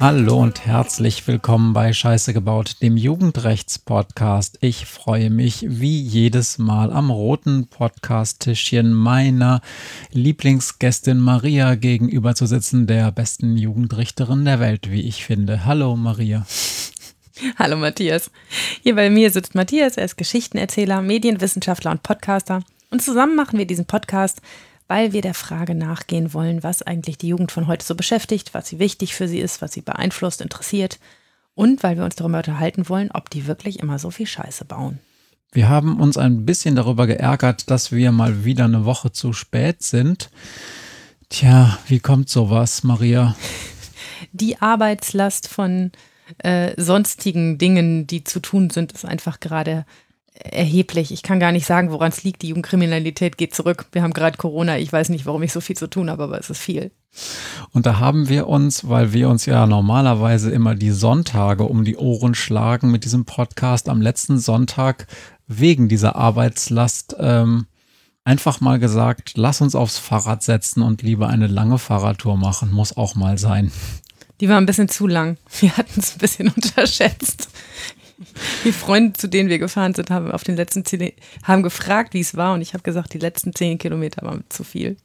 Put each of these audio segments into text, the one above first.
Hallo und herzlich willkommen bei Scheiße gebaut, dem Jugendrechts-Podcast. Ich freue mich wie jedes Mal am roten Podcast-Tischchen meiner Lieblingsgästin Maria gegenüber zu sitzen, der besten Jugendrichterin der Welt, wie ich finde. Hallo Maria. Hallo Matthias. Hier bei mir sitzt Matthias, er ist Geschichtenerzähler, Medienwissenschaftler und Podcaster. Und zusammen machen wir diesen Podcast, weil wir der Frage nachgehen wollen, was eigentlich die Jugend von heute so beschäftigt, was sie wichtig für sie ist, was sie beeinflusst, interessiert. Und weil wir uns darüber unterhalten wollen, ob die wirklich immer so viel Scheiße bauen. Wir haben uns ein bisschen darüber geärgert, dass wir mal wieder eine Woche zu spät sind. Tja, wie kommt sowas, Maria? Die Arbeitslast von äh, sonstigen Dingen, die zu tun sind, ist einfach gerade erheblich. Ich kann gar nicht sagen, woran es liegt. Die Jugendkriminalität geht zurück. Wir haben gerade Corona. Ich weiß nicht, warum ich so viel zu tun habe, aber es ist viel. Und da haben wir uns, weil wir uns ja normalerweise immer die Sonntage um die Ohren schlagen mit diesem Podcast, am letzten Sonntag wegen dieser Arbeitslast ähm, einfach mal gesagt, lass uns aufs Fahrrad setzen und lieber eine lange Fahrradtour machen. Muss auch mal sein. Die war ein bisschen zu lang. Wir hatten es ein bisschen unterschätzt. Die Freunde, zu denen wir gefahren sind, haben auf den letzten zehn, haben gefragt, wie es war, und ich habe gesagt, die letzten zehn Kilometer waren zu viel.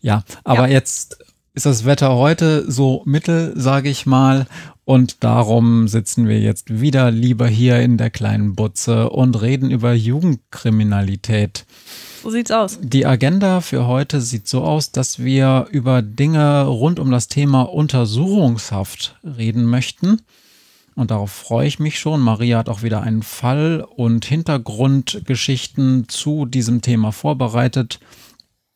Ja, aber ja. jetzt ist das Wetter heute so mittel, sage ich mal. Und darum sitzen wir jetzt wieder lieber hier in der kleinen Butze und reden über Jugendkriminalität. So sieht's aus. Die Agenda für heute sieht so aus, dass wir über Dinge rund um das Thema Untersuchungshaft reden möchten. Und darauf freue ich mich schon. Maria hat auch wieder einen Fall und Hintergrundgeschichten zu diesem Thema vorbereitet.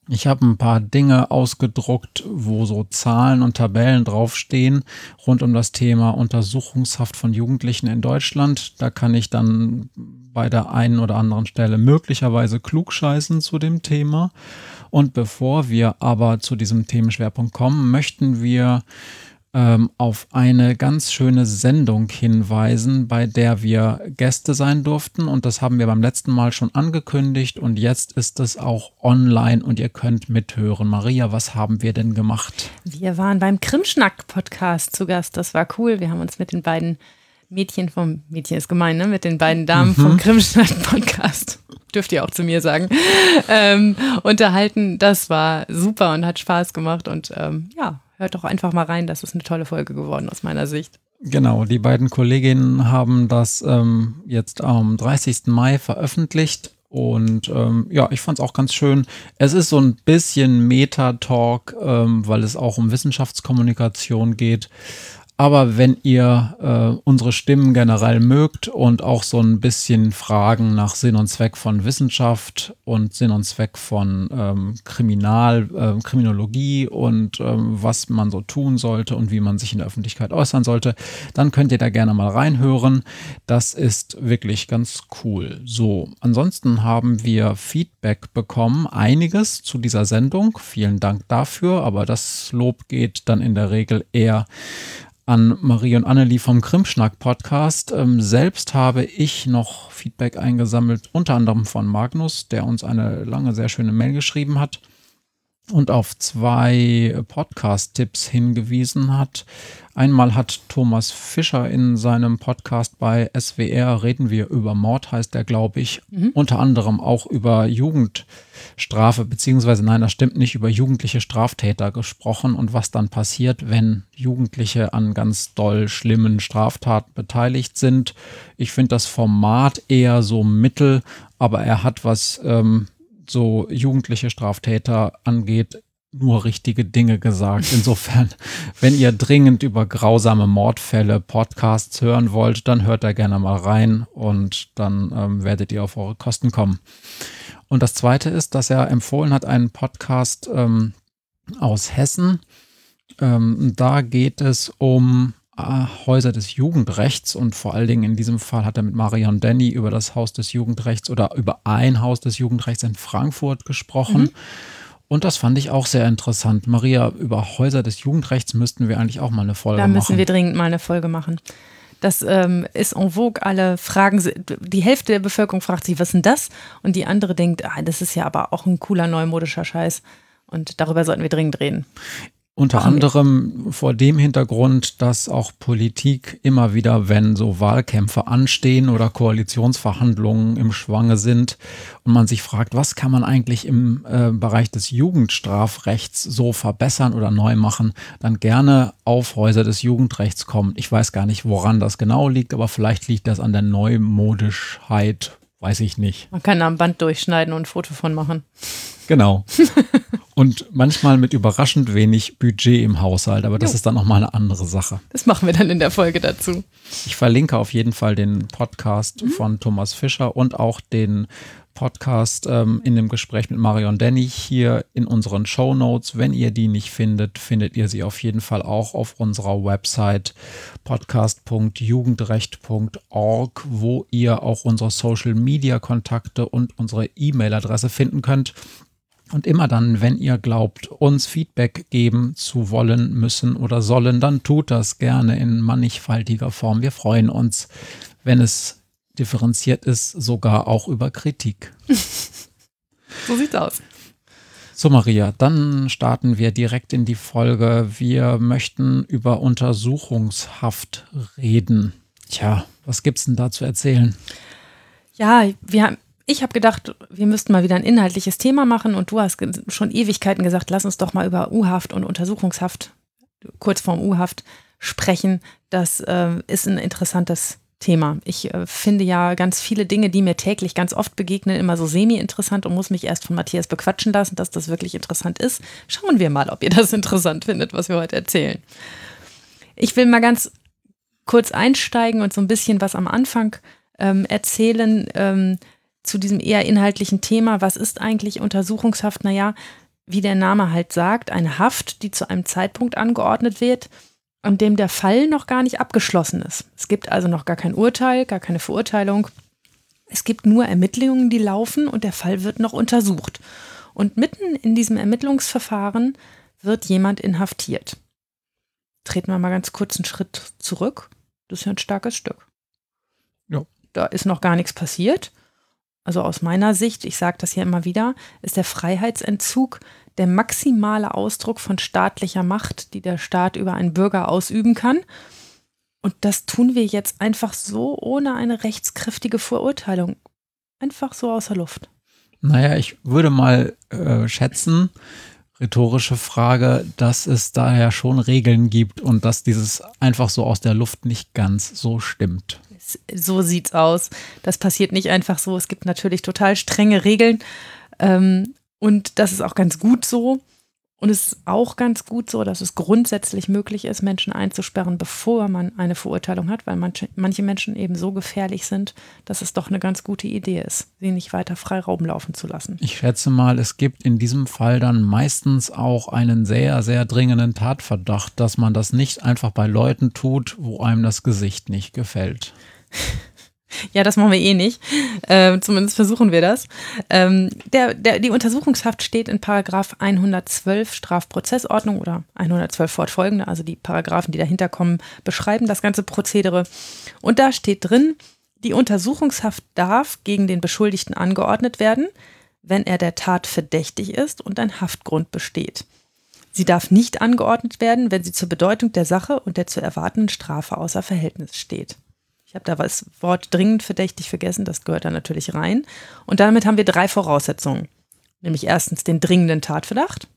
Ich habe ein paar Dinge ausgedruckt, wo so Zahlen und Tabellen draufstehen rund um das Thema Untersuchungshaft von Jugendlichen in Deutschland. Da kann ich dann bei der einen oder anderen Stelle möglicherweise klugscheißen zu dem Thema. Und bevor wir aber zu diesem Themenschwerpunkt kommen, möchten wir ähm, auf eine ganz schöne Sendung hinweisen, bei der wir Gäste sein durften. Und das haben wir beim letzten Mal schon angekündigt. Und jetzt ist es auch online und ihr könnt mithören. Maria, was haben wir denn gemacht? Wir waren beim Krimschnack-Podcast zu Gast. Das war cool. Wir haben uns mit den beiden Mädchen vom, Mädchen ist gemein, ne? Mit den beiden Damen mhm. vom Krimschnack-Podcast dürft ihr auch zu mir sagen, ähm, unterhalten. Das war super und hat Spaß gemacht. Und ähm, ja, hört doch einfach mal rein. Das ist eine tolle Folge geworden aus meiner Sicht. Genau, die beiden Kolleginnen haben das ähm, jetzt am 30. Mai veröffentlicht. Und ähm, ja, ich fand es auch ganz schön. Es ist so ein bisschen Meta-Talk, ähm, weil es auch um Wissenschaftskommunikation geht. Aber wenn ihr äh, unsere Stimmen generell mögt und auch so ein bisschen Fragen nach Sinn und Zweck von Wissenschaft und Sinn und Zweck von ähm, Kriminal, äh, Kriminologie und ähm, was man so tun sollte und wie man sich in der Öffentlichkeit äußern sollte, dann könnt ihr da gerne mal reinhören. Das ist wirklich ganz cool. So, ansonsten haben wir Feedback bekommen, einiges zu dieser Sendung. Vielen Dank dafür, aber das Lob geht dann in der Regel eher an Marie und Annelie vom Krimschnack-Podcast. Ähm, selbst habe ich noch Feedback eingesammelt, unter anderem von Magnus, der uns eine lange, sehr schöne Mail geschrieben hat und auf zwei Podcast-Tipps hingewiesen hat. Einmal hat Thomas Fischer in seinem Podcast bei SWR Reden wir über Mord, heißt der, glaube ich, mhm. unter anderem auch über Jugendstrafe, beziehungsweise nein, das stimmt nicht, über jugendliche Straftäter gesprochen und was dann passiert, wenn Jugendliche an ganz doll schlimmen Straftaten beteiligt sind. Ich finde das Format eher so mittel, aber er hat was ähm, so jugendliche Straftäter angeht, nur richtige Dinge gesagt. Insofern, wenn ihr dringend über grausame Mordfälle Podcasts hören wollt, dann hört da gerne mal rein und dann ähm, werdet ihr auf eure Kosten kommen. Und das Zweite ist, dass er empfohlen hat, einen Podcast ähm, aus Hessen. Ähm, da geht es um Häuser des Jugendrechts und vor allen Dingen in diesem Fall hat er mit Marion Denny über das Haus des Jugendrechts oder über ein Haus des Jugendrechts in Frankfurt gesprochen. Mhm. Und das fand ich auch sehr interessant. Maria, über Häuser des Jugendrechts müssten wir eigentlich auch mal eine Folge machen. Da müssen machen. wir dringend mal eine Folge machen. Das ähm, ist en vogue. Alle fragen, die Hälfte der Bevölkerung fragt sich, was ist denn das? Und die andere denkt, ah, das ist ja aber auch ein cooler neumodischer Scheiß. Und darüber sollten wir dringend reden. Unter Machen anderem vor dem Hintergrund, dass auch Politik immer wieder, wenn so Wahlkämpfe anstehen oder Koalitionsverhandlungen im Schwange sind und man sich fragt, was kann man eigentlich im äh, Bereich des Jugendstrafrechts so verbessern oder neu machen, dann gerne auf Häuser des Jugendrechts kommt. Ich weiß gar nicht, woran das genau liegt, aber vielleicht liegt das an der Neumodischheit Weiß ich nicht. Man kann am Band durchschneiden und ein Foto von machen. Genau. und manchmal mit überraschend wenig Budget im Haushalt, aber das jo. ist dann nochmal eine andere Sache. Das machen wir dann in der Folge dazu. Ich verlinke auf jeden Fall den Podcast mhm. von Thomas Fischer und auch den Podcast ähm, in dem Gespräch mit Marion Denny hier in unseren Show Notes. Wenn ihr die nicht findet, findet ihr sie auf jeden Fall auch auf unserer Website podcast.jugendrecht.org, wo ihr auch unsere Social Media Kontakte und unsere E-Mail-Adresse finden könnt. Und immer dann, wenn ihr glaubt, uns Feedback geben zu wollen, müssen oder sollen, dann tut das gerne in mannigfaltiger Form. Wir freuen uns, wenn es differenziert ist, sogar auch über Kritik. so sieht's aus. So, Maria, dann starten wir direkt in die Folge. Wir möchten über Untersuchungshaft reden. Tja, was gibt's denn da zu erzählen? Ja, wir haben, ich habe gedacht, wir müssten mal wieder ein inhaltliches Thema machen und du hast schon Ewigkeiten gesagt, lass uns doch mal über U-Haft und Untersuchungshaft, kurz vorm U-Haft, sprechen. Das äh, ist ein interessantes Thema. Ich äh, finde ja ganz viele Dinge, die mir täglich ganz oft begegnen, immer so semi-interessant und muss mich erst von Matthias bequatschen lassen, dass das wirklich interessant ist. Schauen wir mal, ob ihr das interessant findet, was wir heute erzählen. Ich will mal ganz kurz einsteigen und so ein bisschen was am Anfang ähm, erzählen ähm, zu diesem eher inhaltlichen Thema. Was ist eigentlich Untersuchungshaft? Naja, wie der Name halt sagt, eine Haft, die zu einem Zeitpunkt angeordnet wird, an dem der Fall noch gar nicht abgeschlossen ist. Es gibt also noch gar kein Urteil, gar keine Verurteilung. Es gibt nur Ermittlungen, die laufen und der Fall wird noch untersucht. Und mitten in diesem Ermittlungsverfahren wird jemand inhaftiert. Treten wir mal ganz kurz einen Schritt zurück. Das ist ja ein starkes Stück. Ja. Da ist noch gar nichts passiert. Also aus meiner Sicht, ich sage das hier immer wieder, ist der Freiheitsentzug der maximale Ausdruck von staatlicher Macht, die der Staat über einen Bürger ausüben kann. Und das tun wir jetzt einfach so ohne eine rechtskräftige Verurteilung. Einfach so außer Luft. Naja, ich würde mal äh, schätzen, rhetorische Frage, dass es daher schon Regeln gibt und dass dieses einfach so aus der Luft nicht ganz so stimmt. So sieht's aus. Das passiert nicht einfach so. Es gibt natürlich total strenge Regeln. Ähm, und das ist auch ganz gut so. Und es ist auch ganz gut so, dass es grundsätzlich möglich ist, Menschen einzusperren, bevor man eine Verurteilung hat, weil manche, manche Menschen eben so gefährlich sind, dass es doch eine ganz gute Idee ist, sie nicht weiter frei Raum laufen zu lassen. Ich schätze mal, es gibt in diesem Fall dann meistens auch einen sehr, sehr dringenden Tatverdacht, dass man das nicht einfach bei Leuten tut, wo einem das Gesicht nicht gefällt. Ja, das machen wir eh nicht. Ähm, zumindest versuchen wir das. Ähm, der, der, die Untersuchungshaft steht in Paragraph 112 Strafprozessordnung oder 112 fortfolgende, also die Paragraphen, die dahinter kommen, beschreiben das ganze Prozedere. Und da steht drin, die Untersuchungshaft darf gegen den Beschuldigten angeordnet werden, wenn er der Tat verdächtig ist und ein Haftgrund besteht. Sie darf nicht angeordnet werden, wenn sie zur Bedeutung der Sache und der zu erwartenden Strafe außer Verhältnis steht habe da das Wort dringend verdächtig vergessen, das gehört da natürlich rein. Und damit haben wir drei Voraussetzungen. Nämlich erstens den dringenden Tatverdacht,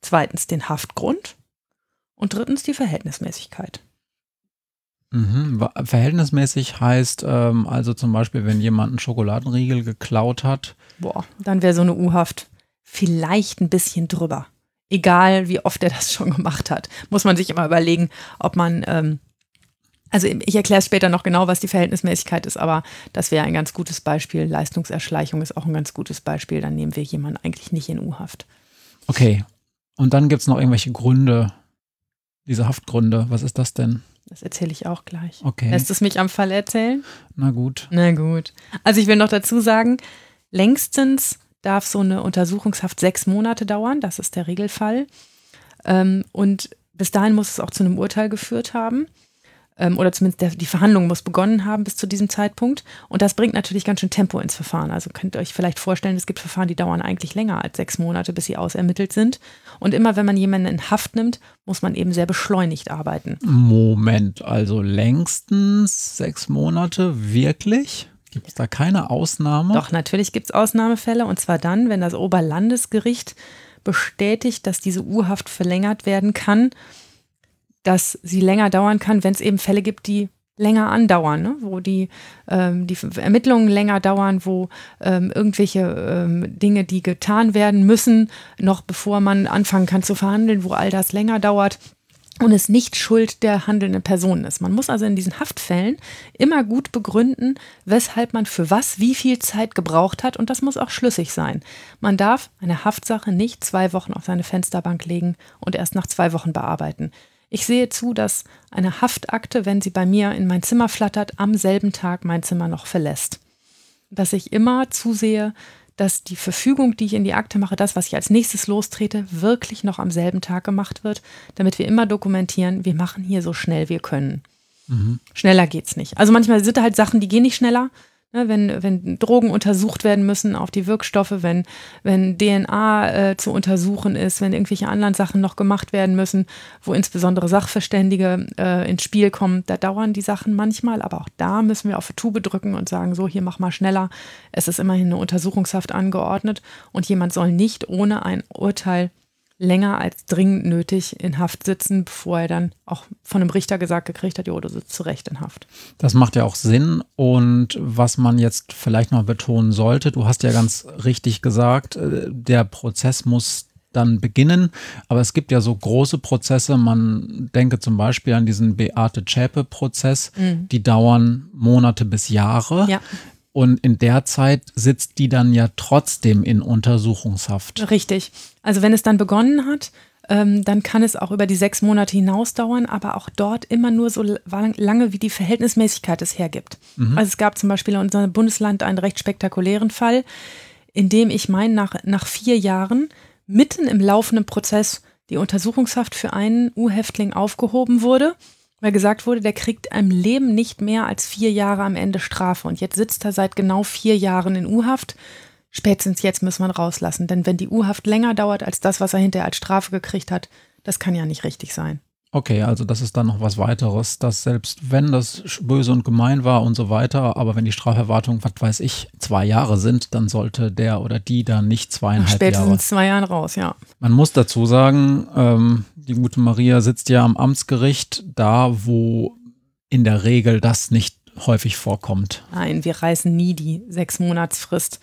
zweitens den Haftgrund und drittens die Verhältnismäßigkeit. Mhm. Verhältnismäßig heißt ähm, also zum Beispiel, wenn jemand einen Schokoladenriegel geklaut hat. Boah, dann wäre so eine U-Haft vielleicht ein bisschen drüber. Egal, wie oft er das schon gemacht hat, muss man sich immer überlegen, ob man ähm, also ich erkläre später noch genau, was die Verhältnismäßigkeit ist, aber das wäre ein ganz gutes Beispiel. Leistungserschleichung ist auch ein ganz gutes Beispiel. Dann nehmen wir jemanden eigentlich nicht in U-Haft. Okay. Und dann gibt es noch irgendwelche Gründe, diese Haftgründe. Was ist das denn? Das erzähle ich auch gleich. Okay. Lässt es mich am Fall erzählen? Na gut. Na gut. Also ich will noch dazu sagen, längstens darf so eine Untersuchungshaft sechs Monate dauern. Das ist der Regelfall. Ähm, und bis dahin muss es auch zu einem Urteil geführt haben. Ähm, oder zumindest der, die Verhandlung muss begonnen haben bis zu diesem Zeitpunkt. Und das bringt natürlich ganz schön Tempo ins Verfahren. Also könnt ihr euch vielleicht vorstellen, es gibt Verfahren, die dauern eigentlich länger als sechs Monate, bis sie ausermittelt sind. Und immer wenn man jemanden in Haft nimmt, muss man eben sehr beschleunigt arbeiten. Moment, also längstens sechs Monate, wirklich? Gibt es da keine Ausnahme? Doch, natürlich gibt es Ausnahmefälle. Und zwar dann, wenn das Oberlandesgericht bestätigt, dass diese Urhaft verlängert werden kann dass sie länger dauern kann, wenn es eben Fälle gibt, die länger andauern, ne? wo die, ähm, die Ermittlungen länger dauern, wo ähm, irgendwelche ähm, Dinge, die getan werden müssen, noch bevor man anfangen kann zu verhandeln, wo all das länger dauert und es nicht Schuld der handelnden Person ist. Man muss also in diesen Haftfällen immer gut begründen, weshalb man für was wie viel Zeit gebraucht hat und das muss auch schlüssig sein. Man darf eine Haftsache nicht zwei Wochen auf seine Fensterbank legen und erst nach zwei Wochen bearbeiten. Ich sehe zu, dass eine Haftakte, wenn sie bei mir in mein Zimmer flattert, am selben Tag mein Zimmer noch verlässt. Dass ich immer zusehe, dass die Verfügung, die ich in die Akte mache, das, was ich als nächstes lostrete, wirklich noch am selben Tag gemacht wird, damit wir immer dokumentieren, wir machen hier so schnell wir können. Mhm. Schneller geht's nicht. Also manchmal sind da halt Sachen, die gehen nicht schneller. Ne, wenn, wenn Drogen untersucht werden müssen auf die Wirkstoffe, wenn, wenn DNA äh, zu untersuchen ist, wenn irgendwelche anderen Sachen noch gemacht werden müssen, wo insbesondere Sachverständige äh, ins Spiel kommen, da dauern die Sachen manchmal, aber auch da müssen wir auf die Tube drücken und sagen, so, hier mach mal schneller. Es ist immerhin eine Untersuchungshaft angeordnet und jemand soll nicht ohne ein Urteil länger als dringend nötig in Haft sitzen, bevor er dann auch von einem Richter gesagt gekriegt hat, jo, du sitzt zu Recht in Haft. Das macht ja auch Sinn. Und was man jetzt vielleicht noch betonen sollte, du hast ja ganz richtig gesagt, äh, der Prozess muss dann beginnen. Aber es gibt ja so große Prozesse. Man denke zum Beispiel an diesen Beate Zschäpe-Prozess. Mhm. Die dauern Monate bis Jahre. Ja. Und in der Zeit sitzt die dann ja trotzdem in Untersuchungshaft. Richtig. Also wenn es dann begonnen hat, ähm, dann kann es auch über die sechs Monate hinaus dauern, aber auch dort immer nur so lange, wie die Verhältnismäßigkeit es hergibt. Mhm. Also es gab zum Beispiel in unserem Bundesland einen recht spektakulären Fall, in dem ich meine, nach, nach vier Jahren mitten im laufenden Prozess die Untersuchungshaft für einen U-Häftling aufgehoben wurde weil gesagt wurde, der kriegt einem Leben nicht mehr als vier Jahre am Ende Strafe. Und jetzt sitzt er seit genau vier Jahren in U-Haft. Spätestens jetzt muss man rauslassen. Denn wenn die U-Haft länger dauert als das, was er hinterher als Strafe gekriegt hat, das kann ja nicht richtig sein. Okay, also das ist dann noch was weiteres, dass selbst wenn das böse und gemein war und so weiter, aber wenn die Straferwartung, was weiß ich, zwei Jahre sind, dann sollte der oder die dann nicht zweieinhalb Spätestens Jahre. Spätestens zwei Jahren raus, ja. Man muss dazu sagen, ähm, die gute Maria sitzt ja am Amtsgericht, da wo in der Regel das nicht häufig vorkommt. Nein, wir reißen nie die sechs Monatsfrist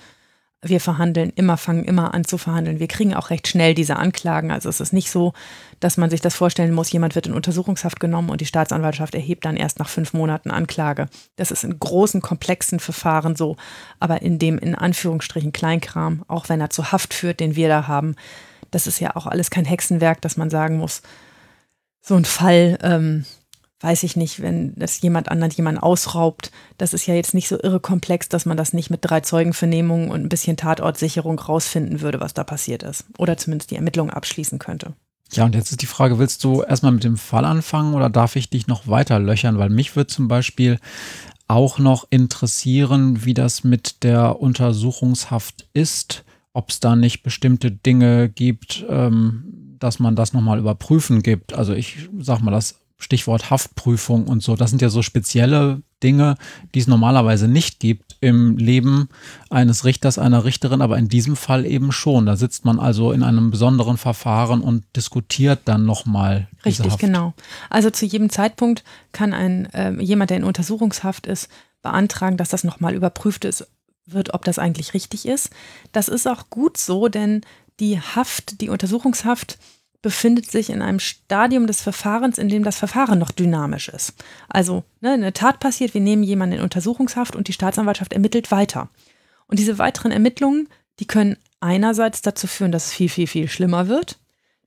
wir verhandeln immer, fangen immer an zu verhandeln. Wir kriegen auch recht schnell diese Anklagen. Also es ist nicht so, dass man sich das vorstellen muss, jemand wird in Untersuchungshaft genommen und die Staatsanwaltschaft erhebt dann erst nach fünf Monaten Anklage. Das ist in großen, komplexen Verfahren so. Aber in dem in Anführungsstrichen Kleinkram, auch wenn er zu Haft führt, den wir da haben, das ist ja auch alles kein Hexenwerk, dass man sagen muss, so ein Fall, ähm, weiß ich nicht, wenn das jemand anderen jemanden ausraubt, das ist ja jetzt nicht so irre komplex, dass man das nicht mit drei Zeugenvernehmungen und ein bisschen Tatortsicherung rausfinden würde, was da passiert ist. Oder zumindest die Ermittlungen abschließen könnte. Ja, und jetzt ist die Frage, willst du erstmal mit dem Fall anfangen oder darf ich dich noch weiter löchern? Weil mich würde zum Beispiel auch noch interessieren, wie das mit der Untersuchungshaft ist, ob es da nicht bestimmte Dinge gibt, ähm, dass man das nochmal überprüfen gibt. Also ich sag mal, das Stichwort Haftprüfung und so. Das sind ja so spezielle Dinge, die es normalerweise nicht gibt im Leben eines Richters, einer Richterin, aber in diesem Fall eben schon. Da sitzt man also in einem besonderen Verfahren und diskutiert dann nochmal. Richtig, genau. Also zu jedem Zeitpunkt kann ein äh, jemand, der in Untersuchungshaft ist, beantragen, dass das nochmal überprüft ist, wird, ob das eigentlich richtig ist. Das ist auch gut so, denn die Haft, die Untersuchungshaft, befindet sich in einem Stadium des Verfahrens, in dem das Verfahren noch dynamisch ist. Also ne, eine Tat passiert, wir nehmen jemanden in Untersuchungshaft und die Staatsanwaltschaft ermittelt weiter. Und diese weiteren Ermittlungen, die können einerseits dazu führen, dass es viel, viel, viel schlimmer wird.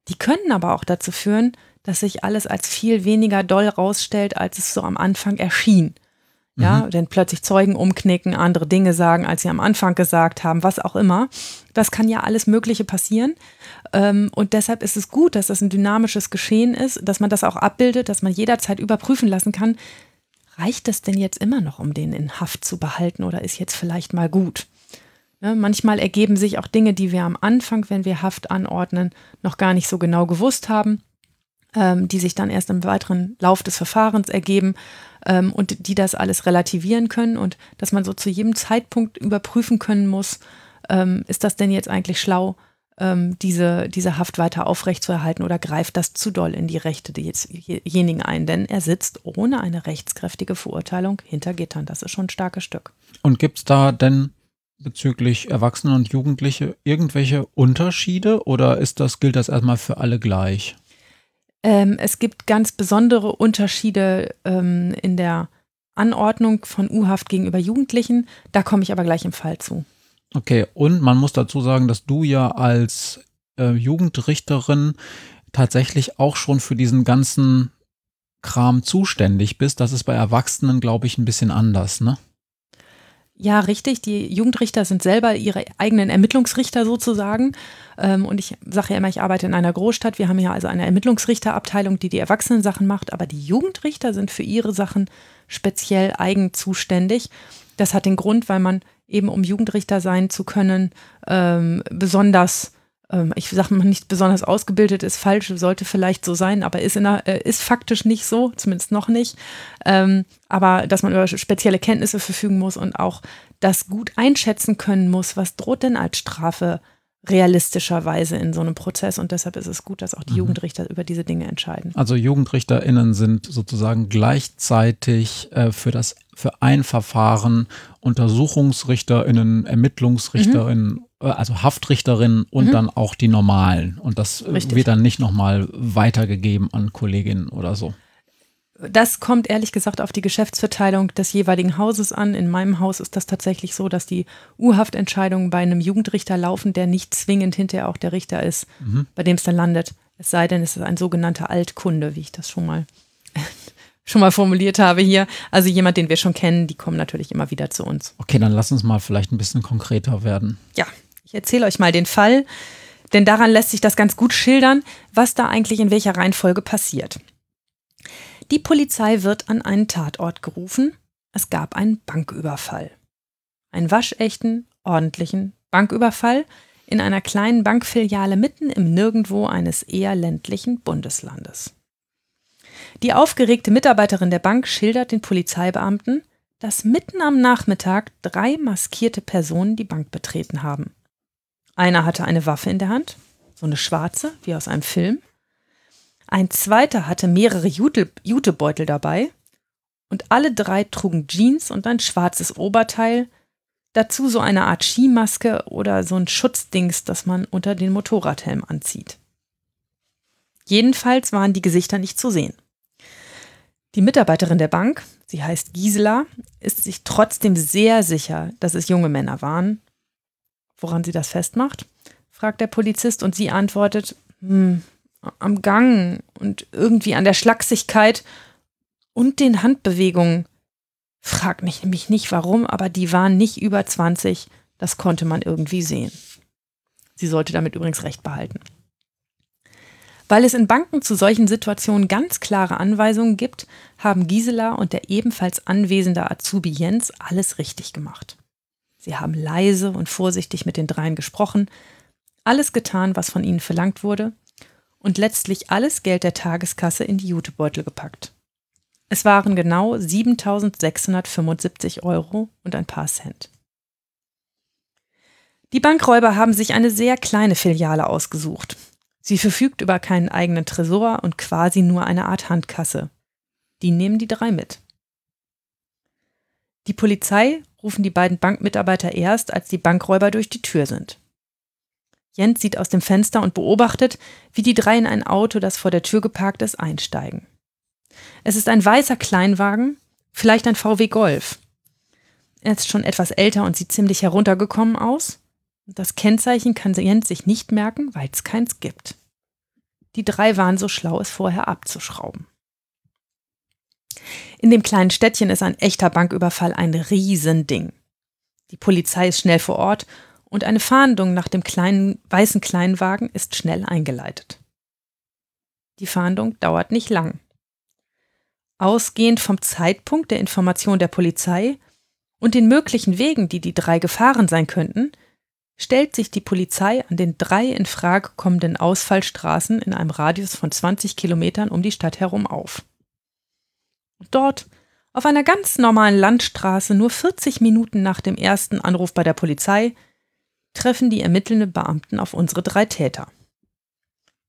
Die können aber auch dazu führen, dass sich alles als viel weniger doll rausstellt, als es so am Anfang erschien. Ja, mhm. denn plötzlich Zeugen umknicken, andere Dinge sagen, als sie am Anfang gesagt haben, was auch immer. Das kann ja alles Mögliche passieren. Ähm, und deshalb ist es gut, dass das ein dynamisches Geschehen ist, dass man das auch abbildet, dass man jederzeit überprüfen lassen kann, reicht es denn jetzt immer noch, um den in Haft zu behalten oder ist jetzt vielleicht mal gut? Ne, manchmal ergeben sich auch Dinge, die wir am Anfang, wenn wir Haft anordnen, noch gar nicht so genau gewusst haben, ähm, die sich dann erst im weiteren Lauf des Verfahrens ergeben ähm, und die das alles relativieren können und dass man so zu jedem Zeitpunkt überprüfen können muss, ähm, ist das denn jetzt eigentlich schlau, ähm, diese, diese Haft weiter aufrechtzuerhalten oder greift das zu doll in die Rechte desjenigen ein? Denn er sitzt ohne eine rechtskräftige Verurteilung hinter Gittern. Das ist schon ein starkes Stück. Und gibt es da denn bezüglich Erwachsene und Jugendliche irgendwelche Unterschiede oder ist das, gilt das erstmal für alle gleich? Ähm, es gibt ganz besondere Unterschiede ähm, in der Anordnung von U-Haft gegenüber Jugendlichen. Da komme ich aber gleich im Fall zu. Okay, und man muss dazu sagen, dass du ja als äh, Jugendrichterin tatsächlich auch schon für diesen ganzen Kram zuständig bist. Das ist bei Erwachsenen, glaube ich, ein bisschen anders, ne? Ja, richtig. Die Jugendrichter sind selber ihre eigenen Ermittlungsrichter sozusagen. Ähm, und ich sage ja immer, ich arbeite in einer Großstadt. Wir haben hier also eine Ermittlungsrichterabteilung, die die Erwachsenensachen macht. Aber die Jugendrichter sind für ihre Sachen speziell eigen zuständig. Das hat den Grund, weil man eben, um Jugendrichter sein zu können, ähm, besonders ich sage mal nicht besonders ausgebildet ist falsch, sollte vielleicht so sein, aber ist, in der, äh, ist faktisch nicht so, zumindest noch nicht. Ähm, aber dass man über spezielle Kenntnisse verfügen muss und auch das gut einschätzen können muss, was droht denn als Strafe realistischerweise in so einem Prozess. Und deshalb ist es gut, dass auch die mhm. Jugendrichter über diese Dinge entscheiden. Also JugendrichterInnen sind sozusagen gleichzeitig äh, für das für ein Verfahren UntersuchungsrichterInnen, ErmittlungsrichterInnen, mhm. Äh, also Haftrichterinnen und mhm. dann auch die normalen. Und das äh, Richtig. wird dann nicht nochmal weitergegeben an Kolleginnen oder so. Das kommt ehrlich gesagt auf die Geschäftsverteilung des jeweiligen Hauses an. In meinem Haus ist das tatsächlich so, dass die U-Haftentscheidungen bei einem Jugendrichter laufen, der nicht zwingend hinterher auch der Richter ist, mhm. bei dem es dann landet. Es sei denn, es ist ein sogenannter Altkunde, wie ich das schon mal schon mal formuliert habe hier. Also jemand, den wir schon kennen, die kommen natürlich immer wieder zu uns. Okay, dann lass uns mal vielleicht ein bisschen konkreter werden. Ja, ich erzähle euch mal den Fall, denn daran lässt sich das ganz gut schildern, was da eigentlich in welcher Reihenfolge passiert. Die Polizei wird an einen Tatort gerufen. Es gab einen Banküberfall. Einen waschechten, ordentlichen Banküberfall in einer kleinen Bankfiliale mitten im Nirgendwo eines eher ländlichen Bundeslandes. Die aufgeregte Mitarbeiterin der Bank schildert den Polizeibeamten, dass mitten am Nachmittag drei maskierte Personen die Bank betreten haben. Einer hatte eine Waffe in der Hand, so eine schwarze, wie aus einem Film. Ein zweiter hatte mehrere Jute Jutebeutel dabei und alle drei trugen Jeans und ein schwarzes Oberteil, dazu so eine Art Skimaske oder so ein Schutzdings, das man unter den Motorradhelm anzieht. Jedenfalls waren die Gesichter nicht zu sehen. Die Mitarbeiterin der Bank, sie heißt Gisela, ist sich trotzdem sehr sicher, dass es junge Männer waren. Woran sie das festmacht? fragt der Polizist und sie antwortet, hm, am Gang und irgendwie an der Schlagsigkeit und den Handbewegungen. Frag mich nämlich nicht warum, aber die waren nicht über 20. Das konnte man irgendwie sehen. Sie sollte damit übrigens recht behalten. Weil es in Banken zu solchen Situationen ganz klare Anweisungen gibt, haben Gisela und der ebenfalls anwesende Azubi Jens alles richtig gemacht. Sie haben leise und vorsichtig mit den dreien gesprochen, alles getan, was von ihnen verlangt wurde und letztlich alles Geld der Tageskasse in die Jutebeutel gepackt. Es waren genau 7675 Euro und ein paar Cent. Die Bankräuber haben sich eine sehr kleine Filiale ausgesucht. Sie verfügt über keinen eigenen Tresor und quasi nur eine Art Handkasse. Die nehmen die drei mit. Die Polizei rufen die beiden Bankmitarbeiter erst, als die Bankräuber durch die Tür sind. Jens sieht aus dem Fenster und beobachtet, wie die drei in ein Auto, das vor der Tür geparkt ist, einsteigen. Es ist ein weißer Kleinwagen, vielleicht ein VW Golf. Er ist schon etwas älter und sieht ziemlich heruntergekommen aus. Das Kennzeichen kann Jens sich nicht merken, weil es keins gibt. Die drei waren so schlau, es vorher abzuschrauben. In dem kleinen Städtchen ist ein echter Banküberfall ein Riesending. Die Polizei ist schnell vor Ort und eine Fahndung nach dem kleinen weißen Kleinwagen ist schnell eingeleitet. Die Fahndung dauert nicht lang. Ausgehend vom Zeitpunkt der Information der Polizei und den möglichen Wegen, die die drei gefahren sein könnten, stellt sich die Polizei an den drei in Frage kommenden Ausfallstraßen in einem Radius von 20 Kilometern um die Stadt herum auf. Dort, auf einer ganz normalen Landstraße, nur 40 Minuten nach dem ersten Anruf bei der Polizei, treffen die ermittelnden Beamten auf unsere drei Täter.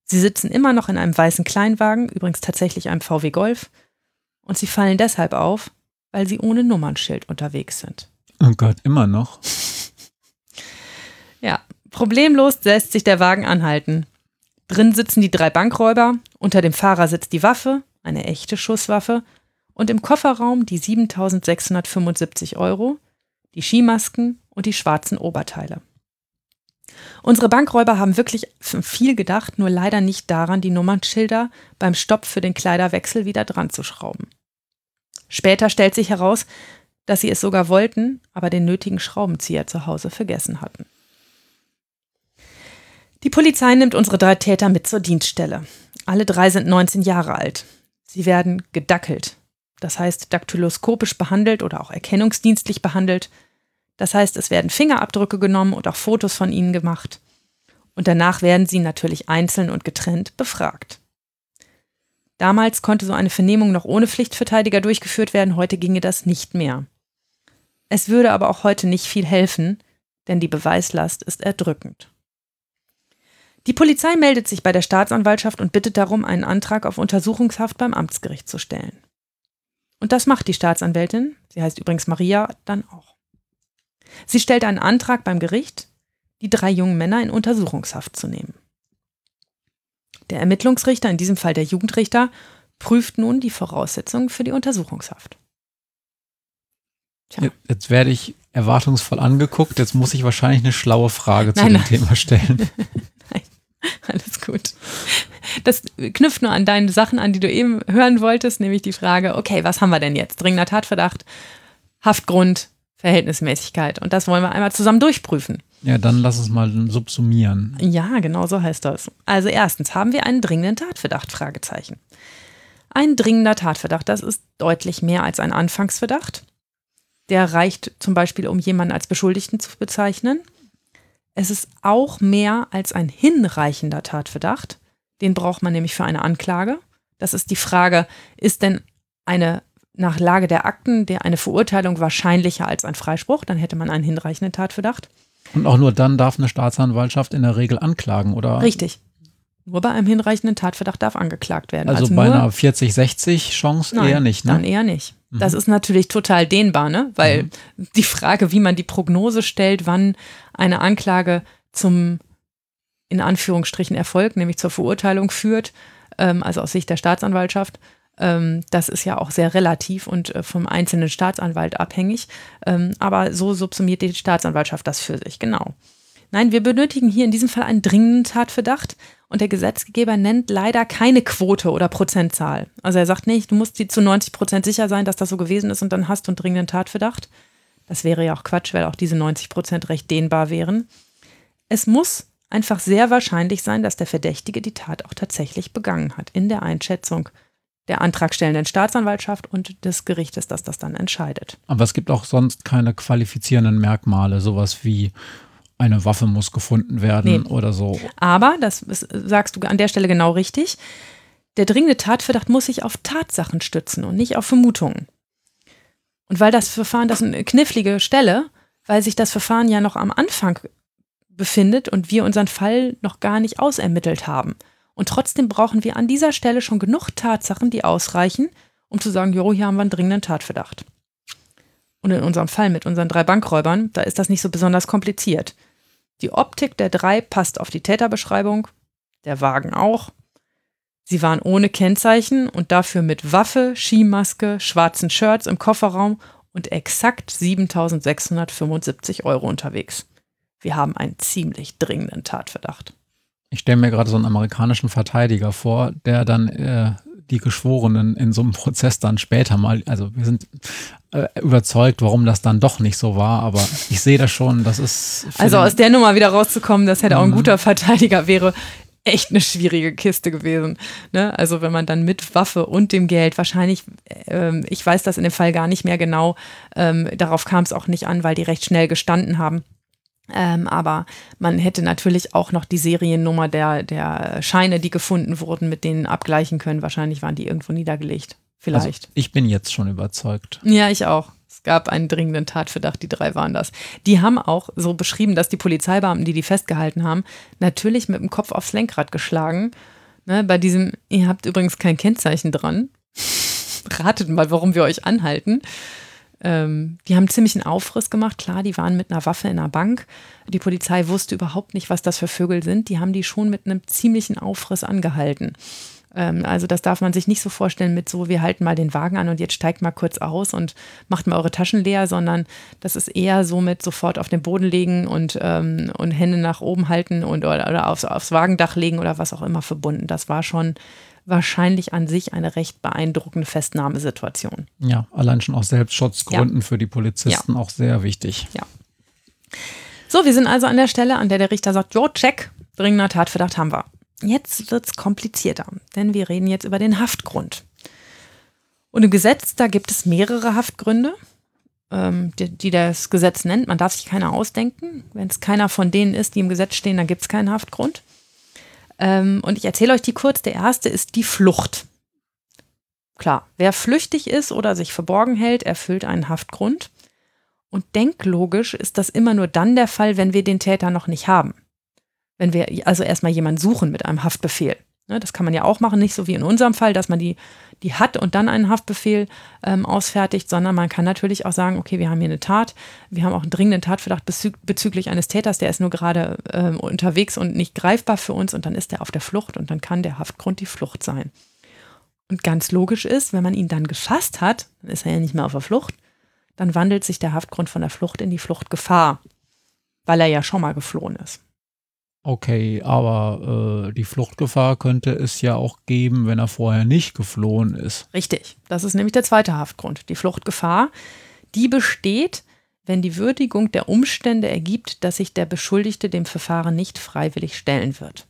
Sie sitzen immer noch in einem weißen Kleinwagen, übrigens tatsächlich einem VW Golf, und sie fallen deshalb auf, weil sie ohne Nummernschild unterwegs sind. Oh Gott, immer noch. ja, problemlos lässt sich der Wagen anhalten. Drin sitzen die drei Bankräuber, unter dem Fahrer sitzt die Waffe, eine echte Schusswaffe, und im Kofferraum die 7675 Euro, die Skimasken und die schwarzen Oberteile. Unsere Bankräuber haben wirklich viel gedacht, nur leider nicht daran, die Nummernschilder beim Stopp für den Kleiderwechsel wieder dran zu schrauben. Später stellt sich heraus, dass sie es sogar wollten, aber den nötigen Schraubenzieher zu Hause vergessen hatten. Die Polizei nimmt unsere drei Täter mit zur Dienststelle. Alle drei sind 19 Jahre alt. Sie werden gedackelt, das heißt daktyloskopisch behandelt oder auch erkennungsdienstlich behandelt, das heißt, es werden Fingerabdrücke genommen und auch Fotos von ihnen gemacht. Und danach werden sie natürlich einzeln und getrennt befragt. Damals konnte so eine Vernehmung noch ohne Pflichtverteidiger durchgeführt werden, heute ginge das nicht mehr. Es würde aber auch heute nicht viel helfen, denn die Beweislast ist erdrückend. Die Polizei meldet sich bei der Staatsanwaltschaft und bittet darum, einen Antrag auf Untersuchungshaft beim Amtsgericht zu stellen. Und das macht die Staatsanwältin, sie heißt übrigens Maria, dann auch. Sie stellt einen Antrag beim Gericht, die drei jungen Männer in Untersuchungshaft zu nehmen. Der Ermittlungsrichter, in diesem Fall der Jugendrichter, prüft nun die Voraussetzungen für die Untersuchungshaft. Tja. Jetzt werde ich erwartungsvoll angeguckt. Jetzt muss ich wahrscheinlich eine schlaue Frage zu nein, dem nein. Thema stellen. alles gut. Das knüpft nur an deine Sachen an, die du eben hören wolltest, nämlich die Frage, okay, was haben wir denn jetzt? Dringender Tatverdacht, Haftgrund, Verhältnismäßigkeit. Und das wollen wir einmal zusammen durchprüfen. Ja, dann lass uns mal subsumieren. Ja, genau so heißt das. Also erstens haben wir einen dringenden Tatverdacht, Fragezeichen. Ein dringender Tatverdacht, das ist deutlich mehr als ein Anfangsverdacht. Der reicht zum Beispiel, um jemanden als Beschuldigten zu bezeichnen. Es ist auch mehr als ein hinreichender Tatverdacht. Den braucht man nämlich für eine Anklage. Das ist die Frage, ist denn eine nach Lage der Akten der eine Verurteilung wahrscheinlicher als ein Freispruch. Dann hätte man einen hinreichenden Tatverdacht. Und auch nur dann darf eine Staatsanwaltschaft in der Regel anklagen, oder? Richtig. Nur bei einem hinreichenden Tatverdacht darf angeklagt werden. Also, also bei einer 40-60 Chance nein, eher nicht, ne? Dann eher nicht. Mhm. Das ist natürlich total dehnbar, ne? Weil mhm. die Frage, wie man die Prognose stellt, wann eine Anklage zum in Anführungsstrichen Erfolg, nämlich zur Verurteilung führt, ähm, also aus Sicht der Staatsanwaltschaft, ähm, das ist ja auch sehr relativ und äh, vom einzelnen Staatsanwalt abhängig. Ähm, aber so subsumiert die Staatsanwaltschaft das für sich, genau. Nein, wir benötigen hier in diesem Fall einen dringenden Tatverdacht und der Gesetzgeber nennt leider keine Quote oder Prozentzahl. Also er sagt nicht, du musst dir zu 90 Prozent sicher sein, dass das so gewesen ist und dann hast du einen dringenden Tatverdacht. Das wäre ja auch Quatsch, weil auch diese 90 Prozent recht dehnbar wären. Es muss einfach sehr wahrscheinlich sein, dass der Verdächtige die Tat auch tatsächlich begangen hat in der Einschätzung der antragstellenden Staatsanwaltschaft und des Gerichtes, das das dann entscheidet. Aber es gibt auch sonst keine qualifizierenden Merkmale, sowas wie eine Waffe muss gefunden werden nee. oder so. Aber, das sagst du an der Stelle genau richtig, der dringende Tatverdacht muss sich auf Tatsachen stützen und nicht auf Vermutungen. Und weil das Verfahren, das ist eine knifflige Stelle, weil sich das Verfahren ja noch am Anfang befindet und wir unseren Fall noch gar nicht ausermittelt haben. Und trotzdem brauchen wir an dieser Stelle schon genug Tatsachen, die ausreichen, um zu sagen, jo, hier haben wir einen dringenden Tatverdacht. Und in unserem Fall mit unseren drei Bankräubern, da ist das nicht so besonders kompliziert. Die Optik der drei passt auf die Täterbeschreibung, der Wagen auch. Sie waren ohne Kennzeichen und dafür mit Waffe, Skimaske, schwarzen Shirts im Kofferraum und exakt 7675 Euro unterwegs. Wir haben einen ziemlich dringenden Tatverdacht. Ich stelle mir gerade so einen amerikanischen Verteidiger vor, der dann äh, die Geschworenen in so einem Prozess dann später mal, also wir sind äh, überzeugt, warum das dann doch nicht so war, aber ich sehe das schon, das ist. Also aus der Nummer wieder rauszukommen, das hätte auch ein mhm. guter Verteidiger wäre, echt eine schwierige Kiste gewesen. Ne? Also wenn man dann mit Waffe und dem Geld wahrscheinlich, ähm, ich weiß das in dem Fall gar nicht mehr genau, ähm, darauf kam es auch nicht an, weil die recht schnell gestanden haben. Ähm, aber man hätte natürlich auch noch die Seriennummer der, der Scheine, die gefunden wurden, mit denen abgleichen können. Wahrscheinlich waren die irgendwo niedergelegt. Vielleicht. Also ich bin jetzt schon überzeugt. Ja, ich auch. Es gab einen dringenden Tatverdacht, die drei waren das. Die haben auch so beschrieben, dass die Polizeibeamten, die die festgehalten haben, natürlich mit dem Kopf aufs Lenkrad geschlagen. Ne, bei diesem, ihr habt übrigens kein Kennzeichen dran. Ratet mal, warum wir euch anhalten. Ähm, die haben ziemlich einen Aufriss gemacht. Klar, die waren mit einer Waffe in einer Bank. Die Polizei wusste überhaupt nicht, was das für Vögel sind. Die haben die schon mit einem ziemlichen Aufriss angehalten. Ähm, also das darf man sich nicht so vorstellen mit so, wir halten mal den Wagen an und jetzt steigt mal kurz aus und macht mal eure Taschen leer, sondern das ist eher so mit sofort auf den Boden legen und, ähm, und Hände nach oben halten und oder, oder aufs, aufs Wagendach legen oder was auch immer verbunden. Das war schon wahrscheinlich an sich eine recht beeindruckende Festnahmesituation. Ja, allein schon aus Selbstschutzgründen ja. für die Polizisten ja. auch sehr wichtig. Ja. So, wir sind also an der Stelle, an der der Richter sagt, jo, check, dringender Tatverdacht haben wir. Jetzt wird es komplizierter, denn wir reden jetzt über den Haftgrund. Und im Gesetz, da gibt es mehrere Haftgründe, ähm, die, die, das Gesetz nennt. Man darf sich keiner ausdenken. Wenn es keiner von denen ist, die im Gesetz stehen, dann gibt es keinen Haftgrund. Ähm, und ich erzähle euch die kurz. Der erste ist die Flucht. Klar, wer flüchtig ist oder sich verborgen hält, erfüllt einen Haftgrund. Und denklogisch ist das immer nur dann der Fall, wenn wir den Täter noch nicht haben. Wenn wir also erstmal jemanden suchen mit einem Haftbefehl. Ne, das kann man ja auch machen, nicht so wie in unserem Fall, dass man die, die hat und dann einen Haftbefehl ähm, ausfertigt, sondern man kann natürlich auch sagen, okay, wir haben hier eine Tat, wir haben auch einen dringenden Tatverdacht bezü bezüglich eines Täters, der ist nur gerade ähm, unterwegs und nicht greifbar für uns und dann ist er auf der Flucht und dann kann der Haftgrund die Flucht sein. Und ganz logisch ist, wenn man ihn dann gefasst hat, dann ist er ja nicht mehr auf der Flucht, dann wandelt sich der Haftgrund von der Flucht in die Fluchtgefahr, weil er ja schon mal geflohen ist. Okay, aber äh, die Fluchtgefahr könnte es ja auch geben, wenn er vorher nicht geflohen ist. Richtig, das ist nämlich der zweite Haftgrund. Die Fluchtgefahr, die besteht, wenn die Würdigung der Umstände ergibt, dass sich der Beschuldigte dem Verfahren nicht freiwillig stellen wird.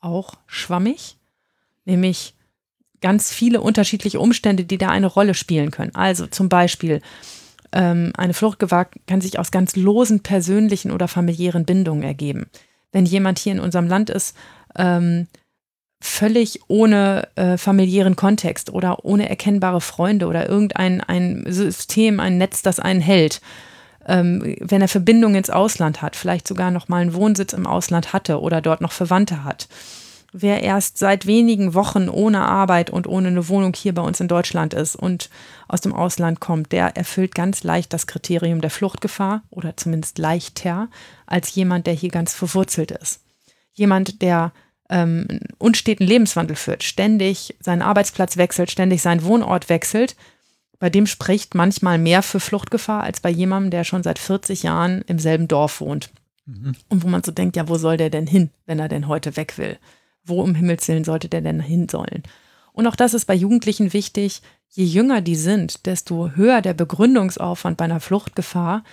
Auch schwammig, nämlich ganz viele unterschiedliche Umstände, die da eine Rolle spielen können. Also zum Beispiel ähm, eine Fluchtgefahr kann sich aus ganz losen persönlichen oder familiären Bindungen ergeben wenn jemand hier in unserem Land ist, ähm, völlig ohne äh, familiären Kontext oder ohne erkennbare Freunde oder irgendein ein System, ein Netz, das einen hält. Ähm, wenn er Verbindungen ins Ausland hat, vielleicht sogar noch mal einen Wohnsitz im Ausland hatte oder dort noch Verwandte hat. Wer erst seit wenigen Wochen ohne Arbeit und ohne eine Wohnung hier bei uns in Deutschland ist und aus dem Ausland kommt, der erfüllt ganz leicht das Kriterium der Fluchtgefahr oder zumindest leichter als jemand, der hier ganz verwurzelt ist. Jemand, der ähm, unsteten Lebenswandel führt, ständig seinen Arbeitsplatz wechselt, ständig seinen Wohnort wechselt, bei dem spricht manchmal mehr für Fluchtgefahr als bei jemandem, der schon seit 40 Jahren im selben Dorf wohnt. Mhm. Und wo man so denkt, ja, wo soll der denn hin, wenn er denn heute weg will? Wo um Himmels Willen sollte der denn hin sollen? Und auch das ist bei Jugendlichen wichtig. Je jünger die sind, desto höher der Begründungsaufwand bei einer Fluchtgefahr,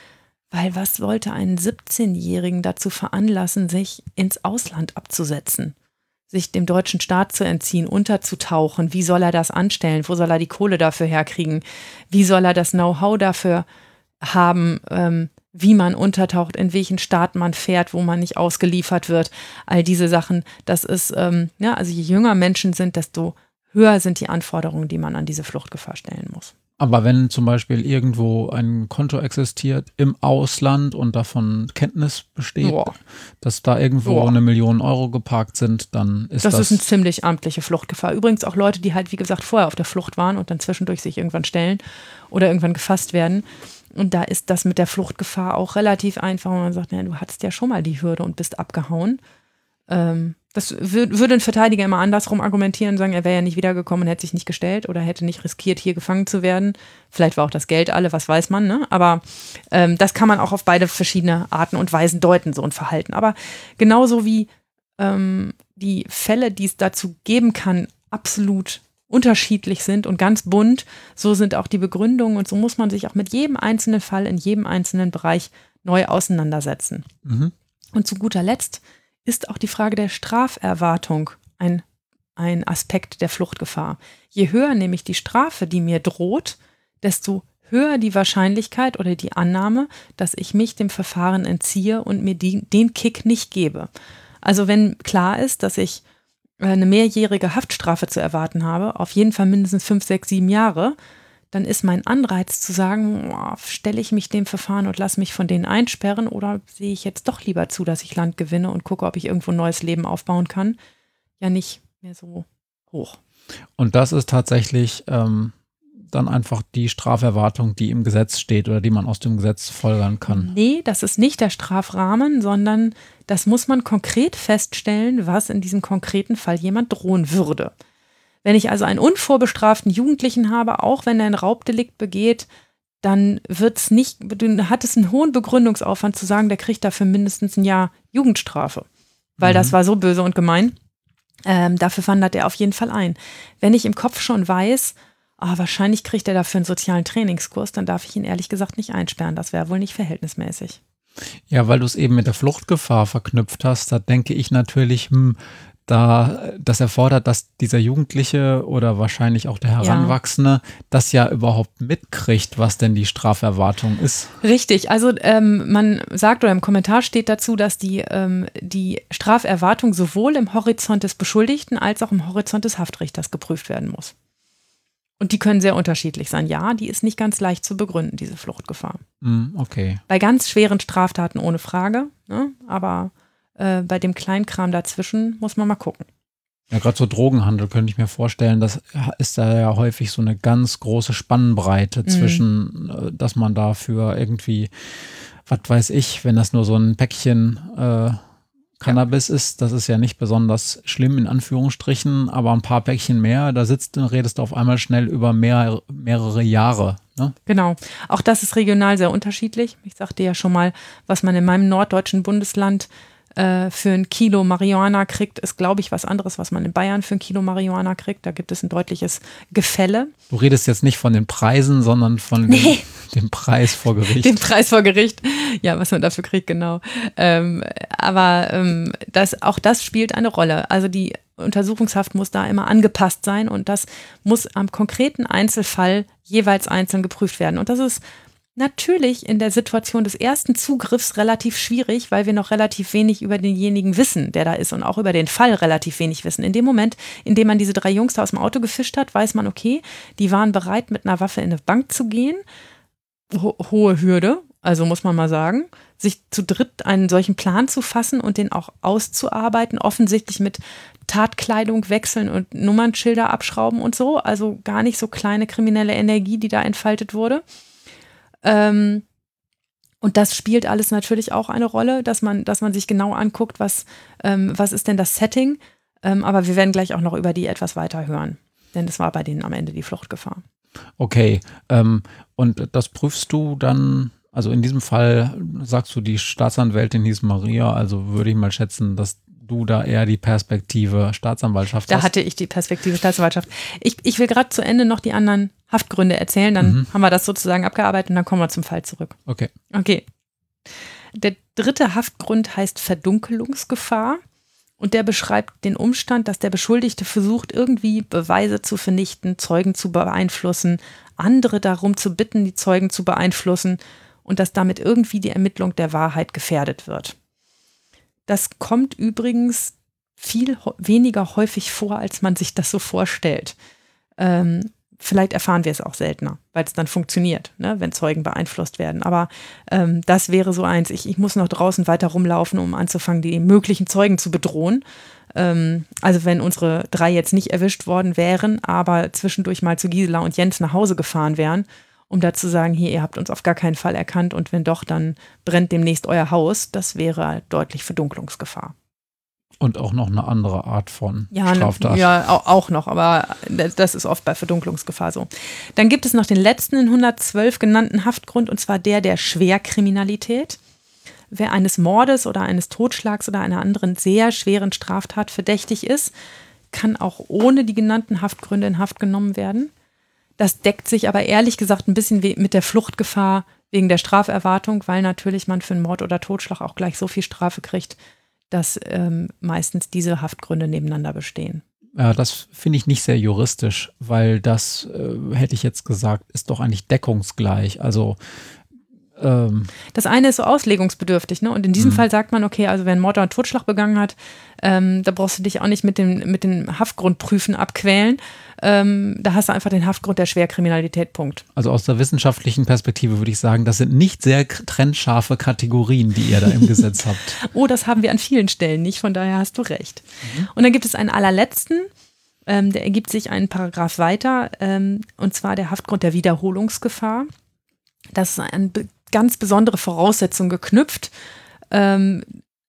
weil was wollte einen 17-Jährigen dazu veranlassen, sich ins Ausland abzusetzen? Sich dem deutschen Staat zu entziehen, unterzutauchen? Wie soll er das anstellen? Wo soll er die Kohle dafür herkriegen? Wie soll er das Know-how dafür haben, ähm, wie man untertaucht, in welchen Staat man fährt, wo man nicht ausgeliefert wird? All diese Sachen, das ist, ähm, ja, also je jünger Menschen sind, desto höher sind die Anforderungen, die man an diese Fluchtgefahr stellen muss. Aber wenn zum Beispiel irgendwo ein Konto existiert im Ausland und davon Kenntnis besteht, Boah. dass da irgendwo Boah. eine Million Euro geparkt sind, dann ist das. Das ist eine ziemlich amtliche Fluchtgefahr. Übrigens auch Leute, die halt, wie gesagt, vorher auf der Flucht waren und dann zwischendurch sich irgendwann stellen oder irgendwann gefasst werden. Und da ist das mit der Fluchtgefahr auch relativ einfach. Und man sagt, ja, du hattest ja schon mal die Hürde und bist abgehauen. Ähm, das würde ein Verteidiger immer andersrum argumentieren und sagen, er wäre ja nicht wiedergekommen hätte sich nicht gestellt oder hätte nicht riskiert, hier gefangen zu werden. Vielleicht war auch das Geld alle, was weiß man, ne? Aber ähm, das kann man auch auf beide verschiedene Arten und Weisen deuten, so ein Verhalten. Aber genauso wie ähm, die Fälle, die es dazu geben kann, absolut unterschiedlich sind und ganz bunt, so sind auch die Begründungen und so muss man sich auch mit jedem einzelnen Fall in jedem einzelnen Bereich neu auseinandersetzen. Mhm. Und zu guter Letzt ist auch die Frage der Straferwartung ein, ein Aspekt der Fluchtgefahr. Je höher nämlich die Strafe, die mir droht, desto höher die Wahrscheinlichkeit oder die Annahme, dass ich mich dem Verfahren entziehe und mir die, den Kick nicht gebe. Also wenn klar ist, dass ich eine mehrjährige Haftstrafe zu erwarten habe, auf jeden Fall mindestens fünf, sechs, sieben Jahre, dann ist mein Anreiz zu sagen, stelle ich mich dem Verfahren und lasse mich von denen einsperren oder sehe ich jetzt doch lieber zu, dass ich Land gewinne und gucke, ob ich irgendwo ein neues Leben aufbauen kann, ja nicht mehr so hoch. Und das ist tatsächlich ähm, dann einfach die Straferwartung, die im Gesetz steht oder die man aus dem Gesetz folgern kann. Nee, das ist nicht der Strafrahmen, sondern das muss man konkret feststellen, was in diesem konkreten Fall jemand drohen würde. Wenn ich also einen unvorbestraften Jugendlichen habe, auch wenn er ein Raubdelikt begeht, dann wird's nicht, hat es einen hohen Begründungsaufwand zu sagen, der kriegt dafür mindestens ein Jahr Jugendstrafe. Weil mhm. das war so böse und gemein. Ähm, dafür wandert er auf jeden Fall ein. Wenn ich im Kopf schon weiß, oh, wahrscheinlich kriegt er dafür einen sozialen Trainingskurs, dann darf ich ihn ehrlich gesagt nicht einsperren. Das wäre wohl nicht verhältnismäßig. Ja, weil du es eben mit der Fluchtgefahr verknüpft hast, da denke ich natürlich, hm, da das erfordert, dass dieser Jugendliche oder wahrscheinlich auch der Heranwachsende ja. das ja überhaupt mitkriegt, was denn die Straferwartung ist. Richtig, also ähm, man sagt oder im Kommentar steht dazu, dass die, ähm, die Straferwartung sowohl im Horizont des Beschuldigten als auch im Horizont des Haftrichters geprüft werden muss. Und die können sehr unterschiedlich sein. Ja, die ist nicht ganz leicht zu begründen, diese Fluchtgefahr. Mm, okay. Bei ganz schweren Straftaten ohne Frage, ne? aber äh, bei dem Kleinkram dazwischen muss man mal gucken. Ja, gerade so Drogenhandel könnte ich mir vorstellen, das ist da ja häufig so eine ganz große Spannbreite mhm. zwischen, äh, dass man dafür irgendwie, was weiß ich, wenn das nur so ein Päckchen äh, Cannabis ist, das ist ja nicht besonders schlimm in Anführungsstrichen, aber ein paar Päckchen mehr, da sitzt und redest du auf einmal schnell über mehr, mehrere Jahre. Ne? Genau. Auch das ist regional sehr unterschiedlich. Ich sagte ja schon mal, was man in meinem norddeutschen Bundesland äh, für ein Kilo Marihuana kriegt, ist, glaube ich, was anderes, was man in Bayern für ein Kilo Marihuana kriegt. Da gibt es ein deutliches Gefälle. Du redest jetzt nicht von den Preisen, sondern von nee. dem, dem, Preis vor Gericht. Den Preis vor Gericht, ja, was man dafür kriegt, genau. Ähm, aber ähm, das, auch das spielt eine Rolle. Also die Untersuchungshaft muss da immer angepasst sein und das muss am konkreten Einzelfall jeweils einzeln geprüft werden. Und das ist natürlich in der Situation des ersten Zugriffs relativ schwierig, weil wir noch relativ wenig über denjenigen wissen, der da ist und auch über den Fall relativ wenig wissen. In dem Moment, in dem man diese drei Jungs da aus dem Auto gefischt hat, weiß man, okay, die waren bereit, mit einer Waffe in eine Bank zu gehen. Ho hohe Hürde, also muss man mal sagen, sich zu dritt einen solchen Plan zu fassen und den auch auszuarbeiten, offensichtlich mit Tatkleidung wechseln und Nummernschilder abschrauben und so. Also gar nicht so kleine kriminelle Energie, die da entfaltet wurde. Ähm, und das spielt alles natürlich auch eine Rolle, dass man, dass man sich genau anguckt, was, ähm, was ist denn das Setting. Ähm, aber wir werden gleich auch noch über die etwas weiter hören. Denn es war bei denen am Ende die Fluchtgefahr. Okay. Ähm, und das prüfst du dann, also in diesem Fall sagst du, die Staatsanwältin hieß Maria, also würde ich mal schätzen, dass du da eher die Perspektive Staatsanwaltschaft da hast. Da hatte ich die Perspektive Staatsanwaltschaft. Ich, ich will gerade zu Ende noch die anderen Haftgründe erzählen, dann mhm. haben wir das sozusagen abgearbeitet und dann kommen wir zum Fall zurück. Okay. Okay. Der dritte Haftgrund heißt Verdunkelungsgefahr und der beschreibt den Umstand, dass der Beschuldigte versucht, irgendwie Beweise zu vernichten, Zeugen zu beeinflussen, andere darum zu bitten, die Zeugen zu beeinflussen und dass damit irgendwie die Ermittlung der Wahrheit gefährdet wird. Das kommt übrigens viel weniger häufig vor, als man sich das so vorstellt. Ähm, vielleicht erfahren wir es auch seltener, weil es dann funktioniert, ne, wenn Zeugen beeinflusst werden. Aber ähm, das wäre so eins. Ich, ich muss noch draußen weiter rumlaufen, um anzufangen, die möglichen Zeugen zu bedrohen. Ähm, also wenn unsere drei jetzt nicht erwischt worden wären, aber zwischendurch mal zu Gisela und Jens nach Hause gefahren wären um da zu sagen, hier, ihr habt uns auf gar keinen Fall erkannt und wenn doch, dann brennt demnächst euer Haus. Das wäre deutlich Verdunklungsgefahr. Und auch noch eine andere Art von ja, ne, Straftat. Ja, auch noch, aber das ist oft bei Verdunklungsgefahr so. Dann gibt es noch den letzten in 112 genannten Haftgrund und zwar der der Schwerkriminalität. Wer eines Mordes oder eines Totschlags oder einer anderen sehr schweren Straftat verdächtig ist, kann auch ohne die genannten Haftgründe in Haft genommen werden. Das deckt sich aber ehrlich gesagt ein bisschen mit der Fluchtgefahr wegen der Straferwartung, weil natürlich man für einen Mord oder Totschlag auch gleich so viel Strafe kriegt, dass ähm, meistens diese Haftgründe nebeneinander bestehen. Ja, das finde ich nicht sehr juristisch, weil das, äh, hätte ich jetzt gesagt, ist doch eigentlich deckungsgleich. Also ähm, das eine ist so auslegungsbedürftig, ne? Und in diesem mhm. Fall sagt man, okay, also wer einen Mord oder einen Totschlag begangen hat, ähm, da brauchst du dich auch nicht mit dem, mit dem Haftgrundprüfen abquälen. Ähm, da hast du einfach den Haftgrund der Schwerkriminalität, Punkt. Also aus der wissenschaftlichen Perspektive würde ich sagen, das sind nicht sehr trennscharfe Kategorien, die ihr da im Gesetz habt. Oh, das haben wir an vielen Stellen nicht, von daher hast du recht. Mhm. Und dann gibt es einen allerletzten, ähm, der ergibt sich einen Paragraph weiter, ähm, und zwar der Haftgrund der Wiederholungsgefahr. Das ist ein ganz besondere Voraussetzungen geknüpft ähm,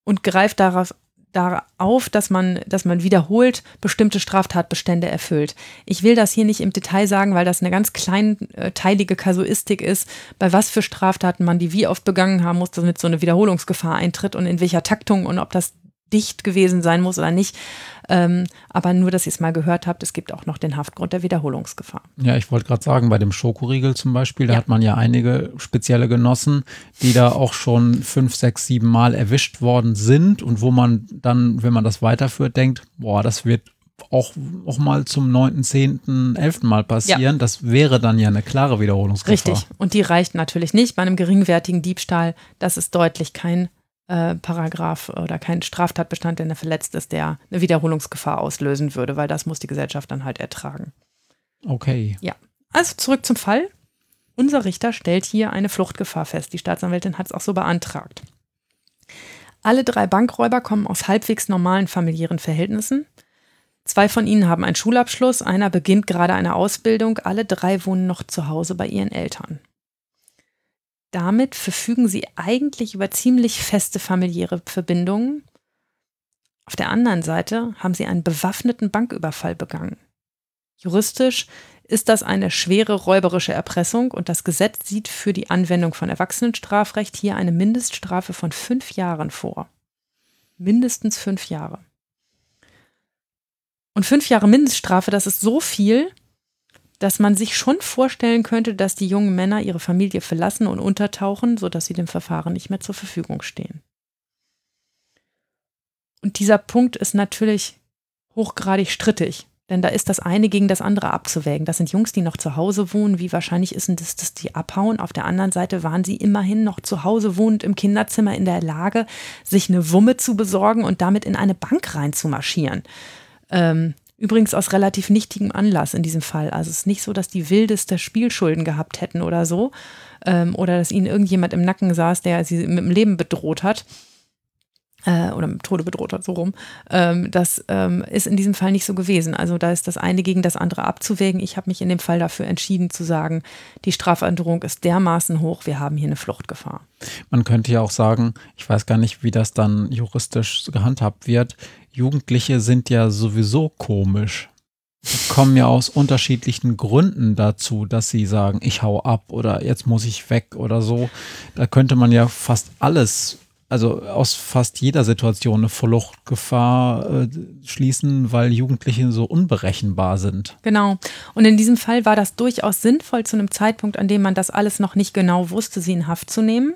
und greift darauf darauf, dass man, dass man wiederholt bestimmte Straftatbestände erfüllt. Ich will das hier nicht im Detail sagen, weil das eine ganz kleinteilige Kasuistik ist, bei was für Straftaten man die wie oft begangen haben muss, damit so eine Wiederholungsgefahr eintritt und in welcher Taktung und ob das dicht gewesen sein muss oder nicht. Ähm, aber nur, dass ihr es mal gehört habt, es gibt auch noch den Haftgrund der Wiederholungsgefahr. Ja, ich wollte gerade sagen, bei dem Schokoriegel zum Beispiel, da ja. hat man ja einige spezielle Genossen, die da auch schon fünf, sechs, sieben Mal erwischt worden sind und wo man dann, wenn man das weiterführt, denkt, boah, das wird auch, auch mal zum neunten, zehnten, elften Mal passieren. Ja. Das wäre dann ja eine klare Wiederholungsgefahr. Richtig. Und die reicht natürlich nicht. Bei einem geringwertigen Diebstahl, das ist deutlich kein äh, Paragraph oder kein Straftatbestand, der verletzt ist, der eine Wiederholungsgefahr auslösen würde, weil das muss die Gesellschaft dann halt ertragen. Okay. Ja. Also zurück zum Fall. Unser Richter stellt hier eine Fluchtgefahr fest. Die Staatsanwältin hat es auch so beantragt. Alle drei Bankräuber kommen aus halbwegs normalen familiären Verhältnissen. Zwei von ihnen haben einen Schulabschluss, einer beginnt gerade eine Ausbildung, alle drei wohnen noch zu Hause bei ihren Eltern damit verfügen sie eigentlich über ziemlich feste familiäre Verbindungen. Auf der anderen Seite haben sie einen bewaffneten Banküberfall begangen. Juristisch ist das eine schwere räuberische Erpressung und das Gesetz sieht für die Anwendung von Erwachsenenstrafrecht hier eine Mindeststrafe von fünf Jahren vor. Mindestens fünf Jahre. Und fünf Jahre Mindeststrafe, das ist so viel, dass man sich schon vorstellen könnte, dass die jungen Männer ihre Familie verlassen und untertauchen, sodass sie dem Verfahren nicht mehr zur Verfügung stehen. Und dieser Punkt ist natürlich hochgradig strittig, denn da ist das eine gegen das andere abzuwägen. Das sind Jungs, die noch zu Hause wohnen. Wie wahrscheinlich ist denn das, dass die abhauen? Auf der anderen Seite waren sie immerhin noch zu Hause wohnend im Kinderzimmer in der Lage, sich eine Wumme zu besorgen und damit in eine Bank reinzumarschieren. Ähm, Übrigens aus relativ nichtigem Anlass in diesem Fall. Also es ist nicht so, dass die wildeste Spielschulden gehabt hätten oder so. Ähm, oder dass ihnen irgendjemand im Nacken saß, der sie mit dem Leben bedroht hat. Äh, oder mit Tode bedroht hat, so rum. Ähm, das ähm, ist in diesem Fall nicht so gewesen. Also da ist das eine gegen das andere abzuwägen. Ich habe mich in dem Fall dafür entschieden zu sagen, die Strafandrohung ist dermaßen hoch, wir haben hier eine Fluchtgefahr. Man könnte ja auch sagen, ich weiß gar nicht, wie das dann juristisch gehandhabt wird. Jugendliche sind ja sowieso komisch. Die kommen ja aus unterschiedlichen Gründen dazu, dass sie sagen, ich hau ab oder jetzt muss ich weg oder so. Da könnte man ja fast alles, also aus fast jeder Situation eine Fluchtgefahr äh, schließen, weil Jugendliche so unberechenbar sind. Genau. Und in diesem Fall war das durchaus sinnvoll, zu einem Zeitpunkt, an dem man das alles noch nicht genau wusste, sie in Haft zu nehmen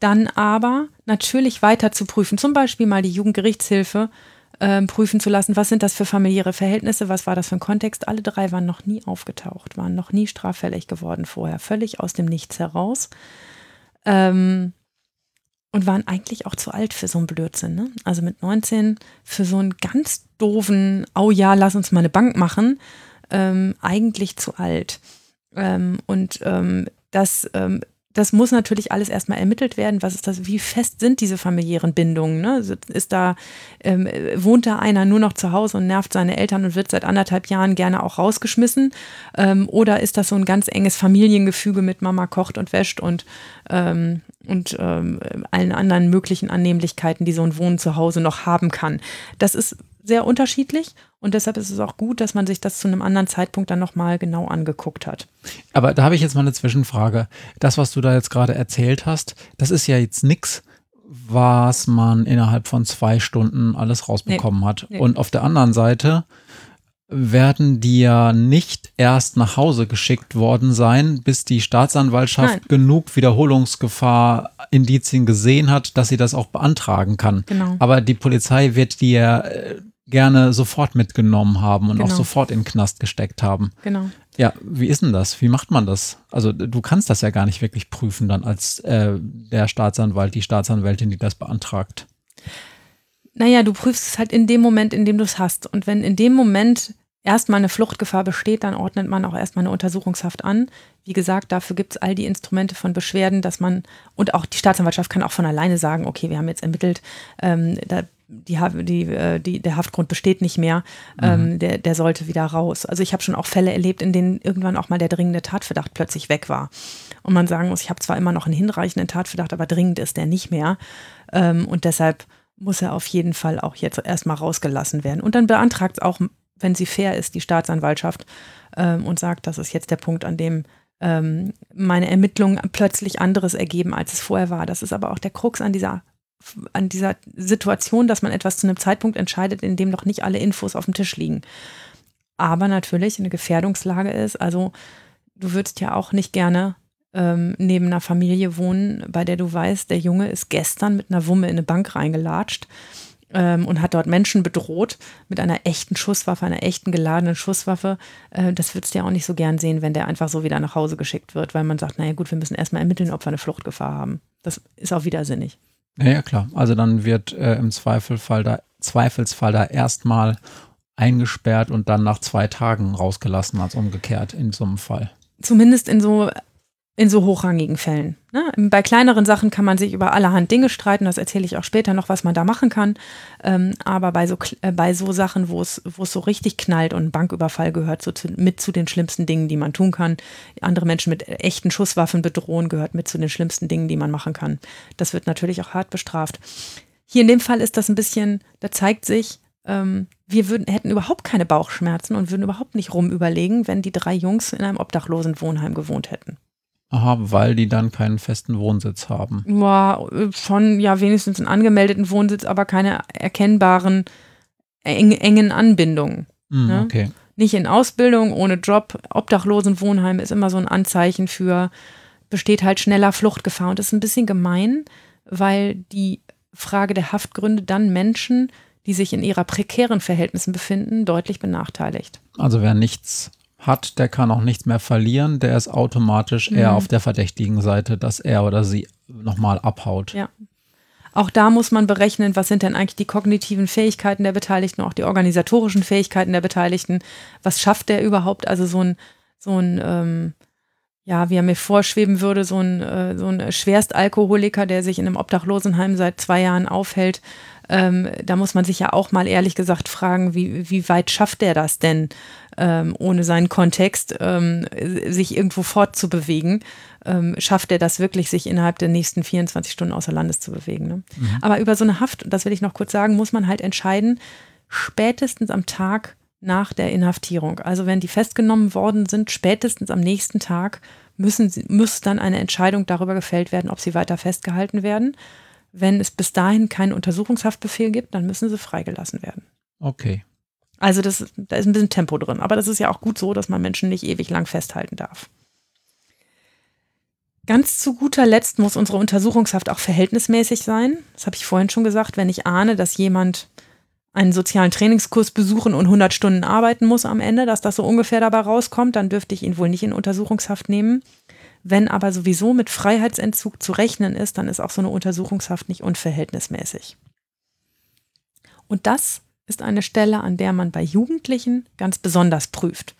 dann aber natürlich weiter zu prüfen, zum Beispiel mal die Jugendgerichtshilfe äh, prüfen zu lassen, was sind das für familiäre Verhältnisse, was war das für ein Kontext. Alle drei waren noch nie aufgetaucht, waren noch nie straffällig geworden vorher, völlig aus dem Nichts heraus. Ähm, und waren eigentlich auch zu alt für so einen Blödsinn. Ne? Also mit 19 für so einen ganz doofen, oh ja, lass uns mal eine Bank machen, ähm, eigentlich zu alt. Ähm, und ähm, das ähm, das muss natürlich alles erstmal ermittelt werden. Was ist das? Wie fest sind diese familiären Bindungen? Ne? Ist da, ähm, wohnt da einer nur noch zu Hause und nervt seine Eltern und wird seit anderthalb Jahren gerne auch rausgeschmissen? Ähm, oder ist das so ein ganz enges Familiengefüge mit Mama kocht und wäscht und, ähm, und ähm, allen anderen möglichen Annehmlichkeiten, die so ein Wohnen zu Hause noch haben kann? Das ist sehr unterschiedlich und deshalb ist es auch gut, dass man sich das zu einem anderen Zeitpunkt dann nochmal genau angeguckt hat. Aber da habe ich jetzt mal eine Zwischenfrage. Das, was du da jetzt gerade erzählt hast, das ist ja jetzt nichts, was man innerhalb von zwei Stunden alles rausbekommen Nee. hat. Nee. Und auf der anderen Seite werden die ja nicht erst nach Hause geschickt worden sein, bis die Staatsanwaltschaft Nein. genug Wiederholungsgefahr Indizien gesehen hat, dass sie das auch beantragen kann. Genau. Aber die Polizei wird die ja äh, gerne sofort mitgenommen haben und auch Genau. sofort in den Knast gesteckt haben. Genau. Ja, wie ist denn das? Wie macht man das? Also du kannst das ja gar nicht wirklich prüfen dann als äh, der Staatsanwalt, die Staatsanwältin, die das beantragt. Naja, du prüfst es halt in dem Moment, in dem du es hast. Und wenn in dem Moment erstmal eine Fluchtgefahr besteht, dann ordnet man auch erstmal eine Untersuchungshaft an. Wie gesagt, dafür gibt es all die Instrumente von Beschwerden, dass man, und auch die Staatsanwaltschaft kann auch von alleine sagen, okay, wir haben jetzt ermittelt, ähm, da, die, die, äh, die, der Haftgrund besteht nicht mehr, ähm, der, der sollte wieder raus. Also ich habe schon auch Fälle erlebt, in denen irgendwann auch mal der dringende Tatverdacht plötzlich weg war. Und man sagen muss, ich habe zwar immer noch einen hinreichenden Tatverdacht, aber dringend ist der nicht mehr. Ähm, und deshalb muss er auf jeden Fall auch jetzt erstmal rausgelassen werden. Und dann beantragt es auch, wenn sie fair ist, die Staatsanwaltschaft ähm, und sagt, das ist jetzt der Punkt, an dem ähm, meine Ermittlungen plötzlich anderes ergeben, als es vorher war. Das ist aber auch der Krux an dieser, an dieser Situation, dass man etwas zu einem Zeitpunkt entscheidet, in dem noch nicht alle Infos auf dem Tisch liegen. Aber natürlich eine Gefährdungslage ist. Also du würdest ja auch nicht gerne ähm, neben einer Familie wohnen, bei der du weißt, der Junge ist gestern mit einer Wumme in eine Bank reingelatscht ähm, und hat dort Menschen bedroht mit einer echten Schusswaffe, einer echten geladenen Schusswaffe. Äh, das würdest du ja auch nicht so gern sehen, wenn der einfach so wieder nach Hause geschickt wird, weil man sagt, naja gut, wir müssen erstmal ermitteln, ob wir eine Fluchtgefahr haben. Das ist auch widersinnig. Ja, ja klar. Also dann wird äh, im Zweifelfall da, Zweifelsfall da erstmal eingesperrt und dann nach zwei Tagen rausgelassen als umgekehrt in so einem Fall. Zumindest in so in so hochrangigen Fällen. Ne? Bei kleineren Sachen kann man sich über allerhand Dinge streiten, das erzähle ich auch später noch, was man da machen kann. Ähm, aber bei so, äh, bei so Sachen, wo es, wo es so richtig knallt und ein Banküberfall gehört so zu, mit zu den schlimmsten Dingen, die man tun kann. Andere Menschen mit echten Schusswaffen bedrohen gehört mit zu den schlimmsten Dingen, die man machen kann. Das wird natürlich auch hart bestraft. Hier in dem Fall ist das ein bisschen, da zeigt sich, ähm, wir würden, hätten überhaupt keine Bauchschmerzen und würden überhaupt nicht rumüberlegen, wenn die drei Jungs in einem obdachlosen Wohnheim gewohnt hätten. Aha, weil die dann keinen festen Wohnsitz haben. Ja, schon ja wenigstens einen angemeldeten Wohnsitz, aber keine erkennbaren eng, engen Anbindungen. Hm, Ja. Okay. Nicht in Ausbildung, ohne Job. Obdachlosenwohnheim ist immer so ein Anzeichen für, besteht halt schneller Fluchtgefahr. Und das ist ein bisschen gemein, weil die Frage der Haftgründe dann Menschen, die sich in ihrer prekären Verhältnissen befinden, deutlich benachteiligt. Also wer nichts hat, der kann auch nichts mehr verlieren. Der ist automatisch eher Mhm. auf der verdächtigen Seite, dass er oder sie nochmal abhaut. Ja. Auch da muss man berechnen, was sind denn eigentlich die kognitiven Fähigkeiten der Beteiligten, auch die organisatorischen Fähigkeiten der Beteiligten. Was schafft der überhaupt? Also so ein, so ein, ähm, ja, wie er mir vorschweben würde, so ein, äh, so ein Schwerstalkoholiker, der sich in einem Obdachlosenheim seit zwei Jahren aufhält. Ähm, da muss man sich ja auch mal ehrlich gesagt fragen, wie, wie weit schafft der das denn, ähm, ohne seinen Kontext ähm, sich irgendwo fortzubewegen? Ähm, schafft er das wirklich, sich innerhalb der nächsten 24 Stunden außer Landes zu bewegen? Ne? Aber über so eine Haft, das will ich noch kurz sagen, muss man halt entscheiden, spätestens am Tag nach der Inhaftierung. Also wenn die festgenommen worden sind, spätestens am nächsten Tag müssen sie, muss dann eine Entscheidung darüber gefällt werden, ob sie weiter festgehalten werden. Wenn es bis dahin keinen Untersuchungshaftbefehl gibt, dann müssen sie freigelassen werden. Okay. Also das, da ist ein bisschen Tempo drin. Aber das ist ja auch gut so, dass man Menschen nicht ewig lang festhalten darf. Ganz zu guter Letzt muss unsere Untersuchungshaft auch verhältnismäßig sein. Das habe ich vorhin schon gesagt. Wenn ich ahne, dass jemand einen sozialen Trainingskurs besuchen und 100 Stunden arbeiten muss am Ende, dass das so ungefähr dabei rauskommt, dann dürfte ich ihn wohl nicht in Untersuchungshaft nehmen. Wenn aber sowieso mit Freiheitsentzug zu rechnen ist, dann ist auch so eine Untersuchungshaft nicht unverhältnismäßig. Und das ist eine Stelle, an der man bei Jugendlichen ganz besonders prüft.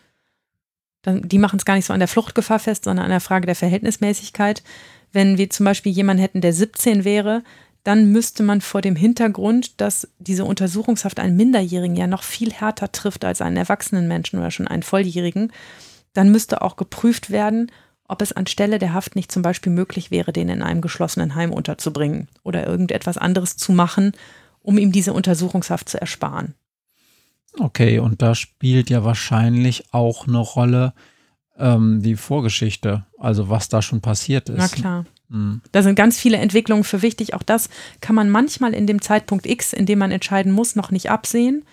Die machen es gar nicht so an der Fluchtgefahr fest, sondern an der Frage der Verhältnismäßigkeit. Wenn wir zum Beispiel jemanden hätten, der 17 wäre, dann müsste man vor dem Hintergrund, dass diese Untersuchungshaft einen Minderjährigen ja noch viel härter trifft als einen erwachsenen Menschen oder schon einen Volljährigen, dann müsste auch geprüft werden, ob es anstelle der Haft nicht zum Beispiel möglich wäre, den in einem geschlossenen Heim unterzubringen oder irgendetwas anderes zu machen, um ihm diese Untersuchungshaft zu ersparen. Okay, und da spielt ja wahrscheinlich auch eine Rolle ähm, die Vorgeschichte, also was da schon passiert ist. Na klar. Mhm. Da sind ganz viele Entwicklungen für wichtig. Auch das kann man manchmal in dem Zeitpunkt X, in dem man entscheiden muss, noch nicht absehen.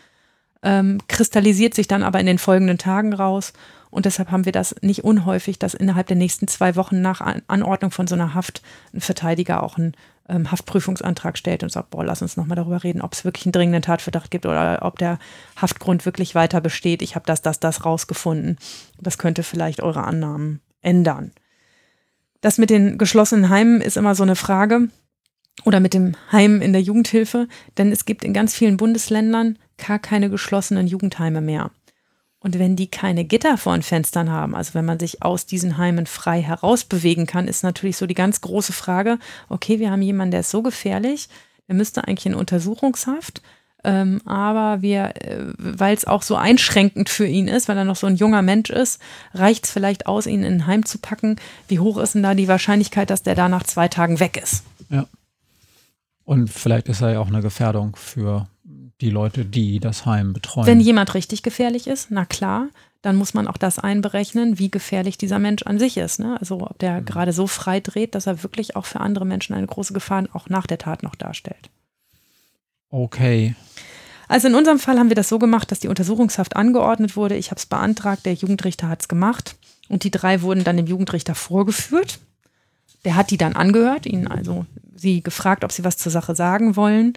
Ähm, kristallisiert sich dann aber in den folgenden Tagen raus. Und deshalb haben wir das nicht unhäufig, dass innerhalb der nächsten zwei Wochen nach Anordnung von so einer Haft ein Verteidiger auch einen ähm, Haftprüfungsantrag stellt und sagt, boah, lass uns nochmal darüber reden, ob es wirklich einen dringenden Tatverdacht gibt oder ob der Haftgrund wirklich weiter besteht. Ich habe das, das, das rausgefunden. Das könnte vielleicht eure Annahmen ändern. Das mit den geschlossenen Heimen ist immer so eine Frage. Oder mit dem Heim in der Jugendhilfe, denn es gibt in ganz vielen Bundesländern gar keine geschlossenen Jugendheime mehr. Und wenn die keine Gitter vor den Fenstern haben, also wenn man sich aus diesen Heimen frei herausbewegen kann, ist natürlich so die ganz große Frage, okay, wir haben jemanden, der ist so gefährlich, der müsste eigentlich in Untersuchungshaft, ähm, aber wir, äh, weil es auch so einschränkend für ihn ist, weil er noch so ein junger Mensch ist, reicht es vielleicht aus, ihn in ein Heim zu packen. Wie hoch ist denn da die Wahrscheinlichkeit, dass der da nach zwei Tagen weg ist? Ja. Und vielleicht ist er ja auch eine Gefährdung für die Leute, die das Heim betreuen. Wenn jemand richtig gefährlich ist, na klar, dann muss man auch das einberechnen, wie gefährlich dieser Mensch an sich ist. Ne? Also ob der mhm. gerade so frei dreht, dass er wirklich auch für andere Menschen eine große Gefahr auch nach der Tat noch darstellt. Okay. Also in unserem Fall haben wir das so gemacht, dass die Untersuchungshaft angeordnet wurde. Ich habe es beantragt, der Jugendrichter hat es gemacht und die drei wurden dann dem Jugendrichter vorgeführt. Der hat die dann angehört, ihnen also sie gefragt, ob sie was zur Sache sagen wollen.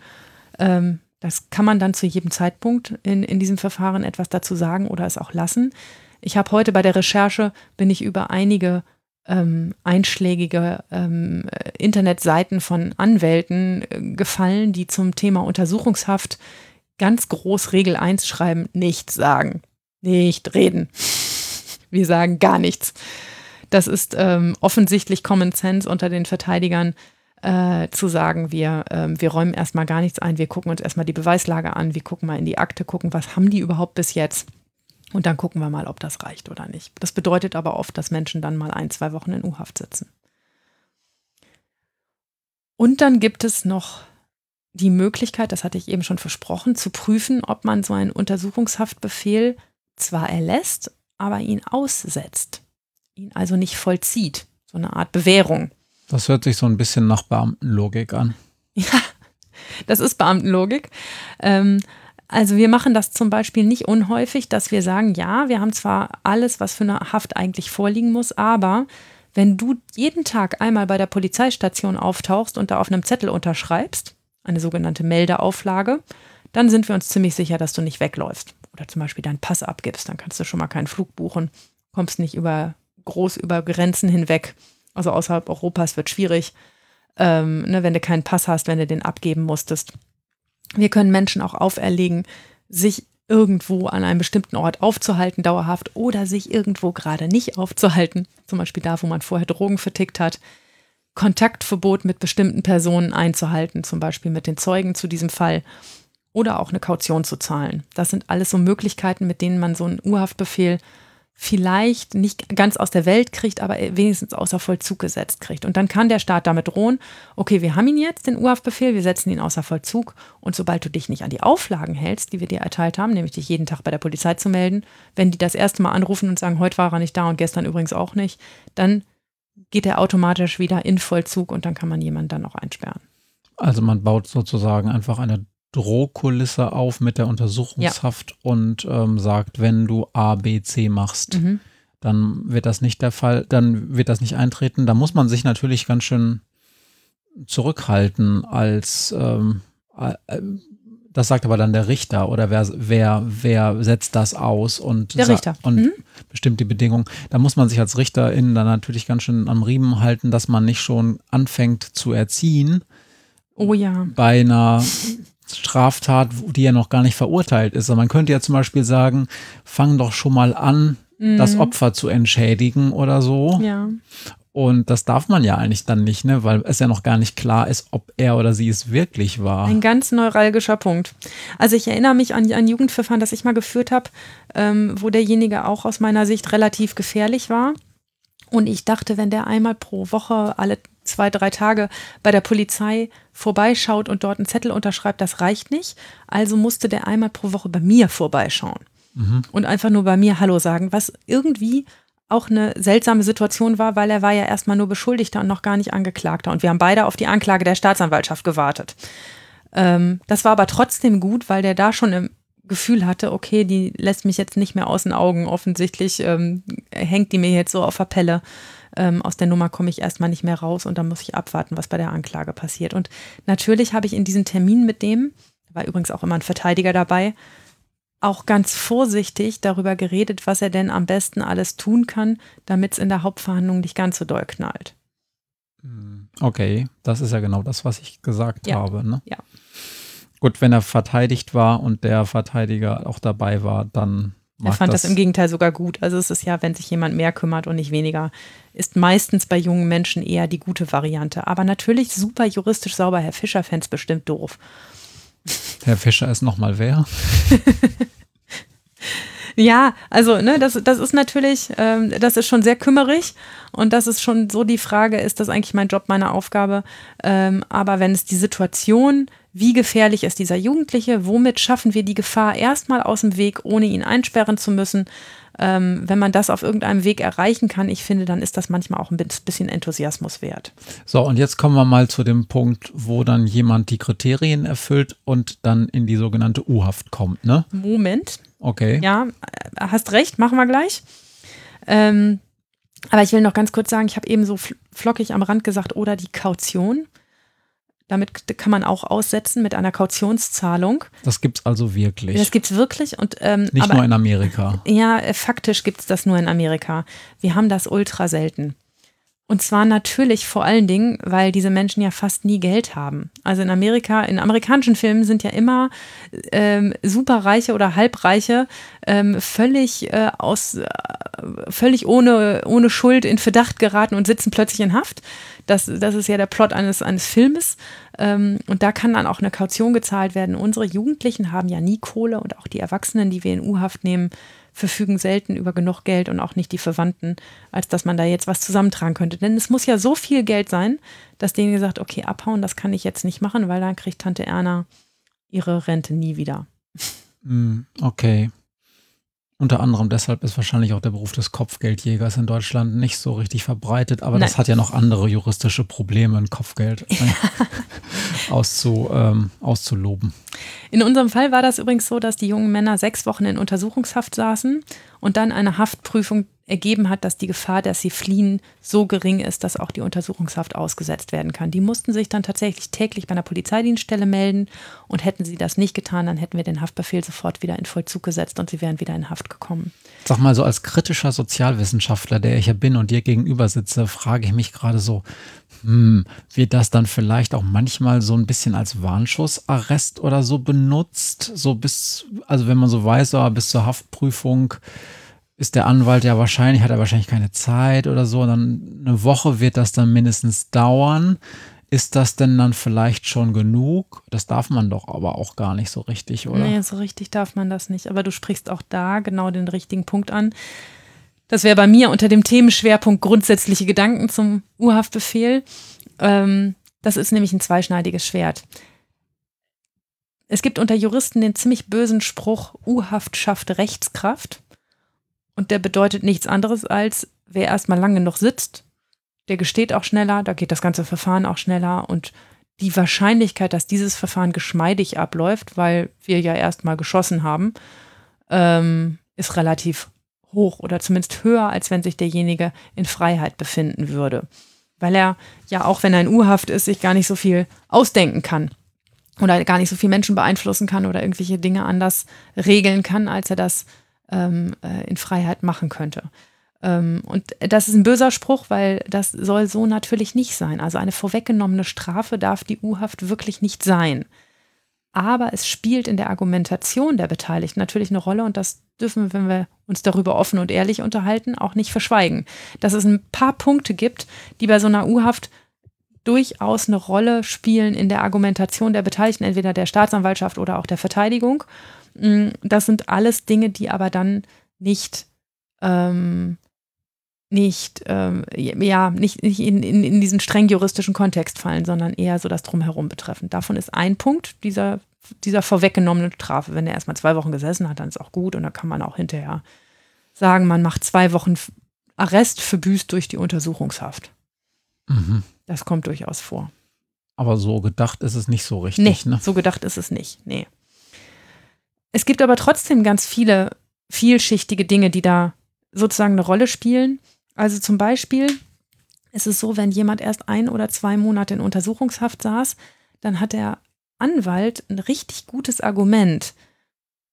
Ähm, das kann man dann zu jedem Zeitpunkt in, in diesem Verfahren etwas dazu sagen oder es auch lassen. Ich habe heute bei der Recherche, bin ich über einige ähm, einschlägige ähm, Internetseiten von Anwälten äh, gefallen, die zum Thema Untersuchungshaft ganz groß Regel 1 schreiben, nichts sagen, nicht reden. Wir sagen gar nichts. Das ist ähm, offensichtlich Common Sense unter den Verteidigern äh, zu sagen, wir, äh, wir räumen erstmal gar nichts ein, wir gucken uns erstmal die Beweislage an, wir gucken mal in die Akte, gucken, was haben die überhaupt bis jetzt. Und dann gucken wir mal, ob das reicht oder nicht. Das bedeutet aber oft, dass Menschen dann mal ein, zwei Wochen in U-Haft sitzen. Und dann gibt es noch die Möglichkeit, das hatte ich eben schon versprochen, zu prüfen, ob man so einen Untersuchungshaftbefehl zwar erlässt, aber ihn aussetzt, ihn also nicht vollzieht. So eine Art Bewährung. Das hört sich so ein bisschen nach Beamtenlogik an. Ja, das ist Beamtenlogik. Ähm, also wir machen das zum Beispiel nicht unhäufig, dass wir sagen, ja, wir haben zwar alles, was für eine Haft eigentlich vorliegen muss, aber wenn du jeden Tag einmal bei der Polizeistation auftauchst und da auf einem Zettel unterschreibst, eine sogenannte Meldeauflage, dann sind wir uns ziemlich sicher, dass du nicht wegläufst oder zum Beispiel deinen Pass abgibst. Dann kannst du schon mal keinen Flug buchen, kommst nicht über groß über Grenzen hinweg also außerhalb Europas wird schwierig, ähm, ne, wenn du keinen Pass hast, wenn du den abgeben musstest. Wir können Menschen auch auferlegen, sich irgendwo an einem bestimmten Ort aufzuhalten, dauerhaft, oder sich irgendwo gerade nicht aufzuhalten, zum Beispiel da, wo man vorher Drogen vertickt hat. Kontaktverbot mit bestimmten Personen einzuhalten, zum Beispiel mit den Zeugen zu diesem Fall, oder auch eine Kaution zu zahlen. Das sind alles so Möglichkeiten, mit denen man so einen Urhaftbefehl vielleicht nicht ganz aus der Welt kriegt, aber wenigstens außer Vollzug gesetzt kriegt. Und dann kann der Staat damit drohen, okay, wir haben ihn jetzt, den Urhaftbefehl, wir setzen ihn außer Vollzug und sobald du dich nicht an die Auflagen hältst, die wir dir erteilt haben, nämlich dich jeden Tag bei der Polizei zu melden, wenn die das erste Mal anrufen und sagen, heute war er nicht da und gestern übrigens auch nicht, dann geht er automatisch wieder in Vollzug und dann kann man jemanden dann auch einsperren. Also man baut sozusagen einfach eine Drohkulisse auf mit der Untersuchungshaft ja. und ähm, sagt, wenn du A, B, C machst, mhm. dann wird das nicht der Fall, dann wird das nicht eintreten. Da muss man sich natürlich ganz schön zurückhalten als ähm, äh, das sagt aber dann der Richter oder wer, wer, wer setzt das aus und, der Richter. und mhm. bestimmt die Bedingungen. Da muss man sich als Richterin dann natürlich ganz schön am Riemen halten, dass man nicht schon anfängt zu erziehen. Oh ja. Bei einer Straftat, die ja noch gar nicht verurteilt ist. man könnte ja zum Beispiel sagen, fang doch schon mal an, mhm. das Opfer zu entschädigen oder so. Ja. Und das darf man ja eigentlich dann nicht, ne? weil es ja noch gar nicht klar ist, ob er oder sie es wirklich war. Ein ganz neuralgischer Punkt. Also ich erinnere mich an ein Jugendverfahren, das ich mal geführt habe, ähm, wo derjenige auch aus meiner Sicht relativ gefährlich war. Und ich dachte, wenn der einmal pro Woche alle zwei, drei Tage bei der Polizei vorbeischaut und dort einen Zettel unterschreibt, das reicht nicht. Also musste der einmal pro Woche bei mir vorbeischauen mhm. und einfach nur bei mir Hallo sagen, was irgendwie auch eine seltsame Situation war, weil er war ja erstmal nur Beschuldigter und noch gar nicht Angeklagter. Und wir haben beide auf die Anklage der Staatsanwaltschaft gewartet. Ähm, das war aber trotzdem gut, weil der da schon im Gefühl hatte, okay, die lässt mich jetzt nicht mehr aus den Augen. Offensichtlich ähm, hängt die mir jetzt so auf der Pelle. Ähm, aus der Nummer komme ich erstmal nicht mehr raus und dann muss ich abwarten, was bei der Anklage passiert. Und natürlich habe ich in diesen Termin mit dem, war übrigens auch immer ein Verteidiger dabei, auch ganz vorsichtig darüber geredet, was er denn am besten alles tun kann, damit es in der Hauptverhandlung nicht ganz so doll knallt. Hm, okay, das ist ja genau das, was ich gesagt ja. habe. Ne? Ja. Gut, wenn er verteidigt war und der Verteidiger auch dabei war, dann. Er fand das, das im Gegenteil sogar gut. Also es ist ja, wenn sich jemand mehr kümmert und nicht weniger, ist meistens bei jungen Menschen eher die gute Variante. Aber natürlich super juristisch sauber. Herr Fischer fände es bestimmt doof. Herr Fischer ist nochmal wer? ja, also ne, das, das ist natürlich, ähm, das ist schon sehr kümmerig und das ist schon so die Frage, ist das eigentlich mein Job, meine Aufgabe? Ähm, aber wenn es die Situation, wie gefährlich ist dieser Jugendliche, womit schaffen wir die Gefahr erstmal aus dem Weg, ohne ihn einsperren zu müssen? ähm, wenn man das auf irgendeinem Weg erreichen kann, ich finde, dann ist das manchmal auch ein bisschen Enthusiasmus wert. So, und jetzt kommen wir mal zu dem Punkt, wo dann jemand die Kriterien erfüllt und dann in die sogenannte U-Haft kommt, ne? Moment. Okay. Ja, hast recht, machen wir gleich. Ähm, aber ich will noch ganz kurz sagen, ich habe eben so flockig am Rand gesagt, oder die Kaution. Damit kann man auch aussetzen mit einer Kautionszahlung. Das gibt es also wirklich. Das gibt es wirklich. Und, ähm, Nicht aber, nur in Amerika. Ja, faktisch gibt es das nur in Amerika. Wir haben das ultra selten. Und zwar natürlich vor allen Dingen, weil diese Menschen ja fast nie Geld haben. Also in Amerika, in amerikanischen Filmen sind ja immer ähm, superreiche oder halbreiche ähm, völlig äh, aus, äh, völlig ohne, ohne Schuld in Verdacht geraten und sitzen plötzlich in Haft. Das, das ist ja der Plot eines, eines Filmes. Ähm, und da kann dann auch eine Kaution gezahlt werden. Unsere Jugendlichen haben ja nie Kohle und auch die Erwachsenen, die wir in U-Haft nehmen, verfügen selten über genug Geld und auch nicht die Verwandten, als dass man da jetzt was zusammentragen könnte. Denn es muss ja so viel Geld sein, dass denen gesagt, okay, abhauen, das kann ich jetzt nicht machen, weil dann kriegt Tante Erna ihre Rente nie wieder. Hm, okay. Unter anderem deshalb ist wahrscheinlich auch der Beruf des Kopfgeldjägers in Deutschland nicht so richtig verbreitet, aber Nein. das hat ja noch andere juristische Probleme, ein Kopfgeld auszu, ähm, auszuloben. In unserem Fall war das übrigens so, dass die jungen Männer sechs Wochen in Untersuchungshaft saßen und dann eine Haftprüfung ergeben hat, dass die Gefahr, dass sie fliehen, so gering ist, dass auch die Untersuchungshaft ausgesetzt werden kann. Die mussten sich dann tatsächlich täglich bei einer Polizeidienststelle melden und hätten sie das nicht getan, dann hätten wir den Haftbefehl sofort wieder in Vollzug gesetzt und sie wären wieder in Haft gekommen. Sag mal, so als kritischer Sozialwissenschaftler, der ich ja bin und dir gegenüber sitze, frage ich mich gerade so, hm, wird das dann vielleicht auch manchmal so ein bisschen als Warnschussarrest oder so benutzt? So bis, also wenn man so weiß, oh, bis zur Haftprüfung ist der Anwalt ja wahrscheinlich, hat er wahrscheinlich keine Zeit oder so. Dann eine Woche wird das dann mindestens dauern. Ist das denn dann vielleicht schon genug? Das darf man doch aber auch gar nicht so richtig, oder? Nee, so richtig darf man das nicht. Aber du sprichst auch da genau den richtigen Punkt an. Das wäre bei mir unter dem Themenschwerpunkt grundsätzliche Gedanken zum Urhaftbefehl. Ähm, das ist nämlich ein zweischneidiges Schwert. Es gibt unter Juristen den ziemlich bösen Spruch, U-Haft schafft Rechtskraft. Und der bedeutet nichts anderes als, wer erstmal lange noch sitzt, der gesteht auch schneller, da geht das ganze Verfahren auch schneller und die Wahrscheinlichkeit, dass dieses Verfahren geschmeidig abläuft, weil wir ja erstmal geschossen haben, ähm, ist relativ hoch oder zumindest höher, als wenn sich derjenige in Freiheit befinden würde. Weil er ja auch, wenn er in U-Haft ist, sich gar nicht so viel ausdenken kann oder gar nicht so viel Menschen beeinflussen kann oder irgendwelche Dinge anders regeln kann, als er das ähm, äh, in Freiheit machen könnte. Ähm, und das ist ein böser Spruch, weil das soll so natürlich nicht sein. Also eine vorweggenommene Strafe darf die U-Haft wirklich nicht sein. Aber es spielt in der Argumentation der Beteiligten natürlich eine Rolle und das dürfen wir, wenn wir uns darüber offen und ehrlich unterhalten, auch nicht verschweigen. Dass es ein paar Punkte gibt, die bei so einer U-Haft durchaus eine Rolle spielen in der Argumentation der Beteiligten, entweder der Staatsanwaltschaft oder auch der Verteidigung. Mm, das sind alles Dinge, die aber dann nicht, ähm, nicht, ähm, ja, nicht, nicht in, in, in diesen streng juristischen Kontext fallen, sondern eher so das Drumherum betreffen. Davon ist ein Punkt dieser, dieser vorweggenommenen Strafe. Wenn er erstmal zwei Wochen gesessen hat, dann ist auch gut und dann kann man auch hinterher sagen, man macht zwei Wochen Arrest verbüßt durch die Untersuchungshaft. Mhm. Das kommt durchaus vor. Aber so gedacht ist es nicht so richtig. Nee, ne? so gedacht ist es nicht. Nee. Es gibt aber trotzdem ganz viele vielschichtige Dinge, die da sozusagen eine Rolle spielen. Also zum Beispiel ist es so, wenn jemand erst ein oder zwei Monate in Untersuchungshaft saß, dann hat der Anwalt ein richtig gutes Argument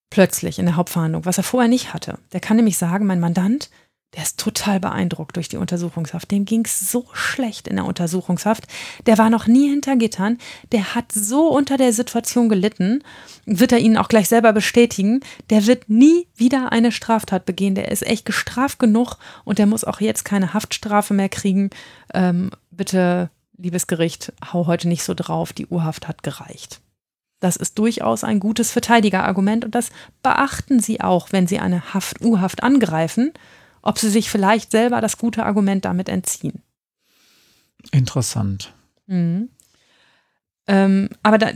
plötzlich in der Hauptverhandlung, was er vorher nicht hatte. Der kann nämlich sagen, mein Mandant, der ist total beeindruckt durch die Untersuchungshaft. Dem ging es so schlecht in der Untersuchungshaft. Der war noch nie hinter Gittern. Der hat so unter der Situation gelitten. Wird er Ihnen auch gleich selber bestätigen. Der wird nie wieder eine Straftat begehen. Der ist echt gestraft genug und der muss auch jetzt keine Haftstrafe mehr kriegen. Ähm, bitte, liebes Gericht, hau heute nicht so drauf. Die Urhaft hat gereicht. Das ist durchaus ein gutes Verteidigerargument und das beachten Sie auch, wenn Sie eine Haft, Urhaft angreifen ob sie sich vielleicht selber das gute Argument damit entziehen. Interessant. Mhm. Ähm, aber da,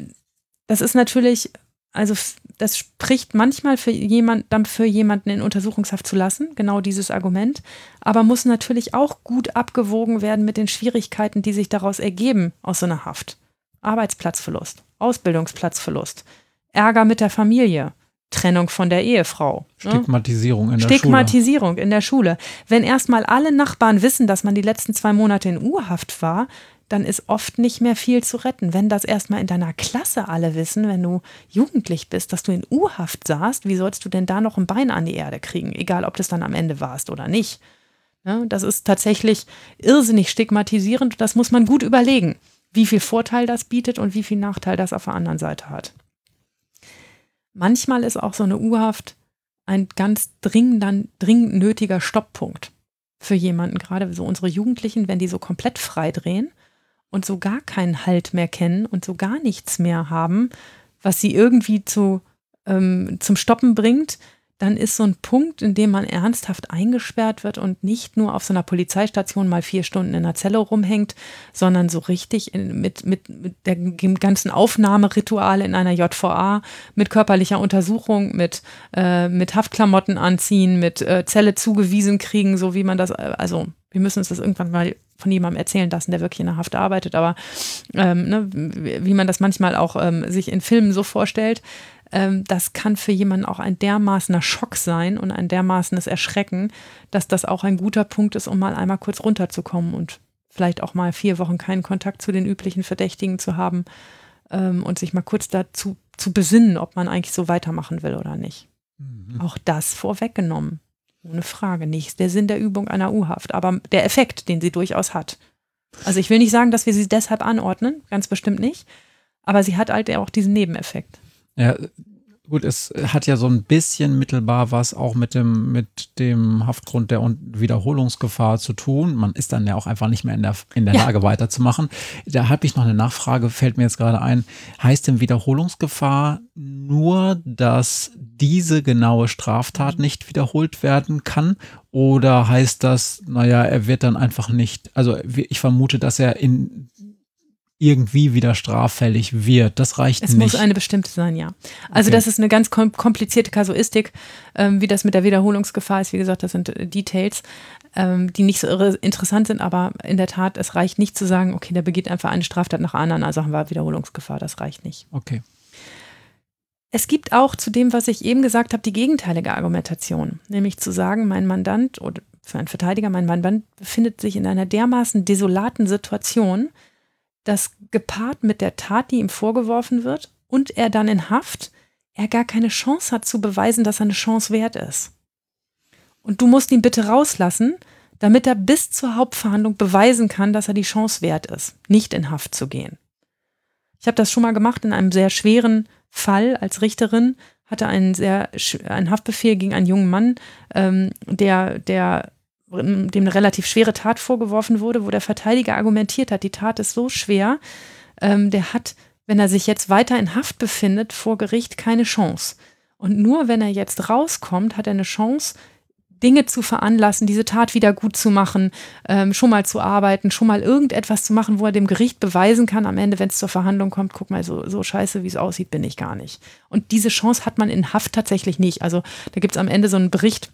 das ist natürlich, also das spricht manchmal für jemand, dann für jemanden in Untersuchungshaft zu lassen, genau dieses Argument, aber muss natürlich auch gut abgewogen werden mit den Schwierigkeiten, die sich daraus ergeben aus so einer Haft. Arbeitsplatzverlust, Ausbildungsplatzverlust, Ärger mit der Familie, Trennung von der Ehefrau. Ne? Stigmatisierung in der Stigmatisierung Schule. in der Schule. Wenn erstmal alle Nachbarn wissen, dass man die letzten zwei Monate in U-Haft war, dann ist oft nicht mehr viel zu retten. Wenn das erstmal in deiner Klasse alle wissen, wenn du jugendlich bist, dass du in U-Haft saßt, wie sollst du denn da noch ein Bein an die Erde kriegen? Egal, ob das dann am Ende warst oder nicht. Ne? Das ist tatsächlich irrsinnig stigmatisierend. Das muss man gut überlegen, wie viel Vorteil das bietet und wie viel Nachteil das auf der anderen Seite hat. Manchmal ist auch so eine U-Haft ein ganz dringend, dringend nötiger Stopppunkt für jemanden, gerade so unsere Jugendlichen, wenn die so komplett frei drehen und so gar keinen Halt mehr kennen und so gar nichts mehr haben, was sie irgendwie zu, ähm, zum Stoppen bringt, dann ist so ein Punkt, in dem man ernsthaft eingesperrt wird und nicht nur auf so einer Polizeistation mal vier Stunden in einer Zelle rumhängt, sondern so richtig in, mit, mit, mit dem ganzen Aufnahmeritual in einer JVA, mit körperlicher Untersuchung, mit, äh, mit Haftklamotten anziehen, mit äh, Zelle zugewiesen kriegen, so wie man das, äh, also wir müssen uns das irgendwann mal von jemandem erzählen lassen, der wirklich in der Haft arbeitet, aber ähm, ne, wie man das manchmal auch ähm, sich in Filmen so vorstellt, ähm, das kann für jemanden auch ein dermaßener Schock sein und ein dermaßenes Erschrecken, dass das auch ein guter Punkt ist, um mal einmal kurz runterzukommen und vielleicht auch mal vier Wochen keinen Kontakt zu den üblichen Verdächtigen zu haben ähm, und sich mal kurz dazu zu besinnen, ob man eigentlich so weitermachen will oder nicht. Mhm. Auch das vorweggenommen. Ohne Frage. Nicht der Sinn der Übung einer U-Haft, aber der Effekt, den sie durchaus hat. Also ich will nicht sagen, dass wir sie deshalb anordnen, ganz bestimmt nicht, aber sie hat halt auch diesen Nebeneffekt. Ja, gut, es hat ja so ein bisschen mittelbar was auch mit dem, mit dem Haftgrund der Wiederholungsgefahr zu tun. Man ist dann ja auch einfach nicht mehr in der, in der ja. Lage weiterzumachen. Da habe ich noch eine Nachfrage, fällt mir jetzt gerade ein. Heißt denn Wiederholungsgefahr nur, dass diese genaue Straftat mhm. nicht wiederholt werden kann? Oder heißt das, naja, er wird dann einfach nicht, also ich vermute, dass er in irgendwie wieder straffällig wird. Das reicht es nicht. Es muss eine bestimmte sein, ja. Also okay. das ist eine ganz komplizierte Kasuistik, ähm, wie das mit der Wiederholungsgefahr ist. Wie gesagt, das sind äh, Details, ähm, die nicht so interessant sind, aber in der Tat, es reicht nicht zu sagen, okay, der begeht einfach eine Straftat nach anderen, also haben wir Wiederholungsgefahr. Das reicht nicht. Okay. Es gibt auch zu dem, was ich eben gesagt habe, die gegenteilige Argumentation, nämlich zu sagen, mein Mandant oder für einen Verteidiger, mein Mandant befindet sich in einer dermaßen desolaten Situation, dass gepaart mit der Tat, die ihm vorgeworfen wird, und er dann in Haft, er gar keine Chance hat zu beweisen, dass er eine Chance wert ist. Und du musst ihn bitte rauslassen, damit er bis zur Hauptverhandlung beweisen kann, dass er die Chance wert ist, nicht in Haft zu gehen. Ich habe das schon mal gemacht in einem sehr schweren Fall als Richterin, hatte einen sehr einen Haftbefehl gegen einen jungen Mann, ähm, der, der dem eine relativ schwere Tat vorgeworfen wurde, wo der Verteidiger argumentiert hat, die Tat ist so schwer, ähm, der hat, wenn er sich jetzt weiter in Haft befindet, vor Gericht keine Chance. Und nur wenn er jetzt rauskommt, hat er eine Chance, Dinge zu veranlassen, diese Tat wieder gut zu machen, ähm, schon mal zu arbeiten, schon mal irgendetwas zu machen, wo er dem Gericht beweisen kann, am Ende, wenn es zur Verhandlung kommt, guck mal, so, so scheiße, wie es aussieht, bin ich gar nicht. Und diese Chance hat man in Haft tatsächlich nicht. Also da gibt es am Ende so einen Bericht,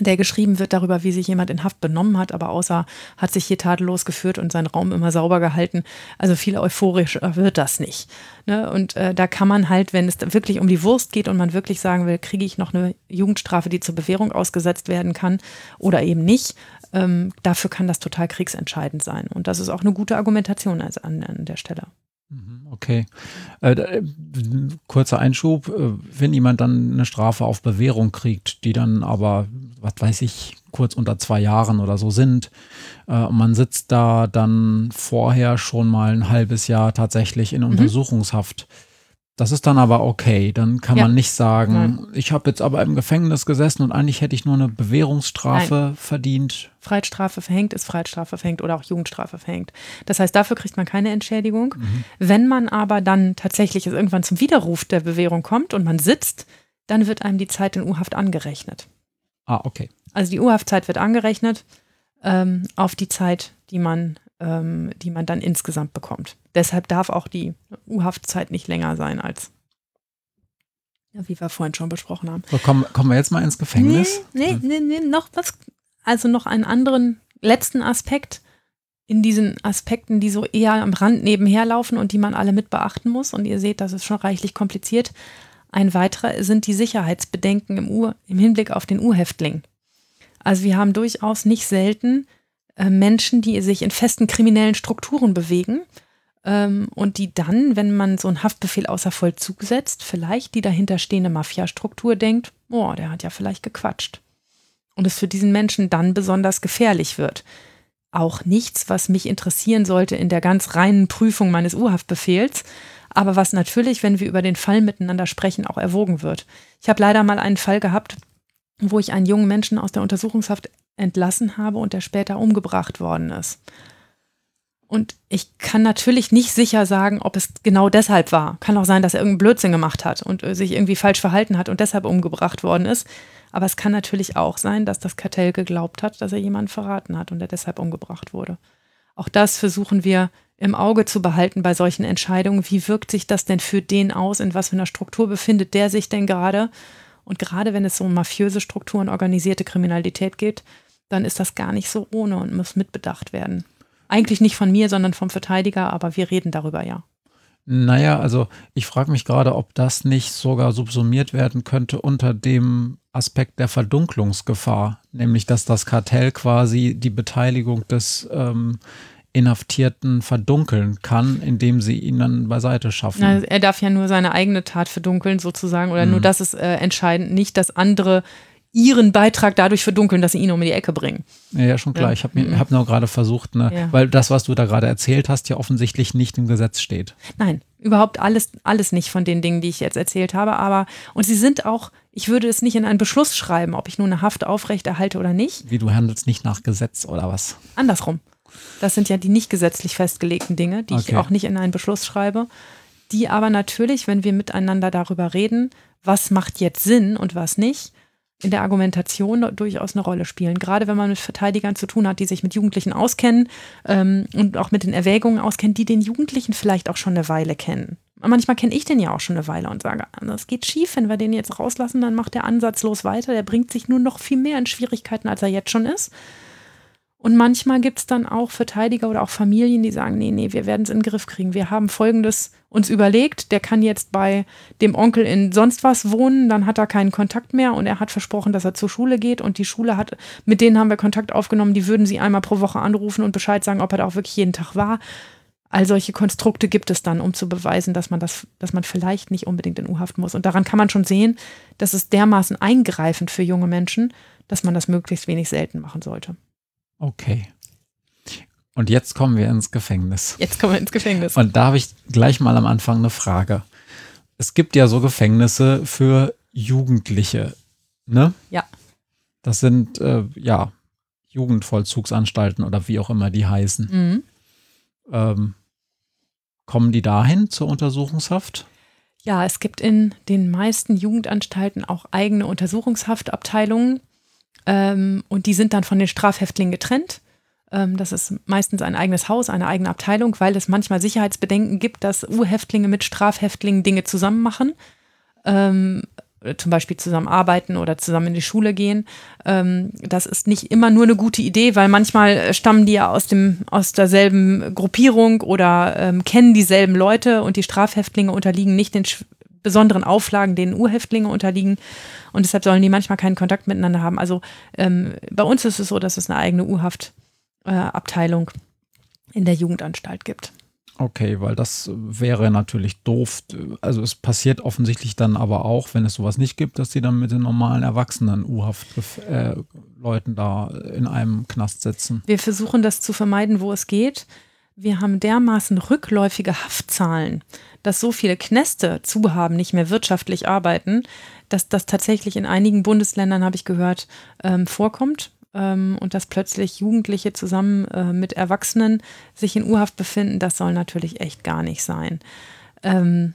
der geschrieben wird darüber, wie sich jemand in Haft benommen hat, aber außer hat sich hier tadellos geführt und seinen Raum immer sauber gehalten. Also viel euphorischer wird das nicht. Ne? Und äh, da kann man halt, wenn es wirklich um die Wurst geht und man wirklich sagen will, kriege ich noch eine Jugendstrafe, die zur Bewährung ausgesetzt werden kann oder eben nicht, ähm, dafür kann das total kriegsentscheidend sein. Und das ist auch eine gute Argumentation also an, an der Stelle. Mhm, okay. Äh, äh, kurzer Einschub. Äh, wenn jemand dann eine Strafe auf Bewährung kriegt, die dann aber, was weiß ich, kurz unter zwei Jahren oder so sind, und man sitzt da dann vorher schon mal ein halbes Jahr tatsächlich in mhm. Das ist dann aber okay. Dann kann ja. man nicht sagen, Nein. ich habe jetzt aber im Gefängnis gesessen und eigentlich hätte ich nur eine Bewährungsstrafe Nein. verdient. Freiheitsstrafe verhängt ist Freiheitsstrafe verhängt oder auch Jugendstrafe verhängt. Das heißt, dafür kriegt man keine Entschädigung. Mhm. Wenn man aber dann tatsächlich irgendwann zum Widerruf der Bewährung kommt und man sitzt, dann wird einem die Zeit in U-Haft angerechnet. Ah, okay. Also die U-Haftzeit wird angerechnet ähm, auf die Zeit, die man ähm, die man dann insgesamt bekommt. Deshalb darf auch die U-Haftzeit nicht länger sein als, ja, wie wir vorhin schon besprochen haben. So, kommen, kommen wir jetzt mal ins Gefängnis? Nee, nee, nee, nee, noch was, also noch einen anderen letzten Aspekt in diesen Aspekten, die so eher am Rand nebenher laufen und die man alle mit beachten muss. Und ihr seht, das ist schon reichlich kompliziert. Ein weiterer sind die Sicherheitsbedenken im, U im Hinblick auf den U-Häftling. Also wir haben durchaus nicht selten äh, Menschen, die sich in festen kriminellen Strukturen bewegen ähm, und die dann, wenn man so einen Haftbefehl außer Vollzug setzt, vielleicht die dahinterstehende Mafiastruktur denkt, oh, der hat ja vielleicht gequatscht. Und es für diesen Menschen dann besonders gefährlich wird. Auch nichts, was mich interessieren sollte in der ganz reinen Prüfung meines U-Haftbefehls, aber was natürlich, wenn wir über den Fall miteinander sprechen, auch erwogen wird. Ich habe leider mal einen Fall gehabt, wo ich einen jungen Menschen aus der Untersuchungshaft entlassen habe und der später umgebracht worden ist. Und ich kann natürlich nicht sicher sagen, ob es genau deshalb war. Kann auch sein, dass er irgendeinen Blödsinn gemacht hat und äh, sich irgendwie falsch verhalten hat und deshalb umgebracht worden ist. Aber es kann natürlich auch sein, dass das Kartell geglaubt hat, dass er jemanden verraten hat und er deshalb umgebracht wurde. Auch das versuchen wir im Auge zu behalten bei solchen Entscheidungen. Wie wirkt sich das denn für den aus? In was für einer Struktur befindet der sich denn gerade? Und gerade wenn es um mafiöse Strukturen, organisierte Kriminalität geht, dann ist das gar nicht so ohne und muss mitbedacht werden. Eigentlich nicht von mir, sondern vom Verteidiger, aber wir reden darüber ja. Naja, also ich frage mich gerade, ob das nicht sogar subsumiert werden könnte unter dem Aspekt der Verdunklungsgefahr, nämlich dass das Kartell quasi die Beteiligung des ähm, Inhaftierten verdunkeln kann, indem sie ihn dann beiseite schaffen. Also er darf ja nur seine eigene Tat verdunkeln sozusagen oder mhm. nur das ist äh, entscheidend, nicht dass andere ihren Beitrag dadurch verdunkeln, dass sie ihn um die Ecke bringen. Ja, ja schon klar. Ja. Ich habe mhm. hab nur gerade versucht, ne, ja. weil das, was du da gerade erzählt hast, ja offensichtlich nicht im Gesetz steht. Nein, überhaupt alles, alles nicht von den Dingen, die ich jetzt erzählt habe. Aber, und sie sind auch, ich würde es nicht in einen Beschluss schreiben, ob ich nun eine Haft aufrechterhalte oder nicht. Wie du handelst nicht nach Gesetz oder was? Andersrum. Das sind ja die nicht gesetzlich festgelegten Dinge, die okay. ich auch nicht in einen Beschluss schreibe. Die aber natürlich, wenn wir miteinander darüber reden, was macht jetzt Sinn und was nicht, in der Argumentation durchaus eine Rolle spielen. Gerade wenn man mit Verteidigern zu tun hat, die sich mit Jugendlichen auskennen ähm, und auch mit den Erwägungen auskennen, die den Jugendlichen vielleicht auch schon eine Weile kennen. Manchmal kenne ich den ja auch schon eine Weile und sage, das geht schief, wenn wir den jetzt rauslassen, dann macht der ansatzlos weiter. Der bringt sich nur noch viel mehr in Schwierigkeiten, als er jetzt schon ist. Und manchmal gibt es dann auch Verteidiger oder auch Familien, die sagen, nee, nee, wir werden es in den Griff kriegen. Wir haben Folgendes uns überlegt, der kann jetzt bei dem Onkel in sonst was wohnen, dann hat er keinen Kontakt mehr und er hat versprochen, dass er zur Schule geht und die Schule hat, mit denen haben wir Kontakt aufgenommen, die würden sie einmal pro Woche anrufen und Bescheid sagen, ob er da auch wirklich jeden Tag war. All solche Konstrukte gibt es dann, um zu beweisen, dass man das, dass man vielleicht nicht unbedingt in U-Haft muss. Und daran kann man schon sehen, dass es dermaßen eingreifend für junge Menschen, dass man das möglichst wenig selten machen sollte. Okay. Und jetzt kommen wir ins Gefängnis. Jetzt kommen wir ins Gefängnis. Und da habe ich gleich mal am Anfang eine Frage. Es gibt ja so Gefängnisse für Jugendliche, ne? Ja. Das sind, äh, ja, Jugendvollzugsanstalten oder wie auch immer die heißen. Mhm. Ähm, kommen die dahin zur Untersuchungshaft? Ja, es gibt in den meisten Jugendanstalten auch eigene Untersuchungshaftabteilungen. Ähm, und die sind dann von den Strafhäftlingen getrennt. Ähm, das ist meistens ein eigenes Haus, eine eigene Abteilung, weil es manchmal Sicherheitsbedenken gibt, dass U-Häftlinge mit Strafhäftlingen Dinge zusammen machen. Ähm, äh, zum Beispiel zusammen arbeiten oder zusammen in die Schule gehen. Ähm, das ist nicht immer nur eine gute Idee, weil manchmal äh, stammen die ja aus, dem, aus derselben Gruppierung oder ähm, kennen dieselben Leute und die Strafhäftlinge unterliegen nicht den besonderen Auflagen, denen Urhäftlinge unterliegen. Und deshalb sollen die manchmal keinen Kontakt miteinander haben. Also ähm, bei uns ist es so, dass es eine eigene Urhaftabteilung äh, in der Jugendanstalt gibt. Okay, weil das wäre natürlich doof. Also es passiert offensichtlich dann aber auch, wenn es sowas nicht gibt, dass die dann mit den normalen Erwachsenen U-Haft-Leuten äh, da in einem Knast sitzen. Wir versuchen das zu vermeiden, wo es geht. Wir haben dermaßen rückläufige Haftzahlen, dass so viele Knäste zu haben, nicht mehr wirtschaftlich arbeiten, dass das tatsächlich in einigen Bundesländern, habe ich gehört, ähm, vorkommt ähm, und dass plötzlich Jugendliche zusammen äh, mit Erwachsenen sich in Urhaft befinden, das soll natürlich echt gar nicht sein. Ähm,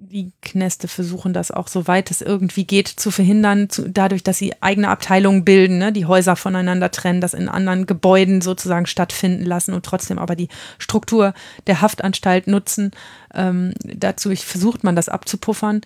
die Knäste versuchen das auch, soweit es irgendwie geht, zu verhindern, zu, dadurch, dass sie eigene Abteilungen bilden, ne, die Häuser voneinander trennen, das in anderen Gebäuden sozusagen stattfinden lassen und trotzdem aber die Struktur der Haftanstalt nutzen. Ähm, dazu versucht man das abzupuffern.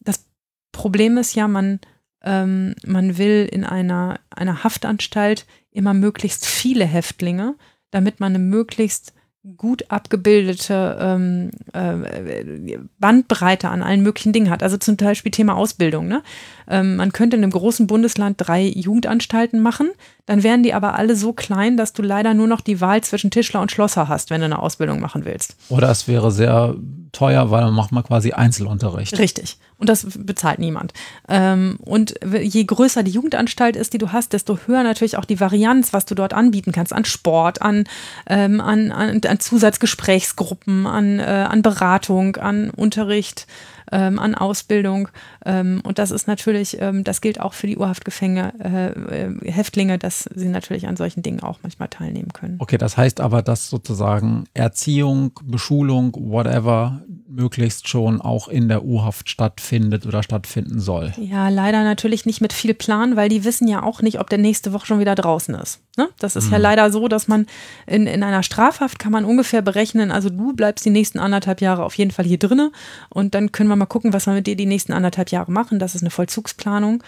Das Problem ist ja, man ähm, man will in einer, einer Haftanstalt immer möglichst viele Häftlinge, damit man eine möglichst gut abgebildete ähm, äh, Bandbreite an allen möglichen Dingen hat. Also zum Beispiel Thema Ausbildung. Ne? Ähm, man könnte in einem großen Bundesland drei Jugendanstalten machen, dann wären die aber alle so klein, dass du leider nur noch die Wahl zwischen Tischler und Schlosser hast, wenn du eine Ausbildung machen willst. Oder es wäre sehr teuer, weil dann macht man quasi Einzelunterricht. Richtig. Und das bezahlt niemand. Ähm, und je größer die Jugendanstalt ist, die du hast, desto höher natürlich auch die Varianz, was du dort anbieten kannst, an Sport, an, ähm, an, an, an Zusatzgesprächsgruppen, an, äh, an Beratung, an Unterricht ähm, an Ausbildung. Ähm, und das ist natürlich, ähm, das gilt auch für die Urhaftgefänge, äh, äh, Häftlinge, dass sie natürlich an solchen Dingen auch manchmal teilnehmen können. Okay, das heißt aber, dass sozusagen Erziehung, Beschulung, whatever, möglichst schon auch in der U-Haft stattfindet oder stattfinden soll. Ja, leider natürlich nicht mit viel Plan, weil die wissen ja auch nicht, ob der nächste Woche schon wieder draußen ist. Ne? Das ist mhm. ja leider so, dass man in, in einer Strafhaft kann man ungefähr berechnen, also du bleibst die nächsten anderthalb Jahre auf jeden Fall hier drinne und dann können wir mal gucken, was wir mit dir die nächsten anderthalb Jahre machen. Das ist eine Vollzugsplanung.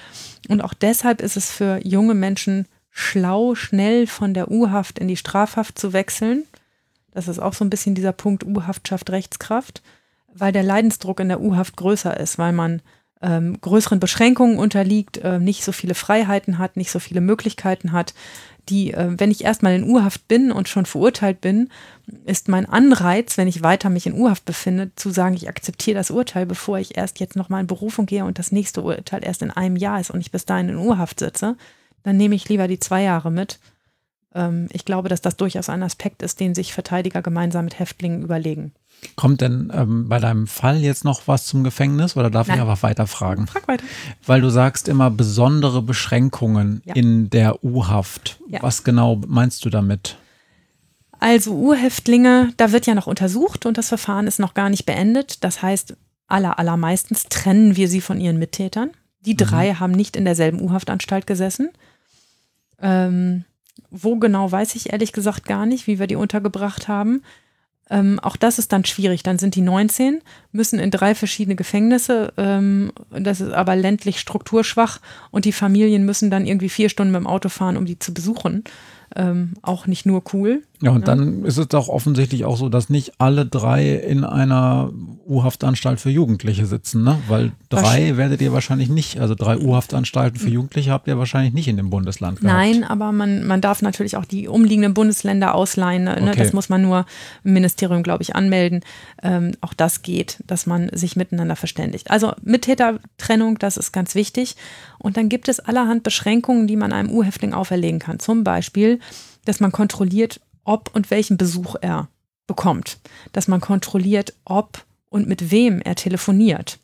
Und auch deshalb ist es für junge Menschen schlau, schnell von der U-Haft in die Strafhaft zu wechseln. Das ist auch so ein bisschen dieser Punkt U-Haft schafft Rechtskraft weil der Leidensdruck in der U-Haft größer ist, weil man ähm, größeren Beschränkungen unterliegt, äh, nicht so viele Freiheiten hat, nicht so viele Möglichkeiten hat, die, äh, wenn ich erstmal in U-Haft bin und schon verurteilt bin, ist mein Anreiz, wenn ich weiter mich in U-Haft befinde, zu sagen, ich akzeptiere das Urteil, bevor ich erst jetzt nochmal in Berufung gehe und das nächste Urteil erst in einem Jahr ist und ich bis dahin in U-Haft sitze, dann nehme ich lieber die zwei Jahre mit. Ähm, ich glaube, dass das durchaus ein Aspekt ist, den sich Verteidiger gemeinsam mit Häftlingen überlegen. Kommt denn ähm, bei deinem Fall jetzt noch was zum Gefängnis oder darf Nein. ich einfach weiter fragen? Frag weiter. Weil du sagst immer besondere Beschränkungen ja. in der U-Haft. Ja. Was genau meinst du damit? Also U-Häftlinge, da wird ja noch untersucht und das Verfahren ist noch gar nicht beendet. Das heißt, aller, allermeistens trennen wir sie von ihren Mittätern. Die mhm. drei mhm. haben nicht in derselben U-Haftanstalt gesessen. Ähm, wo genau, weiß ich ehrlich gesagt gar nicht, wie wir die untergebracht haben. Ähm, auch das ist dann schwierig. Dann sind die 19, müssen in drei verschiedene Gefängnisse. Ähm, das ist aber ländlich strukturschwach und die Familien müssen dann irgendwie vier Stunden mit dem Auto fahren, um die zu besuchen ähm, auch nicht nur cool. Ja, und ja. dann ist es doch offensichtlich auch so, dass nicht alle drei in einer U-Haftanstalt für Jugendliche sitzen, ne? Weil drei werdet ihr wahrscheinlich nicht, also drei U-Haftanstalten für Jugendliche habt ihr wahrscheinlich nicht in dem Bundesland gehabt. Nein, aber man, man darf natürlich auch die umliegenden Bundesländer ausleihen. Ne? Okay. Das muss man nur im Ministerium, glaube ich, anmelden. Ähm, auch das geht, dass man sich miteinander verständigt. Also Mittätertrennung, das ist ganz wichtig. Und dann gibt es allerhand Beschränkungen, die man einem U-Häftling auferlegen kann. Zum Beispiel dass man kontrolliert, ob und welchen Besuch er bekommt. Dass man kontrolliert, ob und mit wem er telefoniert.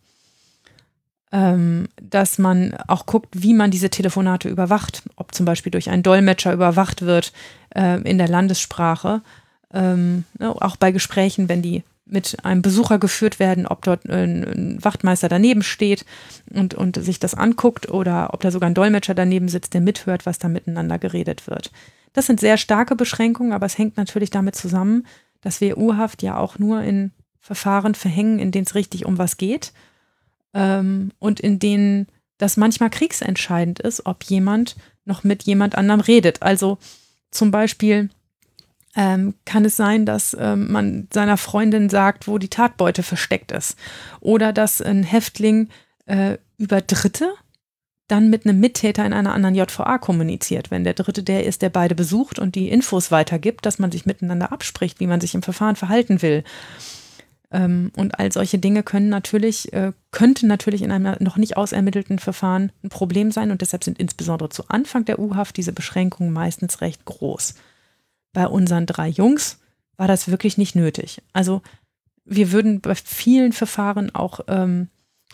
Ähm, dass man auch guckt, wie man diese Telefonate überwacht. Ob zum Beispiel durch einen Dolmetscher überwacht wird äh, in der Landessprache. Ähm, ne, auch bei Gesprächen, wenn die mit einem Besucher geführt werden, ob dort ein Wachtmeister daneben steht und, und sich das anguckt oder ob da sogar ein Dolmetscher daneben sitzt, der mithört, was da miteinander geredet wird. Das sind sehr starke Beschränkungen, aber es hängt natürlich damit zusammen, dass wir Urhaft ja auch nur in Verfahren verhängen, in denen es richtig um was geht ähm, und in denen das manchmal kriegsentscheidend ist, ob jemand noch mit jemand anderem redet. Also zum Beispiel ähm, kann es sein, dass ähm, man seiner Freundin sagt, wo die Tatbeute versteckt ist. Oder dass ein Häftling äh, über Dritte dann mit einem Mittäter in einer anderen JVA kommuniziert. Wenn der Dritte der ist, der beide besucht und die Infos weitergibt, dass man sich miteinander abspricht, wie man sich im Verfahren verhalten will. Ähm, und all solche Dinge können natürlich, äh, könnten natürlich in einem noch nicht ausermittelten Verfahren ein Problem sein und deshalb sind insbesondere zu Anfang der U-Haft diese Beschränkungen meistens recht groß. Bei unseren drei Jungs war das wirklich nicht nötig. Also wir würden bei vielen Verfahren auch ähm,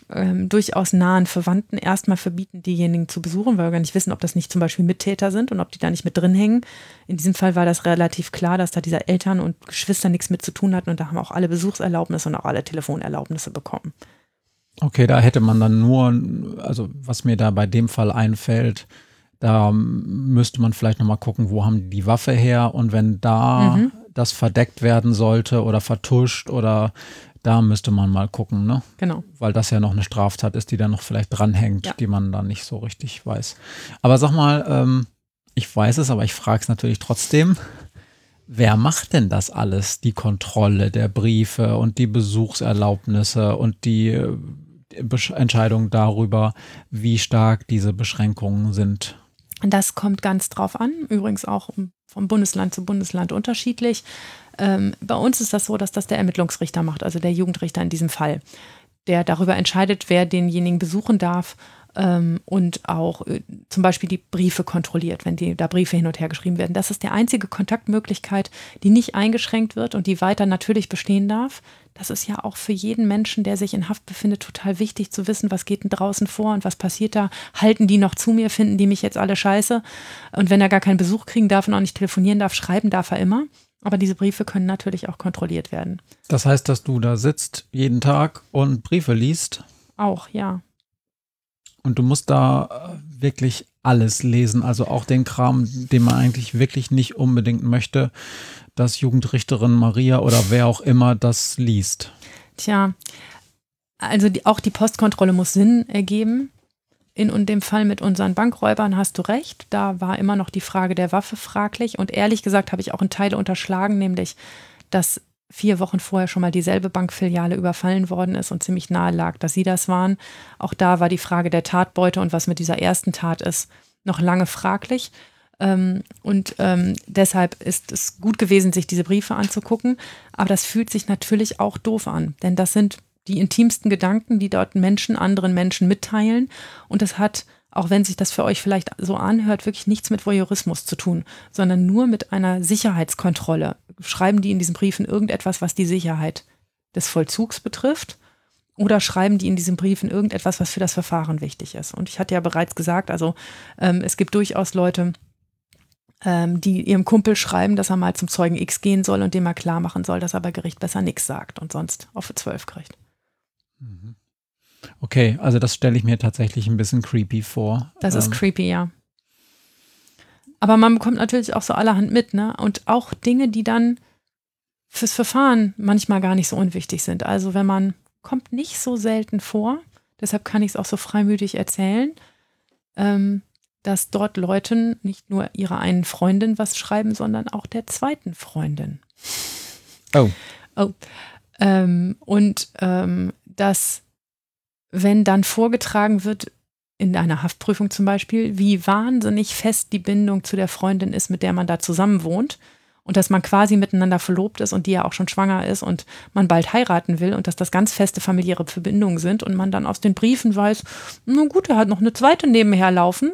ähm, durchaus nahen Verwandten erstmal verbieten, diejenigen zu besuchen, weil wir gar nicht wissen, ob das nicht zum Beispiel Mittäter sind und ob die da nicht mit drin hängen. In diesem Fall war das relativ klar, dass da diese Eltern und Geschwister nichts mit zu tun hatten und da haben auch alle Besuchserlaubnisse und auch alle Telefonerlaubnisse bekommen. Okay, da hätte man dann nur, also was mir da bei dem Fall einfällt, da müsste man vielleicht nochmal gucken, wo haben die die Waffe her und wenn da mhm. das verdeckt werden sollte oder vertuscht oder da müsste man mal gucken, ne? Genau. Weil das ja noch eine Straftat ist, die da noch vielleicht dranhängt, ja. die man da nicht so richtig weiß. Aber sag mal, ähm, ich weiß es, aber ich frage es natürlich trotzdem. Wer macht denn das alles? Die Kontrolle der Briefe und die Besuchserlaubnisse und die äh, Entscheidung darüber, wie stark diese Beschränkungen sind? Das kommt ganz drauf an. Übrigens auch vom Bundesland zu Bundesland unterschiedlich. Ähm, bei uns ist das so, dass das der Ermittlungsrichter macht, also der Jugendrichter in diesem Fall, der darüber entscheidet, wer denjenigen besuchen darf ähm, und auch äh, zum Beispiel die Briefe kontrolliert, wenn die, da Briefe hin und her geschrieben werden. Das ist die einzige Kontaktmöglichkeit, die nicht eingeschränkt wird und die weiter natürlich bestehen darf. Das ist ja auch für jeden Menschen, der sich in Haft befindet, total wichtig zu wissen, was geht denn draußen vor und was passiert da. Halten die noch zu mir, finden die mich jetzt alle scheiße? Und wenn er gar keinen Besuch kriegen darf und auch nicht telefonieren darf, schreiben darf er immer. Aber diese Briefe können natürlich auch kontrolliert werden. Das heißt, dass du da sitzt jeden Tag und Briefe liest? Auch, ja. Und du musst da äh, wirklich alles lesen, also auch den Kram, den man eigentlich wirklich nicht unbedingt möchte, dass Jugendrichterin Maria oder wer auch immer das liest. Tja, also die, auch die Postkontrolle muss Sinn ergeben. In und dem Fall mit unseren Bankräubern hast du recht. Da war immer noch die Frage der Waffe fraglich. Und ehrlich gesagt habe ich auch einen Teil unterschlagen, nämlich, dass vier Wochen vorher schon mal dieselbe Bankfiliale überfallen worden ist und ziemlich nahe lag, dass sie das waren. Auch da war die Frage der Tatbeute und was mit dieser ersten Tat ist, noch lange fraglich. Ähm, und ähm, deshalb ist es gut gewesen, sich diese Briefe anzugucken. Aber das fühlt sich natürlich auch doof an, denn das sind die intimsten Gedanken, die dort Menschen anderen Menschen mitteilen. Und es hat, auch wenn sich das für euch vielleicht so anhört, wirklich nichts mit Voyeurismus zu tun, sondern nur mit einer Sicherheitskontrolle. Schreiben die in diesen Briefen irgendetwas, was die Sicherheit des Vollzugs betrifft? Oder schreiben die in diesen Briefen irgendetwas, was für das Verfahren wichtig ist? Und ich hatte ja bereits gesagt, also ähm, es gibt durchaus Leute, ähm, die ihrem Kumpel schreiben, dass er mal zum Zeugen X gehen soll und dem mal klar machen soll, dass er bei Gericht besser nichts sagt und sonst auf 12 kriegt. Okay, also das stelle ich mir tatsächlich ein bisschen creepy vor. Das ist ähm. creepy, ja. Aber man bekommt natürlich auch so allerhand mit, ne? Und auch Dinge, die dann fürs Verfahren manchmal gar nicht so unwichtig sind. Also wenn man kommt nicht so selten vor, deshalb kann ich es auch so freimütig erzählen, ähm, dass dort Leuten nicht nur ihrer einen Freundin was schreiben, sondern auch der zweiten Freundin. Oh. Oh. Ähm, und ähm, dass, wenn dann vorgetragen wird, in einer Haftprüfung zum Beispiel, wie wahnsinnig fest die Bindung zu der Freundin ist, mit der man da zusammen wohnt und dass man quasi miteinander verlobt ist und die ja auch schon schwanger ist und man bald heiraten will und dass das ganz feste familiäre Verbindungen sind und man dann aus den Briefen weiß, nun gut, er hat noch eine zweite nebenher laufen.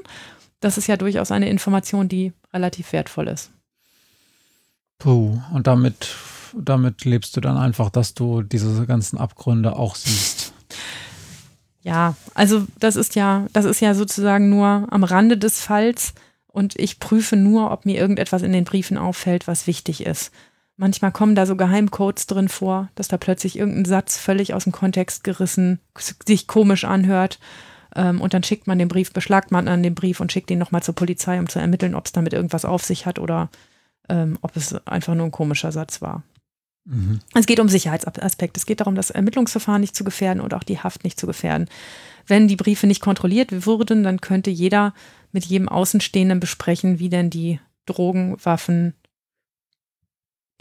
Das ist ja durchaus eine Information, die relativ wertvoll ist. Puh, und damit damit lebst du dann einfach, dass du diese ganzen Abgründe auch siehst. Ja, also das ist ja, das ist ja sozusagen nur am Rande des Falls und ich prüfe nur, ob mir irgendetwas in den Briefen auffällt, was wichtig ist. Manchmal kommen da so Geheimcodes drin vor, dass da plötzlich irgendein Satz völlig aus dem Kontext gerissen sich komisch anhört. Ähm, und dann schickt man den Brief, beschlagt man an den Brief und schickt ihn nochmal zur Polizei, um zu ermitteln, ob es damit irgendwas auf sich hat oder ähm, ob es einfach nur ein komischer Satz war. Mhm. Es geht um Sicherheitsaspekte. Es geht darum, das Ermittlungsverfahren nicht zu gefährden und auch die Haft nicht zu gefährden. Wenn die Briefe nicht kontrolliert würden, dann könnte jeder mit jedem Außenstehenden besprechen, wie denn die Drogen, Waffen,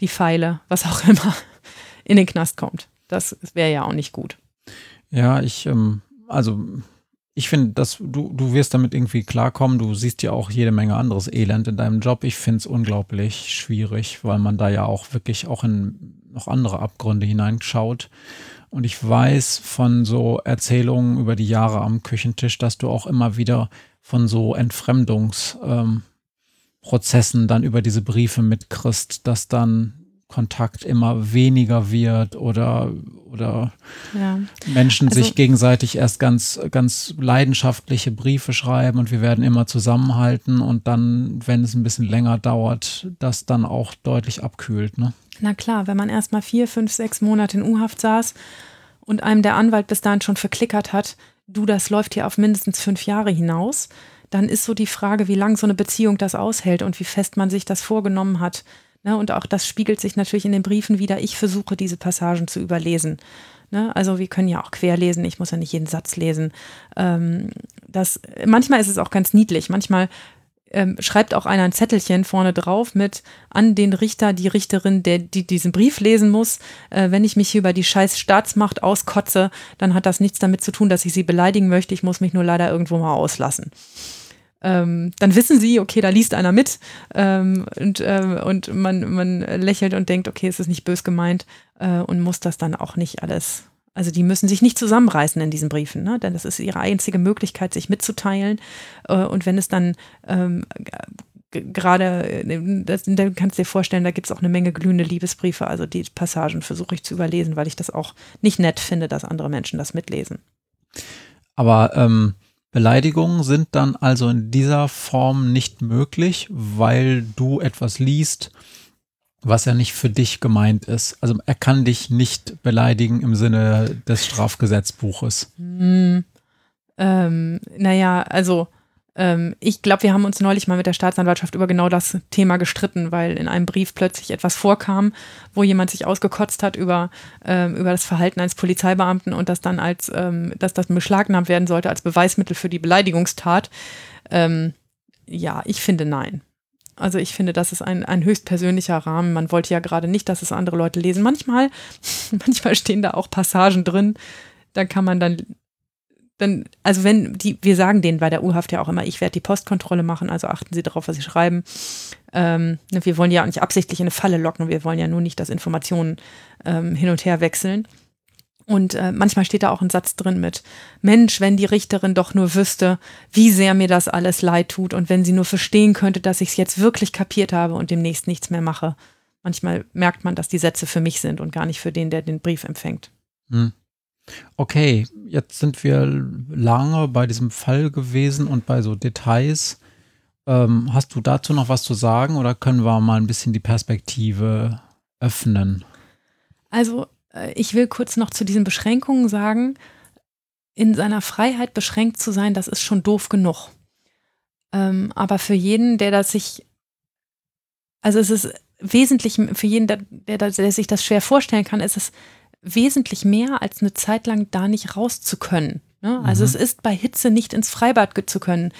die Pfeile, was auch immer, in den Knast kommt. Das wäre ja auch nicht gut. Ja, ich, ähm, also ich finde, dass du, du wirst damit irgendwie klarkommen. Du siehst ja auch jede Menge anderes Elend in deinem Job. Ich finde es unglaublich schwierig, weil man da ja auch wirklich auch in noch andere Abgründe hineinschaut. Und ich weiß von so Erzählungen über die Jahre am Küchentisch, dass du auch immer wieder von so Entfremdungsprozessen ähm, dann über diese Briefe mitkriegst, dass dann Kontakt immer weniger wird oder, oder ja. Menschen also, sich gegenseitig erst ganz, ganz leidenschaftliche Briefe schreiben und wir werden immer zusammenhalten und dann, wenn es ein bisschen länger dauert, das dann auch deutlich abkühlt. Ne? Na klar, wenn man erst mal vier, fünf, sechs Monate in U-Haft saß und einem der Anwalt bis dahin schon verklickert hat, du, das läuft hier auf mindestens fünf Jahre hinaus, dann ist so die Frage, wie lang so eine Beziehung das aushält und wie fest man sich das vorgenommen hat Ne? Und auch das spiegelt sich natürlich in den Briefen wieder. Ich versuche diese Passagen zu überlesen. Ne? Also wir können ja auch querlesen, ich muss ja nicht jeden Satz lesen. Ähm, das, manchmal ist es auch ganz niedlich. Manchmal ähm, schreibt auch einer ein Zettelchen vorne drauf mit an den Richter, die Richterin, der die diesen Brief lesen muss. Äh, wenn ich mich hier über die scheiß Staatsmacht auskotze, dann hat das nichts damit zu tun, dass ich sie beleidigen möchte. Ich muss mich nur leider irgendwo mal auslassen ähm, dann wissen sie, okay, da liest einer mit ähm, und, äh, und man, man lächelt und denkt, okay, es ist nicht bös gemeint äh, und muss das dann auch nicht alles. Also die müssen sich nicht zusammenreißen in diesen Briefen, ne? denn das ist ihre einzige Möglichkeit, sich mitzuteilen. Äh, und wenn es dann ähm, gerade, äh, dann kannst du dir vorstellen, da gibt es auch eine Menge glühende Liebesbriefe. Also die Passagen versuche ich zu überlesen, weil ich das auch nicht nett finde, dass andere Menschen das mitlesen. Aber ähm, Beleidigungen sind dann also in dieser Form nicht möglich, weil du etwas liest, was ja nicht für dich gemeint ist. Also er kann dich nicht beleidigen im Sinne des Strafgesetzbuches. Hm, ähm, naja, also ähm, ich glaube, wir haben uns neulich mal mit der Staatsanwaltschaft über genau das Thema gestritten, weil in einem Brief plötzlich etwas vorkam, wo jemand sich ausgekotzt hat über, ähm, über das Verhalten eines Polizeibeamten und das dann als, ähm, dass das beschlagnahmt werden sollte als Beweismittel für die Beleidigungstat. Ähm, ja, ich finde nein. Also ich finde, das ist ein, ein höchst persönlicher Rahmen. Man wollte ja gerade nicht, dass es andere Leute lesen. Manchmal, manchmal stehen da auch Passagen drin. Da kann man dann dann, also wenn die, wir sagen denen bei der U-Haft ja auch immer, ich werde die Postkontrolle machen, also achten Sie darauf, was Sie schreiben. Ähm, ne, wir wollen ja auch nicht absichtlich in eine Falle locken, wir wollen ja nur nicht, dass Informationen ähm, hin und her wechseln. Und äh, manchmal steht da auch ein Satz drin mit, Mensch, wenn die Richterin doch nur wüsste, wie sehr mir das alles leid tut und wenn sie nur verstehen könnte, dass ich es jetzt wirklich kapiert habe und demnächst nichts mehr mache. Manchmal merkt man, dass die Sätze für mich sind und gar nicht für den, der den Brief empfängt. Hm. Okay, jetzt sind wir lange bei diesem Fall gewesen und bei so Details. Ähm, hast du dazu noch was zu sagen oder können wir mal ein bisschen die Perspektive öffnen? Also, äh, ich will kurz noch zu diesen Beschränkungen sagen, in seiner Freiheit beschränkt zu sein, das ist schon doof genug. Ähm, aber für jeden, der das sich, also es ist wesentlich, für jeden, der, der, der sich das schwer vorstellen kann, ist es wesentlich mehr, als eine Zeit lang da nicht raus zu können. Ne? Also mhm. es ist bei Hitze nicht ins Freibad zu können,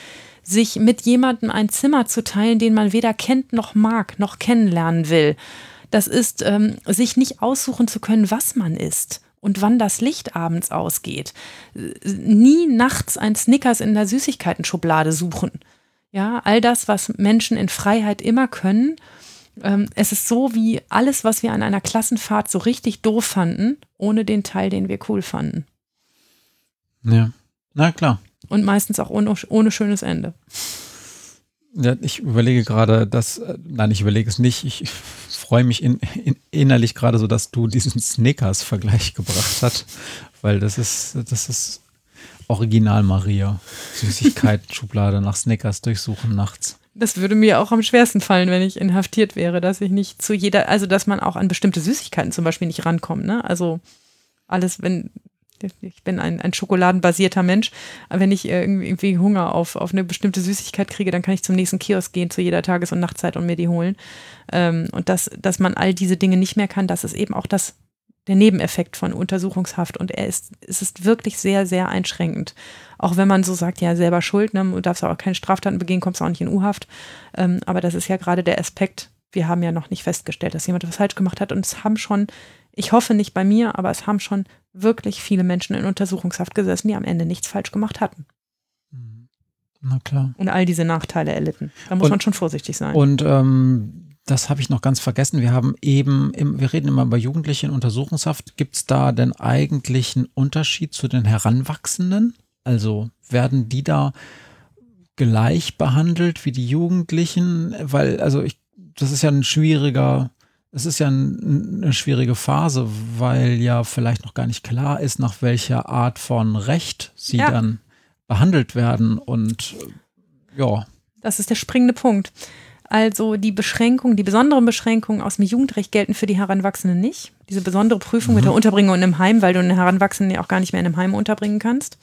sich mit jemandem ein Zimmer zu teilen, den man weder kennt noch mag, noch kennenlernen will. Das ist, ähm, sich nicht aussuchen zu können, was man isst und wann das Licht abends ausgeht. Nie nachts ein Snickers in der Süßigkeiten-Schublade suchen. Ja, all das, was Menschen in Freiheit immer können es ist so wie alles, was wir an einer Klassenfahrt so richtig doof fanden, ohne den Teil, den wir cool fanden. Ja, na klar. Und meistens auch ohne, ohne schönes Ende. Ja, ich überlege gerade, dass, äh, nein, ich überlege es nicht. Ich freue mich in, in, innerlich gerade so, dass du diesen Snickers-Vergleich gebracht hast, weil das ist, das ist Original Maria. Süßigkeiten-Schublade nach Snickers durchsuchen nachts. Das würde mir auch am schwersten fallen, wenn ich inhaftiert wäre, dass ich nicht zu jeder, also dass man auch an bestimmte Süßigkeiten zum Beispiel nicht rankommt. Ne? Also alles, wenn Ich bin ein, ein schokoladenbasierter Mensch. Wenn ich irgendwie Hunger auf, auf eine bestimmte Süßigkeit kriege, dann kann ich zum nächsten Kiosk gehen zu jeder Tages- und Nachtzeit und mir die holen. Ähm, und dass, dass man all diese Dinge nicht mehr kann, das ist eben auch das, der Nebeneffekt von Untersuchungshaft. Und er ist, es ist wirklich sehr, sehr einschränkend. Auch wenn man so sagt, ja, selber schuld, ne, du darfst auch keine Straftaten begehen, kommst auch nicht in U-Haft. Ähm, aber das ist ja gerade der Aspekt, wir haben ja noch nicht festgestellt, dass jemand was falsch gemacht hat. Und es haben schon, ich hoffe nicht bei mir, aber es haben schon wirklich viele Menschen in Untersuchungshaft gesessen, die am Ende nichts falsch gemacht hatten. Na klar. Und all diese Nachteile erlitten. Da muss Und- man schon vorsichtig sein. Und ähm, das habe ich noch ganz vergessen. Wir haben eben, im, wir reden immer über Jugendliche in Untersuchungshaft. Gibt es da denn eigentlich einen Unterschied zu den Heranwachsenden? Also werden die da gleich behandelt wie die Jugendlichen? Weil, also ich, das ist ja ein schwieriger, es ist ja ein, eine schwierige Phase, weil ja vielleicht noch gar nicht klar ist, nach welcher Art von Recht sie Ja. dann behandelt werden. Und ja, Das ist der springende Punkt. Also die Beschränkungen, die besonderen Beschränkungen aus dem Jugendrecht gelten für die Heranwachsenden nicht. Diese besondere Prüfung mit der Unterbringung in einem Heim, weil du einen Heranwachsenden ja auch gar nicht mehr in einem Heim unterbringen kannst.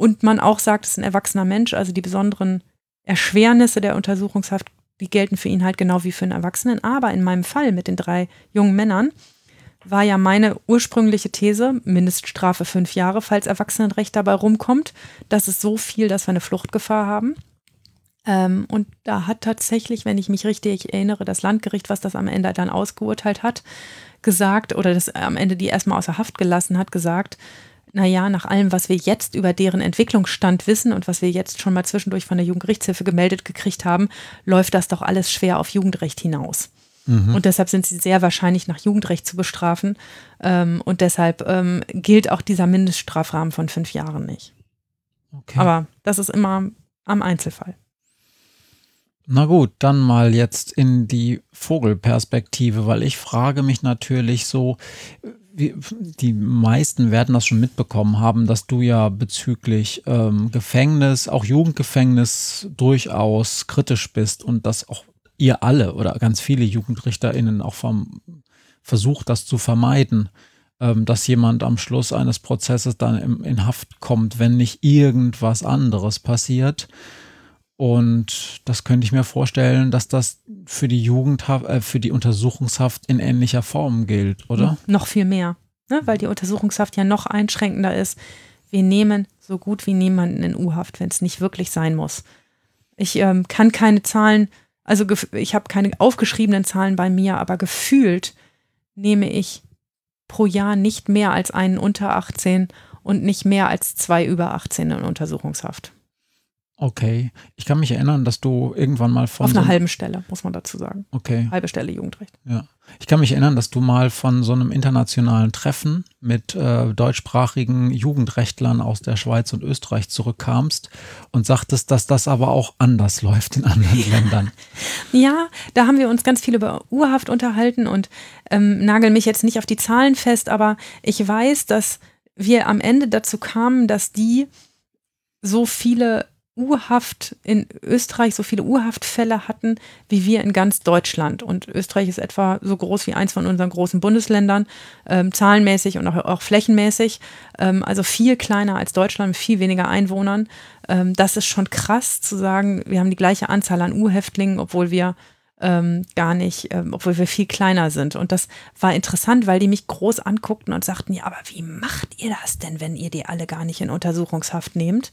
Und man auch sagt, es ist ein erwachsener Mensch, also die besonderen Erschwernisse der Untersuchungshaft, die gelten für ihn halt genau wie für einen Erwachsenen. Aber in meinem Fall mit den drei jungen Männern war ja meine ursprüngliche These, Mindeststrafe fünf Jahre, falls Erwachsenenrecht dabei rumkommt. Das ist so viel, dass wir eine Fluchtgefahr haben. Ähm, und da hat tatsächlich, wenn ich mich richtig erinnere, das Landgericht, was das am Ende dann ausgeurteilt hat, gesagt oder das am Ende die erstmal außer Haft gelassen hat, gesagt, naja, nach allem, was wir jetzt über deren Entwicklungsstand wissen und was wir jetzt schon mal zwischendurch von der Jugendgerichtshilfe gemeldet gekriegt haben, läuft das doch alles schwer auf Jugendrecht hinaus. Und deshalb sind sie sehr wahrscheinlich nach Jugendrecht zu bestrafen. Ähm, und deshalb ähm, gilt auch dieser Mindeststrafrahmen von fünf Jahren nicht. okay. Aber das ist immer am Einzelfall. Na gut, dann mal jetzt in die Vogelperspektive, weil ich frage mich natürlich so, die meisten werden das schon mitbekommen haben, dass du ja bezüglich ähm, Gefängnis, auch Jugendgefängnis durchaus kritisch bist und dass auch ihr alle oder ganz viele JugendrichterInnen auch vom, versucht, das zu vermeiden, ähm, dass jemand am Schluss eines Prozesses dann im, in Haft kommt, wenn nicht irgendwas anderes passiert. Und das könnte ich mir vorstellen, dass das für die Jugendhaft, äh, für die Untersuchungshaft in ähnlicher Form gilt, oder? Noch viel mehr, ne? weil die Untersuchungshaft ja noch einschränkender ist. Wir nehmen so gut wie niemanden in U-Haft, wenn es nicht wirklich sein muss. Ich ähm, kann keine Zahlen, also ich habe keine aufgeschriebenen Zahlen bei mir, aber gefühlt nehme ich pro Jahr nicht mehr als einen unter 18 und nicht mehr als zwei über 18 in Untersuchungshaft. Okay. Ich kann mich erinnern, dass du irgendwann mal von Auf so einer halben Stelle, muss man dazu sagen. Okay, Halbe Stelle Jugendrecht. ja. Ich kann mich erinnern, dass du mal von so einem internationalen Treffen mit äh, deutschsprachigen Jugendrechtlern aus der Schweiz und Österreich zurückkamst und sagtest, dass das aber auch anders läuft in anderen Ländern. Ja, da haben wir uns ganz viel über Urhaft unterhalten und ähm, nagel mich jetzt nicht auf die Zahlen fest, aber ich weiß, dass wir am Ende dazu kamen, dass die so viele Urhaft in Österreich, so viele Urhaftfälle hatten, wie wir in ganz Deutschland. Und Österreich ist etwa so groß wie eins von unseren großen Bundesländern, ähm, zahlenmäßig und auch, auch flächenmäßig. Ähm, also viel kleiner als Deutschland mit viel weniger Einwohnern. Ähm, das ist schon krass zu sagen, wir haben die gleiche Anzahl an Urhäftlingen, obwohl wir ähm, gar nicht, ähm, obwohl wir viel kleiner sind. Und das war interessant, weil die mich groß anguckten und sagten, ja, aber wie macht ihr das denn, wenn ihr die alle gar nicht in Untersuchungshaft nehmt?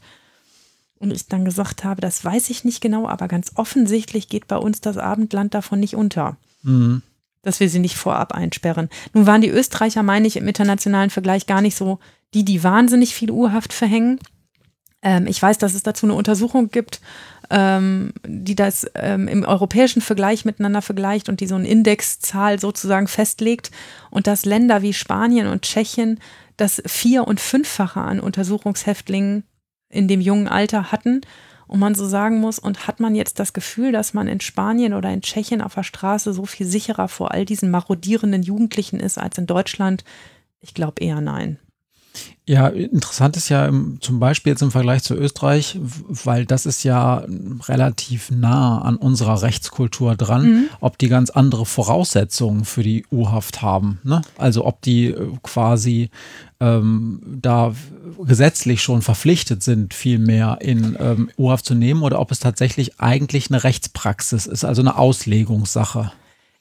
Und ich dann gesagt habe, das weiß ich nicht genau, aber ganz offensichtlich geht bei uns das Abendland davon nicht unter, Mhm. dass wir sie nicht vorab einsperren. Nun waren die Österreicher, meine ich, im internationalen Vergleich gar nicht so die, die wahnsinnig viel Urhaft verhängen. Ähm, ich weiß, dass es dazu eine Untersuchung gibt, ähm, die das ähm, im europäischen Vergleich miteinander vergleicht und die so eine Indexzahl sozusagen festlegt und dass Länder wie Spanien und Tschechien das vier- und fünffache an Untersuchungshäftlingen in dem jungen Alter hatten und man so sagen muss, und hat man jetzt das Gefühl, dass man in Spanien oder in Tschechien auf der Straße so viel sicherer vor all diesen marodierenden Jugendlichen ist als in Deutschland? Ich glaube eher nein. Ja, interessant ist ja zum Beispiel jetzt im Vergleich zu Österreich, weil das ist ja relativ nah an unserer Rechtskultur dran, mhm. ob die ganz andere Voraussetzungen für die U-Haft haben. Ne? Also ob die äh, quasi ähm, da gesetzlich schon verpflichtet sind, viel mehr in ähm, U-Haft zu nehmen oder ob es tatsächlich eigentlich eine Rechtspraxis ist, also eine Auslegungssache.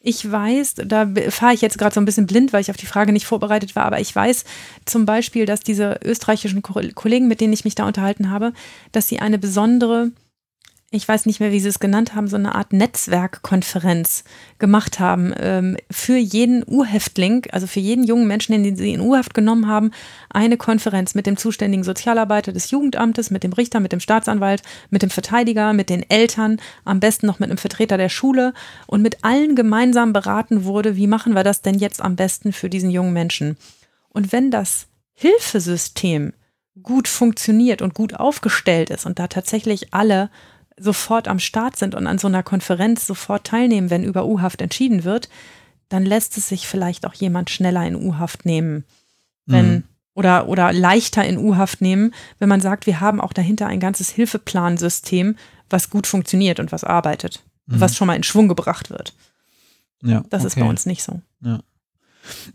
Ich weiß, da fahre ich jetzt gerade so ein bisschen blind, weil ich auf die Frage nicht vorbereitet war, aber ich weiß zum Beispiel, dass diese österreichischen Kollegen, mit denen ich mich da unterhalten habe, dass sie eine besondere ich weiß nicht mehr, wie sie es genannt haben, so eine Art Netzwerkkonferenz gemacht haben ähm, für jeden U-Häftling, also für jeden jungen Menschen, den sie in U-Haft genommen haben, eine Konferenz mit dem zuständigen Sozialarbeiter des Jugendamtes, mit dem Richter, mit dem Staatsanwalt, mit dem Verteidiger, mit den Eltern, am besten noch mit einem Vertreter der Schule und mit allen gemeinsam beraten wurde, wie machen wir das denn jetzt am besten für diesen jungen Menschen. Und wenn das Hilfesystem gut funktioniert und gut aufgestellt ist und da tatsächlich alle sofort am Start sind und an so einer Konferenz sofort teilnehmen, wenn über U-Haft entschieden wird, dann lässt es sich vielleicht auch jemand schneller in U-Haft nehmen. Wenn, mhm. oder, oder leichter in U-Haft nehmen, wenn man sagt, wir haben auch dahinter ein ganzes Hilfeplansystem, was gut funktioniert und was arbeitet. Mhm. Was schon mal in Schwung gebracht wird. Ja, das okay. ist bei uns nicht so. Ja,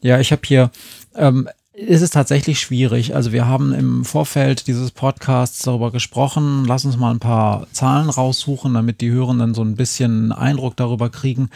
ja ich habe hier ähm, ist es tatsächlich schwierig. Also wir haben im Vorfeld dieses Podcasts darüber gesprochen. Lass uns mal ein paar Zahlen raussuchen, damit die Hörenden so ein bisschen Eindruck darüber kriegen,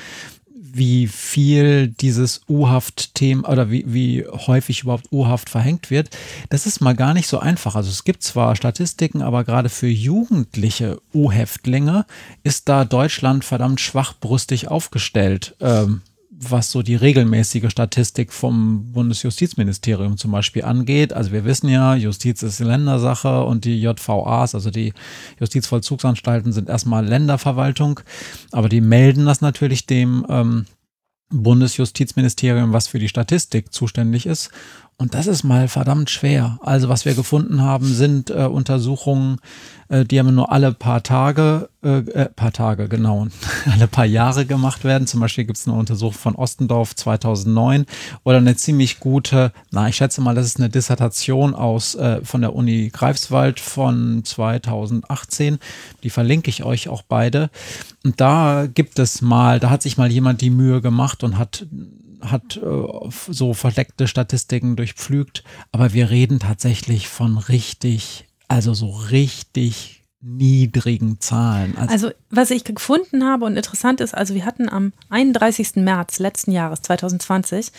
wie viel dieses U-Haft-Thema oder wie, wie häufig überhaupt U-Haft verhängt wird. Das ist mal gar nicht so einfach. Also es gibt zwar Statistiken, aber gerade für jugendliche U-Häftlinge ist da Deutschland verdammt schwachbrüstig aufgestellt. Ähm, was so die regelmäßige Statistik vom Bundesjustizministerium zum Beispiel angeht. Also wir wissen ja, Justiz ist Ländersache und die JVAs, also die Justizvollzugsanstalten, sind erstmal Länderverwaltung, aber die melden das natürlich dem ähm, Bundesjustizministerium, was für die Statistik zuständig ist. Und das ist mal verdammt schwer. Also was wir gefunden haben, sind äh, Untersuchungen, äh, die haben nur alle paar Tage, äh, äh paar Tage, genau, alle paar Jahre gemacht werden. Zum Beispiel gibt es eine Untersuchung von Ostendorf 2009 oder eine ziemlich gute, na, ich schätze mal, das ist eine Dissertation aus äh, von der Uni Greifswald von 2018. Die verlinke ich euch auch beide. Und da gibt es mal, da hat sich mal jemand die Mühe gemacht und hat hat äh, so verdeckte Statistiken durchpflügt, aber wir reden tatsächlich von richtig, also so richtig niedrigen Zahlen. Also, also, was ich gefunden habe und interessant ist, also wir hatten am 31. März letzten Jahres 2020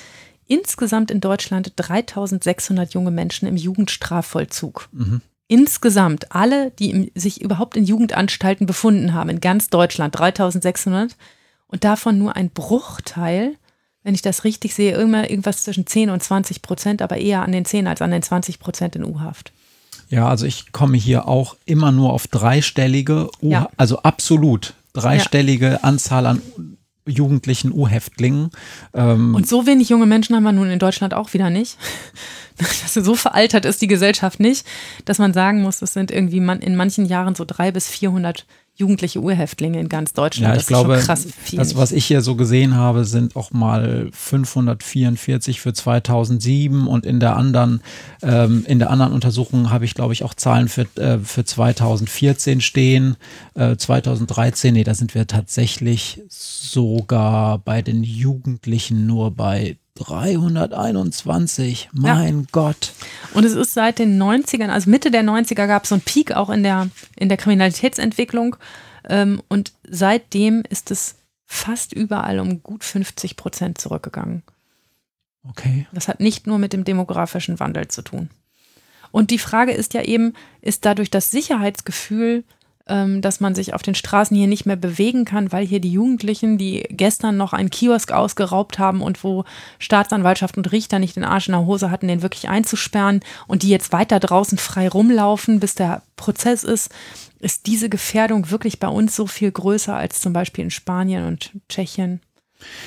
insgesamt in Deutschland 3600 junge Menschen im Jugendstrafvollzug. Mhm. Insgesamt alle, die im, sich überhaupt in Jugendanstalten befunden haben, in ganz Deutschland 3600 und davon nur ein Bruchteil wenn ich das richtig sehe, immer irgendwas zwischen 10 und 20 Prozent, aber eher an den 10 als an den 20 Prozent in U-Haft. Ja, also ich komme hier auch immer nur auf dreistellige, U ja. also absolut dreistellige ja. Anzahl an jugendlichen U-Häftlingen. Ähm und so wenig junge Menschen haben wir nun in Deutschland auch wieder nicht. Das so veraltert ist die Gesellschaft nicht, dass man sagen muss, es sind irgendwie in manchen Jahren so drei bis 400 jugendliche Urhäftlinge in ganz Deutschland. Ja, ich das glaube, das, was ich hier so gesehen habe, sind auch mal 544 für 2007 und in der anderen, ähm, in der anderen Untersuchung habe ich, glaube ich, auch Zahlen für, äh, für 2014 stehen. Äh, 2013, nee, da sind wir tatsächlich sogar bei den Jugendlichen nur bei 321, mein ja. Gott. Und es ist seit den 90ern, also Mitte der 90er gab es so einen Peak auch in der, in der Kriminalitätsentwicklung. Ähm, und seitdem ist es fast überall um gut 50 Prozent zurückgegangen. Okay. Das hat nicht nur mit dem demografischen Wandel zu tun. Und die Frage ist ja eben, ist dadurch das Sicherheitsgefühl dass man sich auf den Straßen hier nicht mehr bewegen kann, weil hier die Jugendlichen, die gestern noch einen Kiosk ausgeraubt haben und wo Staatsanwaltschaft und Richter nicht den Arsch in der Hose hatten, den wirklich einzusperren und die jetzt weiter draußen frei rumlaufen, bis der Prozess ist, ist diese Gefährdung wirklich bei uns so viel größer als zum Beispiel in Spanien und Tschechien?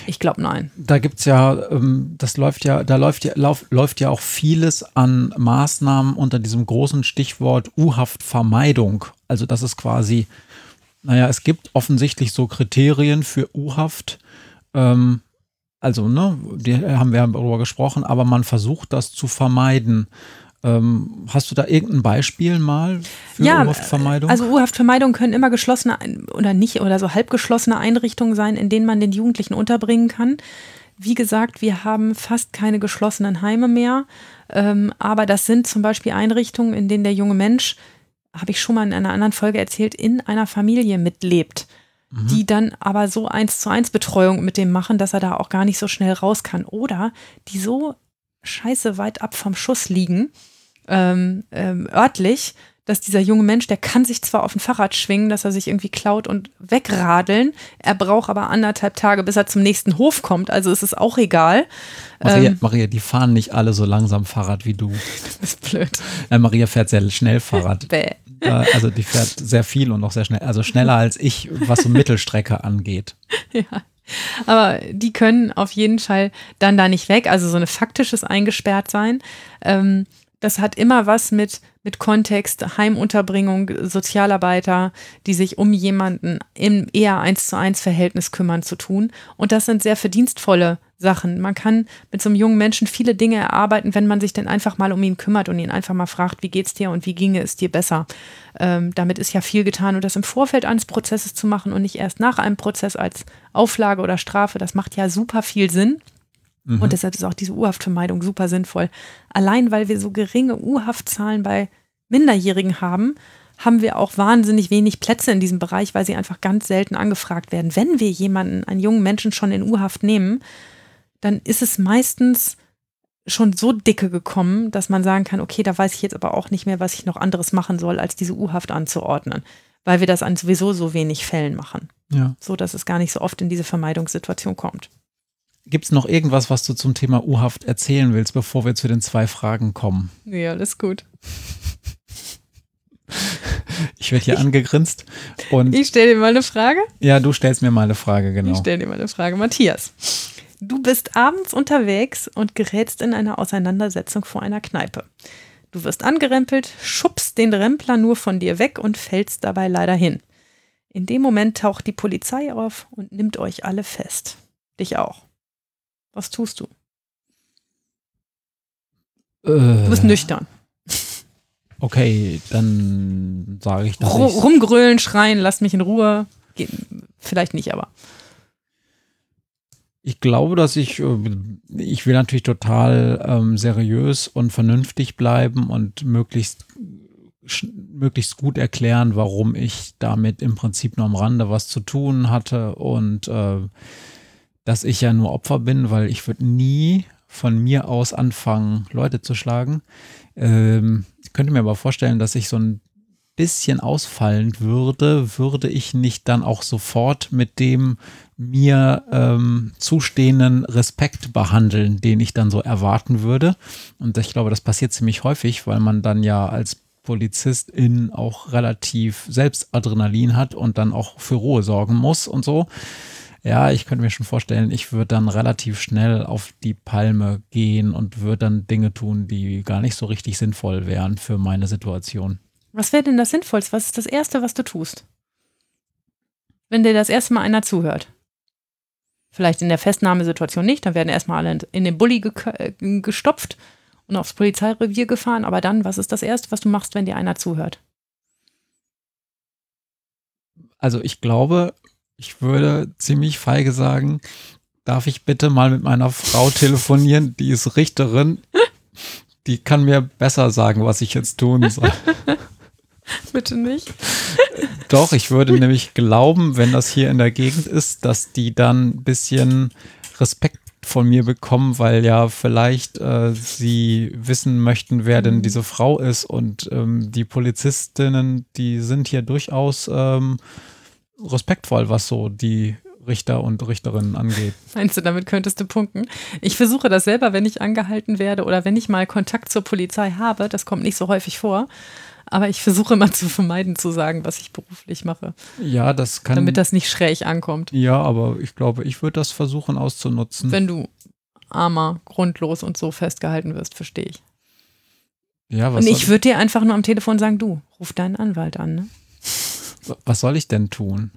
Ich glaube nein. Da gibt es ja, ähm, das läuft ja, da läuft ja, lauf, läuft ja auch vieles an Maßnahmen unter diesem großen Stichwort U-Haftvermeidung. Also das ist quasi, naja, es gibt offensichtlich so Kriterien für U-Haft. Ähm, also, ne, die haben wir darüber gesprochen, aber man versucht das zu vermeiden. Ähm, hast du da irgendein Beispiel mal für ja, U-Haftvermeidung? Also U-Haftvermeidung können immer geschlossene oder nicht oder so halbgeschlossene Einrichtungen sein, in denen man den Jugendlichen unterbringen kann. Wie gesagt, wir haben fast keine geschlossenen Heime mehr, ähm, aber das sind zum Beispiel Einrichtungen, in denen der junge Mensch, habe ich schon mal in einer anderen Folge erzählt, in einer Familie mitlebt mhm. die dann aber so eins zu eins Betreuung mit dem machen, dass er da auch gar nicht so schnell raus kann. Oder die so scheiße weit ab vom Schuss liegen, ähm, ähm, örtlich, dass dieser junge Mensch, der kann sich zwar auf ein Fahrrad schwingen, dass er sich irgendwie klaut und wegradeln, er braucht aber anderthalb Tage, bis er zum nächsten Hof kommt, also ist es auch egal. Maria, ähm, Maria die fahren nicht alle so langsam Fahrrad wie du. Das ist blöd. Ja, Maria fährt sehr schnell Fahrrad. Bäh. Also die fährt sehr viel und auch sehr schnell, also schneller als ich, was so Mittelstrecke angeht. Ja. Aber die können auf jeden Fall dann da nicht weg. Also so eine faktisches eingesperrt sein. Ähm, das hat immer was mit, mit Kontext, Heimunterbringung, Sozialarbeiter, die sich um jemanden im eher eins zu eins Verhältnis kümmern zu tun. Und das sind sehr verdienstvolle Sachen. Man kann mit so einem jungen Menschen viele Dinge erarbeiten, wenn man sich dann einfach mal um ihn kümmert und ihn einfach mal fragt, wie geht's dir und wie ginge es dir besser. Ähm, damit ist ja viel getan und das im Vorfeld eines Prozesses zu machen und nicht erst nach einem Prozess als Auflage oder Strafe, das macht ja super viel Sinn. Mhm. Und deshalb ist auch diese U-Haftvermeidung super sinnvoll. Allein weil wir so geringe U-Haftzahlen bei Minderjährigen haben, haben wir auch wahnsinnig wenig Plätze in diesem Bereich, weil sie einfach ganz selten angefragt werden. Wenn wir jemanden, einen jungen Menschen schon in U-Haft nehmen, dann ist es meistens schon so dicke gekommen, dass man sagen kann, okay, da weiß ich jetzt aber auch nicht mehr, was ich noch anderes machen soll, als diese U-Haft anzuordnen, weil wir das an sowieso so wenig Fällen machen. Ja. So dass es gar nicht so oft in diese Vermeidungssituation kommt. Gibt es noch irgendwas, was du zum Thema U-Haft erzählen willst, bevor wir zu den zwei Fragen kommen? Nee, alles gut. Ich werde hier ich, angegrinst. Und ich stelle dir mal eine Frage. Ja, du stellst mir mal eine Frage, genau. Ich stelle dir mal eine Frage. Matthias, Du bist abends unterwegs und gerätst in eine Auseinandersetzung vor einer Kneipe. Du wirst angerempelt, schubst den Rempler nur von dir weg und fällst dabei leider hin. In dem Moment taucht die Polizei auf und nimmt euch alle fest. Dich auch. Was tust du? Äh, du bist nüchtern. Okay, dann sage ich das. Rumgrölen, schreien, lass mich in Ruhe. Ge vielleicht nicht, aber. Ich glaube, dass ich, äh, ich will natürlich total ähm, seriös und vernünftig bleiben und möglichst, möglichst gut erklären, warum ich damit im Prinzip nur am Rande was zu tun hatte und äh, dass ich ja nur Opfer bin, weil ich würde nie von mir aus anfangen, Leute zu schlagen. Ähm, ich könnte mir aber vorstellen, dass ich so ein bisschen ausfallend würde, würde ich nicht dann auch sofort mit dem mir ähm, zustehenden Respekt behandeln, den ich dann so erwarten würde. Und ich glaube, das passiert ziemlich häufig, weil man dann ja als Polizistin auch relativ selbst Adrenalin hat und dann auch für Ruhe sorgen muss und so. Ja, ich könnte mir schon vorstellen, ich würde dann relativ schnell auf die Palme gehen und würde dann Dinge tun, die gar nicht so richtig sinnvoll wären für meine Situation. Was wäre denn das Sinnvollste? Was ist das Erste, was du tust? Wenn dir das erste Mal einer zuhört. Vielleicht in der Festnahmesituation nicht, dann werden erstmal alle in den Bulli ge äh, gestopft und aufs Polizeirevier gefahren. Aber dann, was ist das Erste, was du machst, wenn dir einer zuhört? Also ich glaube, ich würde ziemlich feige sagen, darf ich bitte mal mit meiner Frau telefonieren, die ist Richterin, die kann mir besser sagen, was ich jetzt tun soll. Bitte nicht. Doch, ich würde nämlich glauben, wenn das hier in der Gegend ist, dass die dann ein bisschen Respekt von mir bekommen, weil ja vielleicht äh, sie wissen möchten, wer denn mhm. diese Frau ist. Und ähm, die Polizistinnen, die sind hier durchaus ähm, respektvoll, was so die Richter und Richterinnen angeht. Meinst du, damit könntest du punkten? Ich versuche das selber, wenn ich angehalten werde oder wenn ich mal Kontakt zur Polizei habe, das kommt nicht so häufig vor, aber ich versuche immer zu vermeiden zu sagen, was ich beruflich mache. Ja, das kann. Damit das nicht schräg ankommt. Ja, aber ich glaube, ich würde das versuchen auszunutzen. Wenn du armer, grundlos und so festgehalten wirst, verstehe ich. Ja, was und ich würde dir einfach nur am Telefon sagen, du, ruf deinen Anwalt an. Ne? Was soll ich denn tun?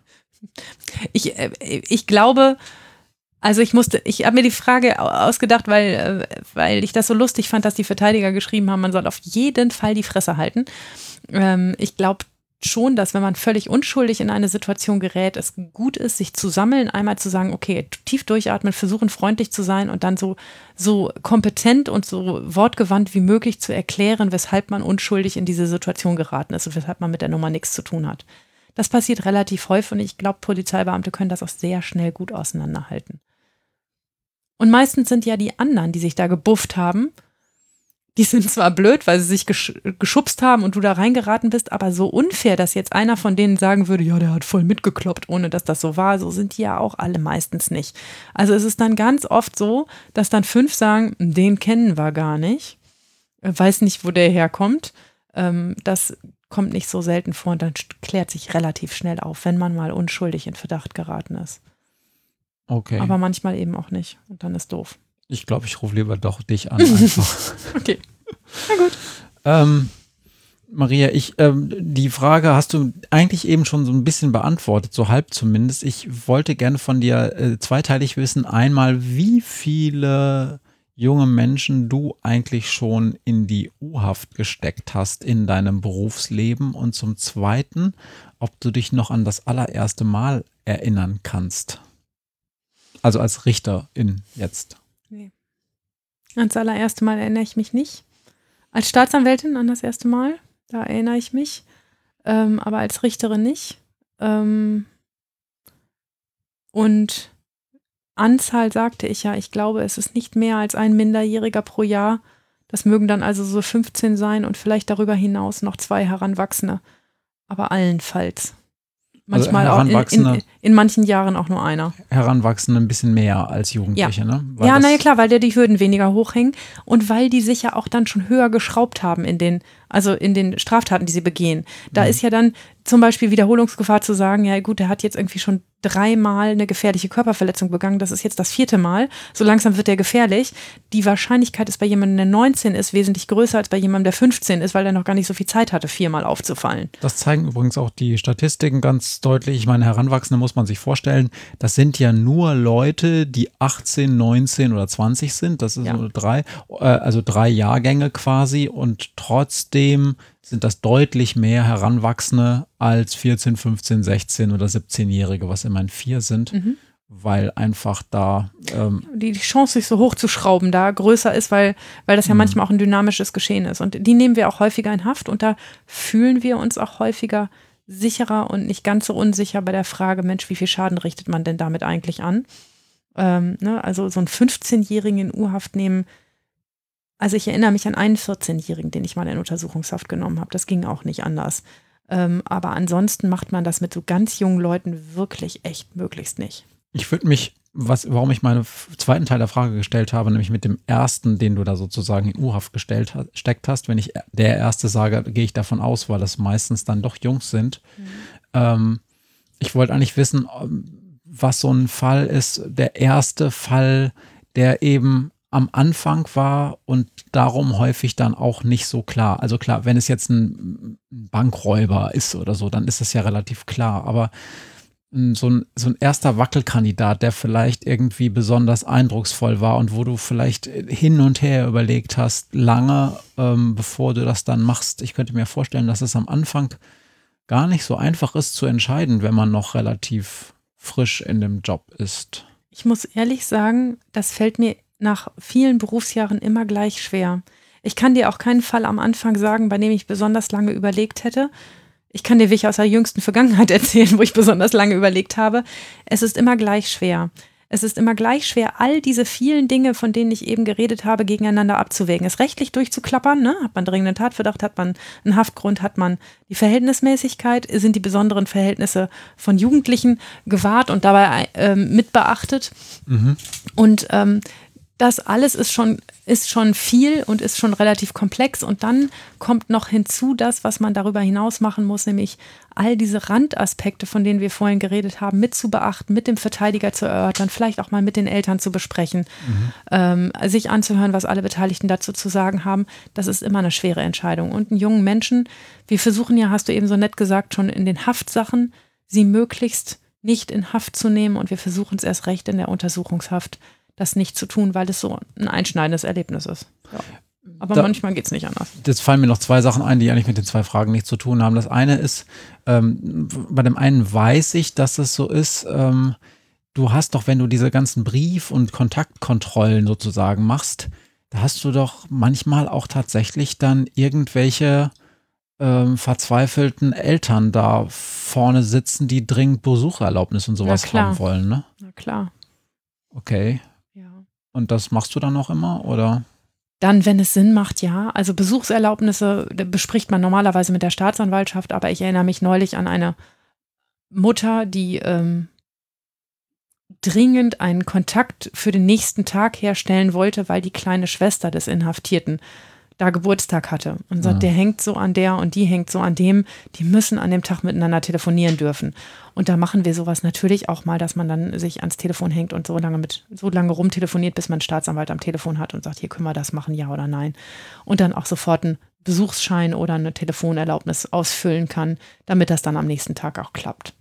Ich, äh, ich glaube, Also ich musste, ich habe mir die Frage ausgedacht, weil, äh, weil ich das so lustig fand, dass die Verteidiger geschrieben haben, man soll auf jeden Fall die Fresse halten. Ähm, ich glaube schon, dass wenn man völlig unschuldig in eine Situation gerät, es gut ist, sich zu sammeln, einmal zu sagen, okay, tief durchatmen, versuchen freundlich zu sein und dann so, so kompetent und so wortgewandt wie möglich zu erklären, weshalb man unschuldig in diese Situation geraten ist und weshalb man mit der Nummer nichts zu tun hat. Das passiert relativ häufig und ich glaube, Polizeibeamte können das auch sehr schnell gut auseinanderhalten. Und meistens sind ja die anderen, die sich da gebufft haben, die sind zwar blöd, weil sie sich gesch geschubst haben und du da reingeraten bist, aber so unfair, dass jetzt einer von denen sagen würde, ja, der hat voll mitgekloppt, ohne dass das so war, so sind die ja auch alle meistens nicht. Also es ist dann ganz oft so, dass dann fünf sagen, den kennen wir gar nicht, weiß nicht, wo der herkommt. Ähm, das kommt nicht so selten vor und dann klärt sich relativ schnell auf, wenn man mal unschuldig in Verdacht geraten ist. Okay. Aber manchmal eben auch nicht. Und dann ist doof. Ich glaube, ich rufe lieber doch dich an. Okay. Na gut. Ähm, Maria, ich, ähm, die Frage hast du eigentlich eben schon so ein bisschen beantwortet, so halb zumindest. Ich wollte gerne von dir äh, zweiteilig wissen. Einmal, wie viele junge Menschen du eigentlich schon in die U-Haft gesteckt hast in deinem Berufsleben und zum Zweiten, ob du dich noch an das allererste Mal erinnern kannst. Also als Richterin jetzt. Nee. Ans allererste Mal erinnere ich mich nicht. Als Staatsanwältin an das erste Mal, da erinnere ich mich. Ähm, aber als Richterin nicht. Ähm, und Anzahl sagte ich ja, ich glaube, es ist nicht mehr als ein Minderjähriger pro Jahr. Das mögen dann also so 15 sein und vielleicht darüber hinaus noch zwei Heranwachsende. Aber allenfalls. Also Manchmal also auch in, in, in, manchen Jahren auch nur einer. Heranwachsende ein bisschen mehr als Jugendliche, ja. ne? Weil ja, naja, klar, weil der die Hürden weniger hochhängen und weil die sich ja auch dann schon höher geschraubt haben in den, also in den Straftaten, die sie begehen. Da mhm. ist ja dann zum Beispiel Wiederholungsgefahr zu sagen, ja gut, der hat jetzt irgendwie schon dreimal eine gefährliche Körperverletzung begangen, das ist jetzt das vierte Mal, so langsam wird der gefährlich. Die Wahrscheinlichkeit ist bei jemandem, der 19 ist, wesentlich größer als bei jemandem, der 15 ist, weil er noch gar nicht so viel Zeit hatte, viermal aufzufallen. Das zeigen übrigens auch die Statistiken ganz deutlich. Ich meine, Heranwachsende muss man sich vorstellen, das sind ja nur Leute, die 18, 19 oder 20 sind, das ist ja. so drei, äh, also drei Jahrgänge quasi und trotzdem sind das deutlich mehr Heranwachsende als 14, 15, 16 oder 17-Jährige, was immerhin vier sind, mhm. weil einfach da ähm, die, Chance, sich so hoch zu schrauben, da größer ist, weil, weil das ja mhm. manchmal auch ein dynamisches Geschehen ist. Und die nehmen wir auch häufiger in Haft und da fühlen wir uns auch häufiger sicherer und nicht ganz so unsicher bei der Frage, Mensch, wie viel Schaden richtet man denn damit eigentlich an? Ähm, ne, also so einen 15-Jährigen in U-Haft nehmen, also ich erinnere mich an einen 14-Jährigen, den ich mal in Untersuchungshaft genommen habe. Das ging auch nicht anders. Ähm, aber ansonsten macht man das mit so ganz jungen Leuten wirklich echt möglichst nicht. Ich würde mich, was, warum ich meinen zweiten Teil der Frage gestellt habe, nämlich mit dem ersten, den du da sozusagen in U-Haft gestellt steckt hast, wenn ich der erste sage, gehe ich davon aus, weil das meistens dann doch Jungs sind. Mhm. Ähm, ich wollte eigentlich wissen, was so ein Fall ist, der erste Fall, der eben am Anfang war und darum häufig dann auch nicht so klar. Also klar, wenn es jetzt ein Bankräuber ist oder so, dann ist das ja relativ klar. Aber so ein, so ein erster Wackelkandidat, der vielleicht irgendwie besonders eindrucksvoll war und wo du vielleicht hin und her überlegt hast, lange ähm, bevor du das dann machst. Ich könnte mir vorstellen, dass es am Anfang gar nicht so einfach ist zu entscheiden, wenn man noch relativ frisch in dem Job ist. Ich muss ehrlich sagen, das fällt mir nach vielen Berufsjahren immer gleich schwer. Ich kann dir auch keinen Fall am Anfang sagen, bei dem ich besonders lange überlegt hätte. Ich kann dir welche aus der jüngsten Vergangenheit erzählen, wo ich besonders lange überlegt habe. Es ist immer gleich schwer. Es ist immer gleich schwer, all diese vielen Dinge, von denen ich eben geredet habe, gegeneinander abzuwägen. Es rechtlich durchzuklappern, ne? hat man dringenden Tatverdacht, hat man einen Haftgrund, hat man die Verhältnismäßigkeit, sind die besonderen Verhältnisse von Jugendlichen gewahrt und dabei ähm, mitbeachtet. Mhm. Und ähm, das alles ist schon, ist schon viel und ist schon relativ komplex. Und dann kommt noch hinzu das, was man darüber hinaus machen muss, nämlich all diese Randaspekte, von denen wir vorhin geredet haben, mit zu beachten, mit dem Verteidiger zu erörtern, vielleicht auch mal mit den Eltern zu besprechen, mhm. ähm, sich anzuhören, was alle Beteiligten dazu zu sagen haben. Das ist immer eine schwere Entscheidung. Und einen jungen Menschen, wir versuchen ja, hast du eben so nett gesagt, schon in den Haftsachen, sie möglichst nicht in Haft zu nehmen und wir versuchen es erst recht in der Untersuchungshaft, das nicht zu tun, weil es so ein einschneidendes Erlebnis ist. Ja. Aber da, manchmal geht es nicht anders. Jetzt fallen mir noch zwei Sachen ein, die eigentlich mit den zwei Fragen nichts zu tun haben. Das eine ist, ähm, bei dem einen weiß ich, dass es so ist, ähm, du hast doch, wenn du diese ganzen Brief- und Kontaktkontrollen sozusagen machst, da hast du doch manchmal auch tatsächlich dann irgendwelche ähm, verzweifelten Eltern da vorne sitzen, die dringend Besucherlaubnis und sowas haben wollen, ne? Na klar. Okay. Und das machst du dann noch immer, oder? Dann, wenn es Sinn macht, ja. Also Besuchserlaubnisse bespricht man normalerweise mit der Staatsanwaltschaft, aber ich erinnere mich neulich an eine Mutter, die ähm, dringend einen Kontakt für den nächsten Tag herstellen wollte, weil die kleine Schwester des Inhaftierten da Geburtstag hatte und sagt, ja. der hängt so an der und die hängt so an dem, die müssen an dem Tag miteinander telefonieren dürfen. Und da machen wir sowas natürlich auch mal, dass man dann sich ans Telefon hängt und so lange mit so lange rumtelefoniert, bis man einen Staatsanwalt am Telefon hat und sagt, hier können wir das machen, ja oder nein. Und dann auch sofort einen Besuchsschein oder eine Telefonerlaubnis ausfüllen kann, damit das dann am nächsten Tag auch klappt.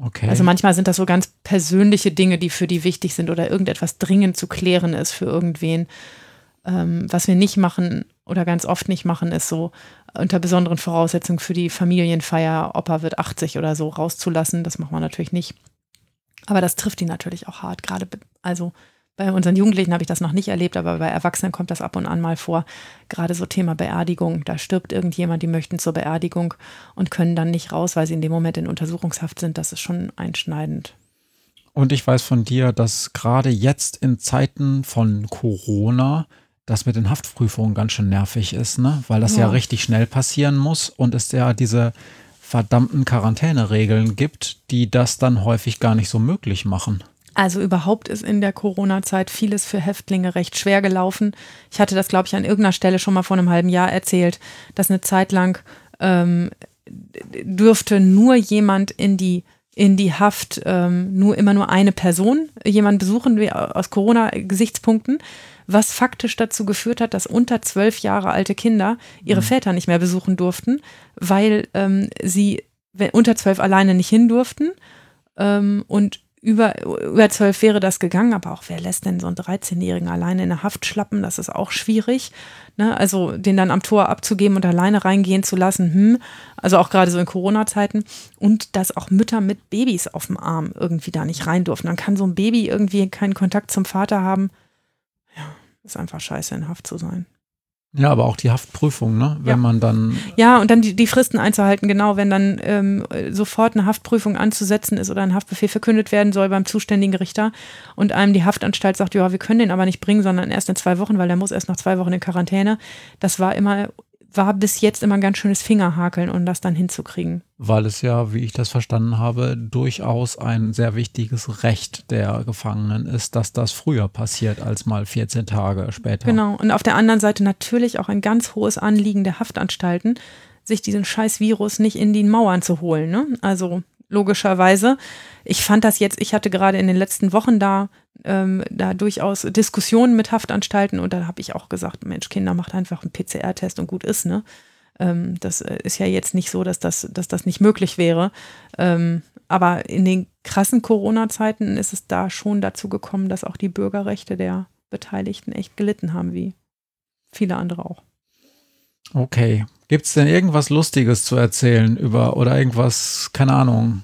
Okay. Also manchmal sind das so ganz persönliche Dinge, die für die wichtig sind oder irgendetwas dringend zu klären ist für irgendwen. Ähm, was wir nicht machen oder ganz oft nicht machen, ist so unter besonderen Voraussetzungen für die Familienfeier, Opa wird 80 oder so, rauszulassen. Das machen wir natürlich nicht. Aber das trifft die natürlich auch hart. Gerade, also bei unseren Jugendlichen habe ich das noch nicht erlebt, aber bei Erwachsenen kommt das ab und an mal vor. Gerade so Thema Beerdigung. Da stirbt irgendjemand, die möchten zur Beerdigung und können dann nicht raus, weil sie in dem Moment in Untersuchungshaft sind. Das ist schon einschneidend. Und ich weiß von dir, dass gerade jetzt in Zeiten von Corona das mit den Haftprüfungen ganz schön nervig ist, ne? Weil das ja, ja richtig schnell passieren muss und es ja diese verdammten Quarantäneregeln gibt, die das dann häufig gar nicht so möglich machen. Also überhaupt ist in der Corona-Zeit vieles für Häftlinge recht schwer gelaufen. Ich hatte das, glaube ich, an irgendeiner Stelle schon mal vor einem halben Jahr erzählt, dass eine Zeit lang ähm, dürfte nur jemand in die in die Haft ähm, nur immer nur eine Person jemand besuchen aus Corona-Gesichtspunkten, was faktisch dazu geführt hat, dass unter zwölf Jahre alte Kinder ihre mhm. Väter nicht mehr besuchen durften, weil ähm, sie unter zwölf alleine nicht hin durften ähm, und über, über zwölf wäre das gegangen, aber auch wer lässt denn so einen 13-Jährigen alleine in der Haft schlappen? Das ist auch schwierig. Ne? Also den dann am Tor abzugeben und alleine reingehen zu lassen, hm. also auch gerade so in Corona-Zeiten. Und dass auch Mütter mit Babys auf dem Arm irgendwie da nicht rein durften. Dann kann so ein Baby irgendwie keinen Kontakt zum Vater haben. Ist einfach scheiße, in Haft zu sein. Ja, aber auch die Haftprüfung, ne? Wenn ja. man dann. Ja, und dann die, die Fristen einzuhalten, genau, wenn dann ähm, sofort eine Haftprüfung anzusetzen ist oder ein Haftbefehl verkündet werden soll beim zuständigen Richter und einem die Haftanstalt sagt, ja, wir können den aber nicht bringen, sondern erst in zwei Wochen, weil der muss erst nach zwei Wochen in Quarantäne. Das war immer war bis jetzt immer ein ganz schönes Fingerhakeln, um das dann hinzukriegen. Weil es ja, wie ich das verstanden habe, durchaus ein sehr wichtiges Recht der Gefangenen ist, dass das früher passiert als mal 14 Tage später. Genau. Und auf der anderen Seite natürlich auch ein ganz hohes Anliegen der Haftanstalten, sich diesen scheiß Virus nicht in die Mauern zu holen. Ne? Also logischerweise. Ich fand das jetzt, ich hatte gerade in den letzten Wochen da, ähm, da durchaus Diskussionen mit Haftanstalten und da habe ich auch gesagt, Mensch, Kinder, macht einfach einen PCR-Test und gut ist, ne? Ähm, das äh, ist ja jetzt nicht so, dass das, dass das nicht möglich wäre. Ähm, aber in den krassen Corona-Zeiten ist es da schon dazu gekommen, dass auch die Bürgerrechte der Beteiligten echt gelitten haben, wie viele andere auch. Okay. Gibt es denn irgendwas Lustiges zu erzählen über oder irgendwas, keine Ahnung,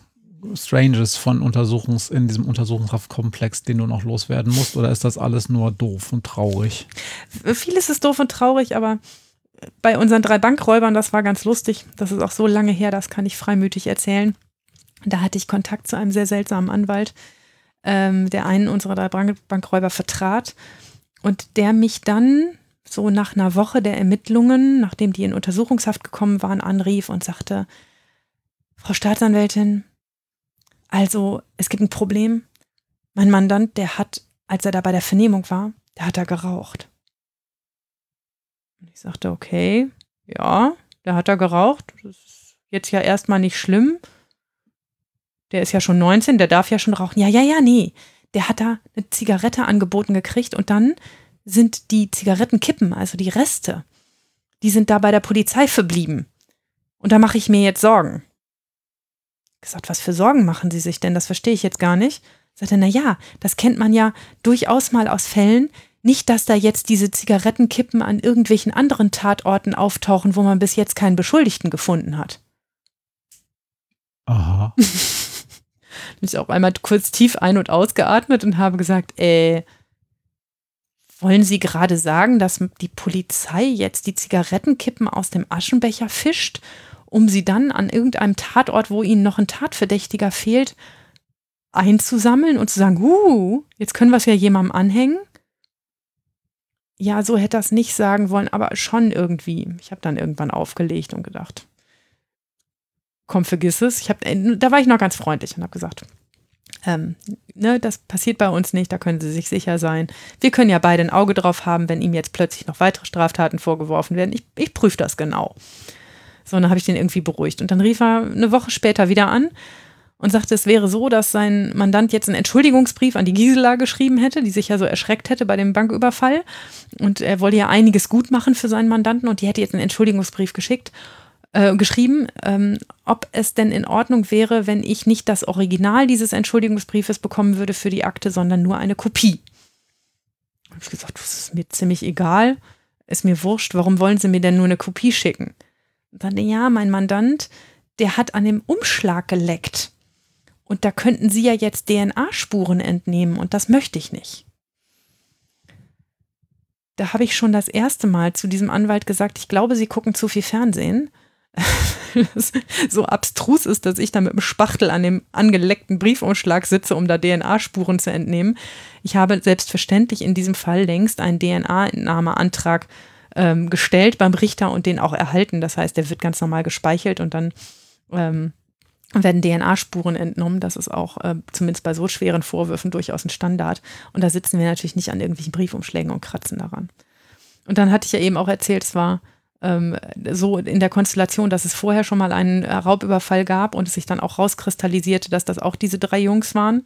Stranges von Untersuchungs, in diesem Untersuchungshaftkomplex, den du noch loswerden musst? Oder ist das alles nur doof und traurig? Vieles ist doof und traurig, aber bei unseren drei Bankräubern, das war ganz lustig. Das ist auch so lange her, das kann ich freimütig erzählen. Da hatte ich Kontakt zu einem sehr seltsamen Anwalt, ähm, der einen unserer drei Bankräuber vertrat und der mich dann so nach einer Woche der Ermittlungen, nachdem die in Untersuchungshaft gekommen waren, anrief und sagte, Frau Staatsanwältin, also es gibt ein Problem. Mein Mandant, der hat, als er da bei der Vernehmung war, der hat da geraucht. Und ich sagte, okay, ja, der hat da geraucht. Das ist jetzt ja erstmal nicht schlimm. Der ist ja schon 19, der darf ja schon rauchen. Ja, ja, ja, nee. Der hat da eine Zigarette angeboten gekriegt und dann sind die Zigarettenkippen, also die Reste, die sind da bei der Polizei verblieben. Und da mache ich mir jetzt Sorgen. gesagt, was für Sorgen machen Sie sich denn? Das verstehe ich jetzt gar nicht. Sagt er, na ja, das kennt man ja durchaus mal aus Fällen. Nicht, dass da jetzt diese Zigarettenkippen an irgendwelchen anderen Tatorten auftauchen, wo man bis jetzt keinen Beschuldigten gefunden hat. Aha. ich auch einmal kurz tief ein- und ausgeatmet und habe gesagt, äh, wollen Sie gerade sagen, dass die Polizei jetzt die Zigarettenkippen aus dem Aschenbecher fischt, um sie dann an irgendeinem Tatort, wo Ihnen noch ein Tatverdächtiger fehlt, einzusammeln und zu sagen, uh, jetzt können wir es ja jemandem anhängen? Ja, so hätte es nicht sagen wollen, aber schon irgendwie. Ich habe dann irgendwann aufgelegt und gedacht, komm, vergiss es. Ich hab, äh, da war ich noch ganz freundlich und habe gesagt, ähm, ne, das passiert bei uns nicht, da können Sie sich sicher sein. Wir können ja beide ein Auge drauf haben, wenn ihm jetzt plötzlich noch weitere Straftaten vorgeworfen werden. Ich, ich prüfe das genau. So, dann habe ich den irgendwie beruhigt. Und dann rief er eine Woche später wieder an und sagte, es wäre so, dass sein Mandant jetzt einen Entschuldigungsbrief an die Gisela geschrieben hätte, die sich ja so erschreckt hätte bei dem Banküberfall. Und er wollte ja einiges gut machen für seinen Mandanten und die hätte jetzt einen Entschuldigungsbrief geschickt äh, geschrieben, ähm, ob es denn in Ordnung wäre, wenn ich nicht das Original dieses Entschuldigungsbriefes bekommen würde für die Akte, sondern nur eine Kopie. Habe ich gesagt, das ist mir ziemlich egal, ist mir wurscht, warum wollen Sie mir denn nur eine Kopie schicken? Und dann, ja, mein Mandant, der hat an dem Umschlag geleckt. Und da könnten Sie ja jetzt DNA-Spuren entnehmen und das möchte ich nicht. Da habe ich schon das erste Mal zu diesem Anwalt gesagt, ich glaube, Sie gucken zu viel Fernsehen so abstrus ist, dass ich da mit dem Spachtel an dem angeleckten Briefumschlag sitze, um da DNA-Spuren zu entnehmen. Ich habe selbstverständlich in diesem Fall längst einen DNA-Entnahmeantrag ähm, gestellt beim Richter und den auch erhalten. Das heißt, der wird ganz normal gespeichert und dann ähm, werden DNA-Spuren entnommen. Das ist auch äh, zumindest bei so schweren Vorwürfen durchaus ein Standard. Und da sitzen wir natürlich nicht an irgendwelchen Briefumschlägen und kratzen daran. Und dann hatte ich ja eben auch erzählt, es war ähm, so in der Konstellation, dass es vorher schon mal einen äh, Raubüberfall gab und es sich dann auch rauskristallisierte, dass das auch diese drei Jungs waren.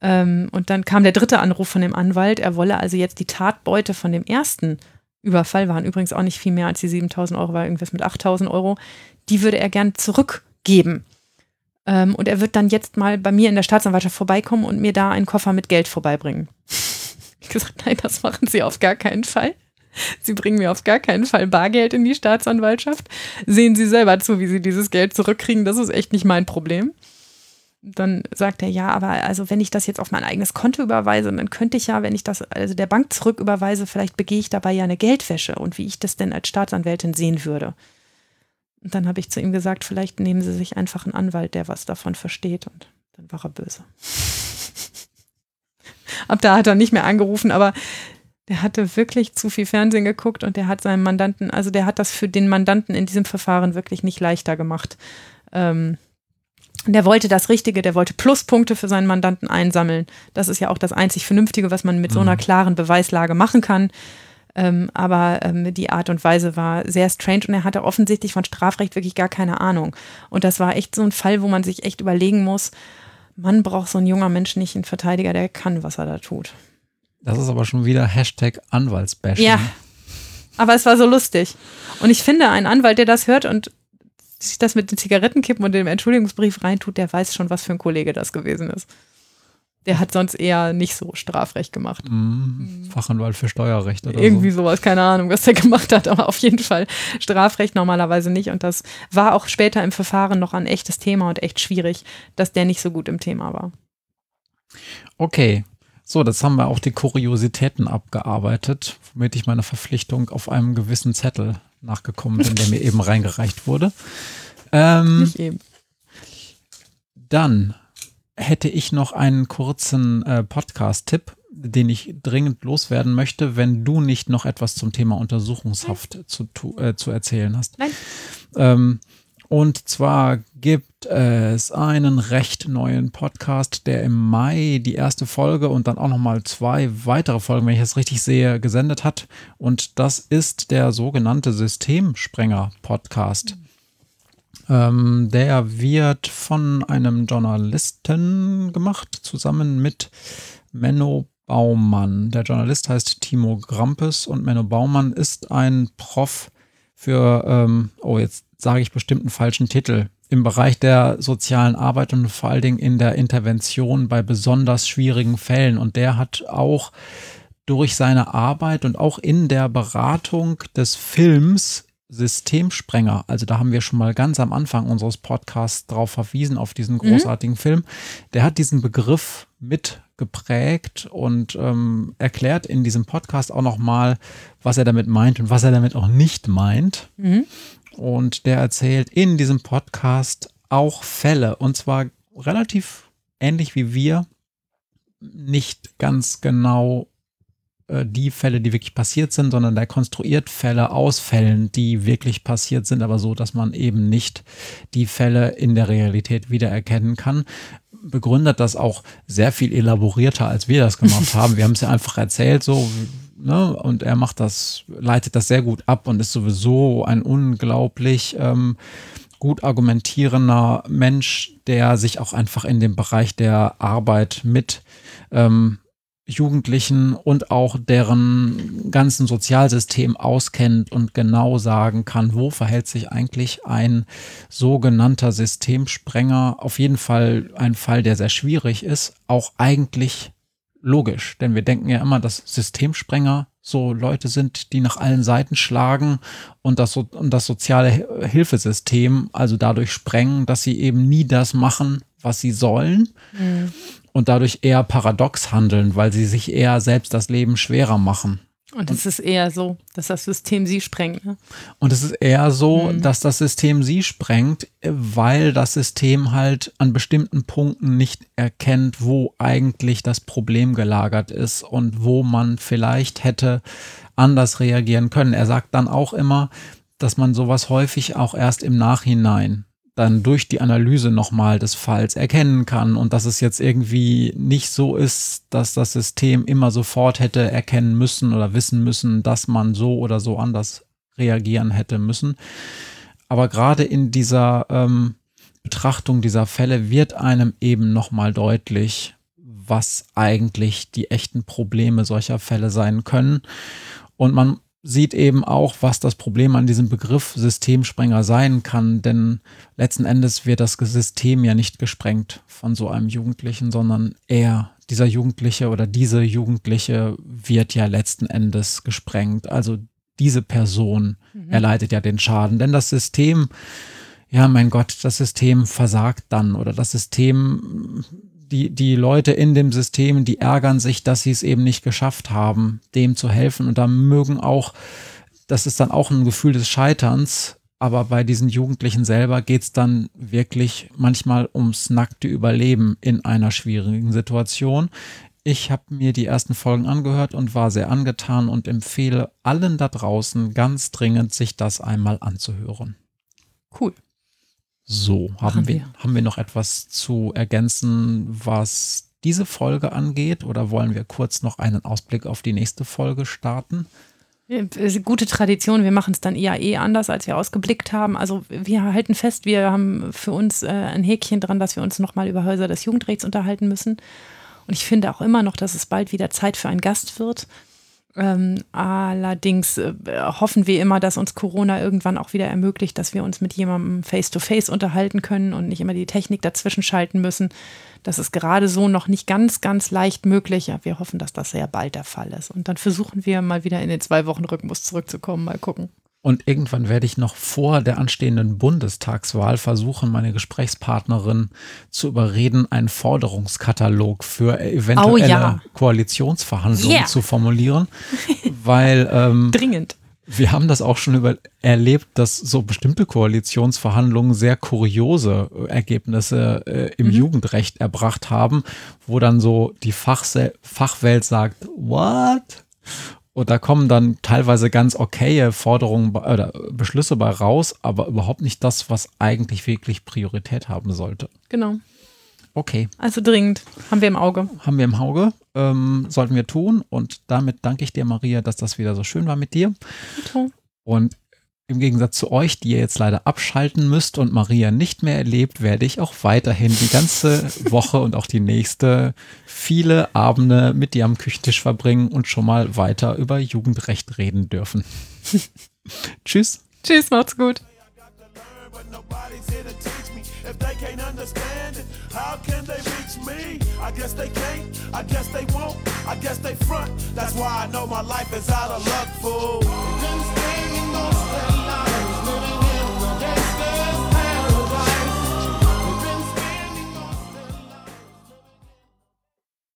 Ähm, und dann kam der dritte Anruf von dem Anwalt, er wolle also jetzt die Tatbeute von dem ersten Überfall, waren übrigens auch nicht viel mehr als die 7000 Euro, war irgendwas mit 8000 Euro, die würde er gern zurückgeben. Ähm, und er wird dann jetzt mal bei mir in der Staatsanwaltschaft vorbeikommen und mir da einen Koffer mit Geld vorbeibringen. ich gesagt, nein, das machen Sie auf gar keinen Fall. Sie bringen mir auf gar keinen Fall Bargeld in die Staatsanwaltschaft. Sehen Sie selber zu, wie Sie dieses Geld zurückkriegen. Das ist echt nicht mein Problem. Dann sagt er, ja, aber also wenn ich das jetzt auf mein eigenes Konto überweise, dann könnte ich ja, wenn ich das also der Bank zurücküberweise, vielleicht begehe ich dabei ja eine Geldwäsche und wie ich das denn als Staatsanwältin sehen würde. Und dann habe ich zu ihm gesagt, vielleicht nehmen Sie sich einfach einen Anwalt, der was davon versteht. Und dann war er böse. Ab da hat er nicht mehr angerufen, aber der hatte wirklich zu viel Fernsehen geguckt und der hat seinem Mandanten, also der hat das für den Mandanten in diesem Verfahren wirklich nicht leichter gemacht. Ähm, der wollte das Richtige, der wollte Pluspunkte für seinen Mandanten einsammeln. Das ist ja auch das einzig Vernünftige, was man mit mhm. so einer mhm. klaren Beweislage machen kann. Ähm, aber ähm, die Art und Weise war sehr strange und er hatte offensichtlich von Strafrecht wirklich gar keine Ahnung. Und das war echt so ein Fall, wo man sich echt überlegen muss, man braucht so ein junger Mensch nicht einen Verteidiger, der kann, was er da tut. Das ist aber schon wieder Hashtag Anwaltsbashing. Ja, aber es war so lustig. Und ich finde, ein Anwalt, der das hört und sich das mit den Zigarettenkippen und dem Entschuldigungsbrief reintut, der weiß schon, was für ein Kollege das gewesen ist. Der hat sonst eher nicht so Strafrecht gemacht. Mhm. Fachanwalt für Steuerrecht oder Irgendwie so. sowas, keine Ahnung, was der gemacht hat, aber auf jeden Fall Strafrecht normalerweise nicht. Und das war auch später im Verfahren noch ein echtes Thema und echt schwierig, dass der nicht so gut im Thema war. Okay, so, das haben wir auch die Kuriositäten abgearbeitet, womit ich meiner Verpflichtung auf einem gewissen Zettel nachgekommen bin, der mir eben reingereicht wurde. Ähm, Nicht eben. Dann hätte ich noch einen kurzen äh, Podcast-Tipp, den ich dringend loswerden möchte, wenn du nicht noch etwas zum Thema Untersuchungshaft zu, äh, zu erzählen hast. Nein. Ähm, und zwar gibt es einen recht neuen Podcast, der im Mai die erste Folge und dann auch nochmal zwei weitere Folgen, wenn ich es richtig sehe, gesendet hat. Und das ist der sogenannte Systemsprenger-Podcast. Ähm, der wird von einem Journalisten gemacht, zusammen mit Menno Baumann. Der Journalist heißt Timo Grampes und Menno Baumann ist ein Prof für, ähm, oh, jetzt sage ich bestimmt einen falschen Titel. im Bereich der sozialen Arbeit und vor allen Dingen in der Intervention bei besonders schwierigen Fällen. Und der hat auch durch seine Arbeit und auch in der Beratung des Films Systemsprenger, also da haben wir schon mal ganz am Anfang unseres Podcasts darauf verwiesen, auf diesen mhm. großartigen mhm. Film, der hat diesen Begriff mit geprägt und ähm, erklärt in diesem Podcast auch nochmal, was er damit meint und was er damit auch nicht meint. Mhm. Und der erzählt in diesem Podcast auch Fälle und zwar relativ ähnlich wie wir, nicht ganz genau äh, die Fälle, die wirklich passiert sind, sondern der konstruiert Fälle aus Fällen, die wirklich passiert sind, aber so, dass man eben nicht die Fälle in der Realität wiedererkennen kann. Begründet das auch sehr viel elaborierter, als wir das gemacht haben. Wir haben es ja einfach erzählt, so, ne? Und er macht das, leitet das sehr gut ab und ist sowieso ein unglaublich ähm, gut argumentierender Mensch, der sich auch einfach in dem Bereich der Arbeit mit ähm, Jugendlichen und auch deren ganzen Sozialsystem auskennt und genau sagen kann, wo verhält sich eigentlich ein sogenannter Systemsprenger, auf jeden Fall ein Fall, der sehr schwierig ist, auch eigentlich logisch. Denn wir denken ja immer, dass Systemsprenger so Leute sind, die nach allen Seiten schlagen und das, so, und das soziale Hilfesystem also dadurch sprengen, dass sie eben nie das machen, was sie sollen. Mhm und dadurch eher paradox handeln, weil sie sich eher selbst das Leben schwerer machen. Und es ist eher so, dass das System sie sprengt. Ne? Und es ist eher so, mhm. dass das System sie sprengt, weil das System halt an bestimmten Punkten nicht erkennt, wo eigentlich das Problem gelagert ist und wo man vielleicht hätte anders reagieren können. Er sagt dann auch immer, dass man sowas häufig auch erst im Nachhinein dann durch die Analyse nochmal des Falls erkennen kann und dass es jetzt irgendwie nicht so ist, dass das System immer sofort hätte erkennen müssen oder wissen müssen, dass man so oder so anders reagieren hätte müssen. Aber gerade in dieser ähm, Betrachtung dieser Fälle wird einem eben nochmal deutlich, was eigentlich die echten Probleme solcher Fälle sein können. Und man sieht eben auch, was das Problem an diesem Begriff Systemsprenger sein kann, denn letzten Endes wird das System ja nicht gesprengt von so einem Jugendlichen, sondern er, dieser Jugendliche oder diese Jugendliche wird ja letzten Endes gesprengt. Also diese Person mhm. erleidet ja den Schaden, denn das System, ja, mein Gott, das System versagt dann oder das System die, die Leute in dem System, die ärgern sich, dass sie es eben nicht geschafft haben, dem zu helfen. Und da mögen auch, das ist dann auch ein Gefühl des Scheiterns, aber bei diesen Jugendlichen selber geht es dann wirklich manchmal ums nackte Überleben in einer schwierigen Situation. Ich habe mir die ersten Folgen angehört und war sehr angetan und empfehle allen da draußen ganz dringend, sich das einmal anzuhören. Cool. So, haben wir, wir, haben wir noch etwas zu ergänzen, was diese Folge angeht oder wollen wir kurz noch einen Ausblick auf die nächste Folge starten? Gute Tradition, wir machen es dann eher eh anders, als wir ausgeblickt haben. Also wir halten fest, wir haben für uns äh, ein Häkchen dran, dass wir uns nochmal über Häuser des Jugendrechts unterhalten müssen. Und ich finde auch immer noch, dass es bald wieder Zeit für einen Gast wird. Ähm, allerdings äh, hoffen wir immer, dass uns Corona irgendwann auch wieder ermöglicht, dass wir uns mit jemandem face-to-face -face unterhalten können und nicht immer die Technik dazwischen schalten müssen. Das ist gerade so noch nicht ganz, ganz leicht möglich. Ja, wir hoffen, dass das sehr bald der Fall ist. Und dann versuchen wir mal wieder in den zwei Wochen Rhythmus zurückzukommen. Mal gucken. Und irgendwann werde ich noch vor der anstehenden Bundestagswahl versuchen, meine Gesprächspartnerin zu überreden, einen Forderungskatalog für eventuelle oh ja. Koalitionsverhandlungen yeah. zu formulieren. Weil ähm, dringend. Wir haben das auch schon über erlebt, dass so bestimmte Koalitionsverhandlungen sehr kuriose Ergebnisse äh, im mhm. Jugendrecht erbracht haben, wo dann so die Fachse Fachwelt sagt, what? Und da kommen dann teilweise ganz okaye Forderungen oder Beschlüsse bei raus, aber überhaupt nicht das, was eigentlich wirklich Priorität haben sollte. Genau. Okay. Also dringend. Haben wir im Auge. Haben wir im Auge. Ähm, sollten wir tun. Und damit danke ich dir, Maria, dass das wieder so schön war mit dir. Okay. Und im Gegensatz zu euch, die ihr jetzt leider abschalten müsst und Maria nicht mehr erlebt, werde ich auch weiterhin die ganze Woche und auch die nächste viele Abende mit dir am Küchentisch verbringen und schon mal weiter über Jugendrecht reden dürfen. Tschüss. Tschüss, macht's gut. If they can't understand it, how can they reach me? I guess they can't, I guess they won't, I guess they front. That's why I know my life is out of luck, fool.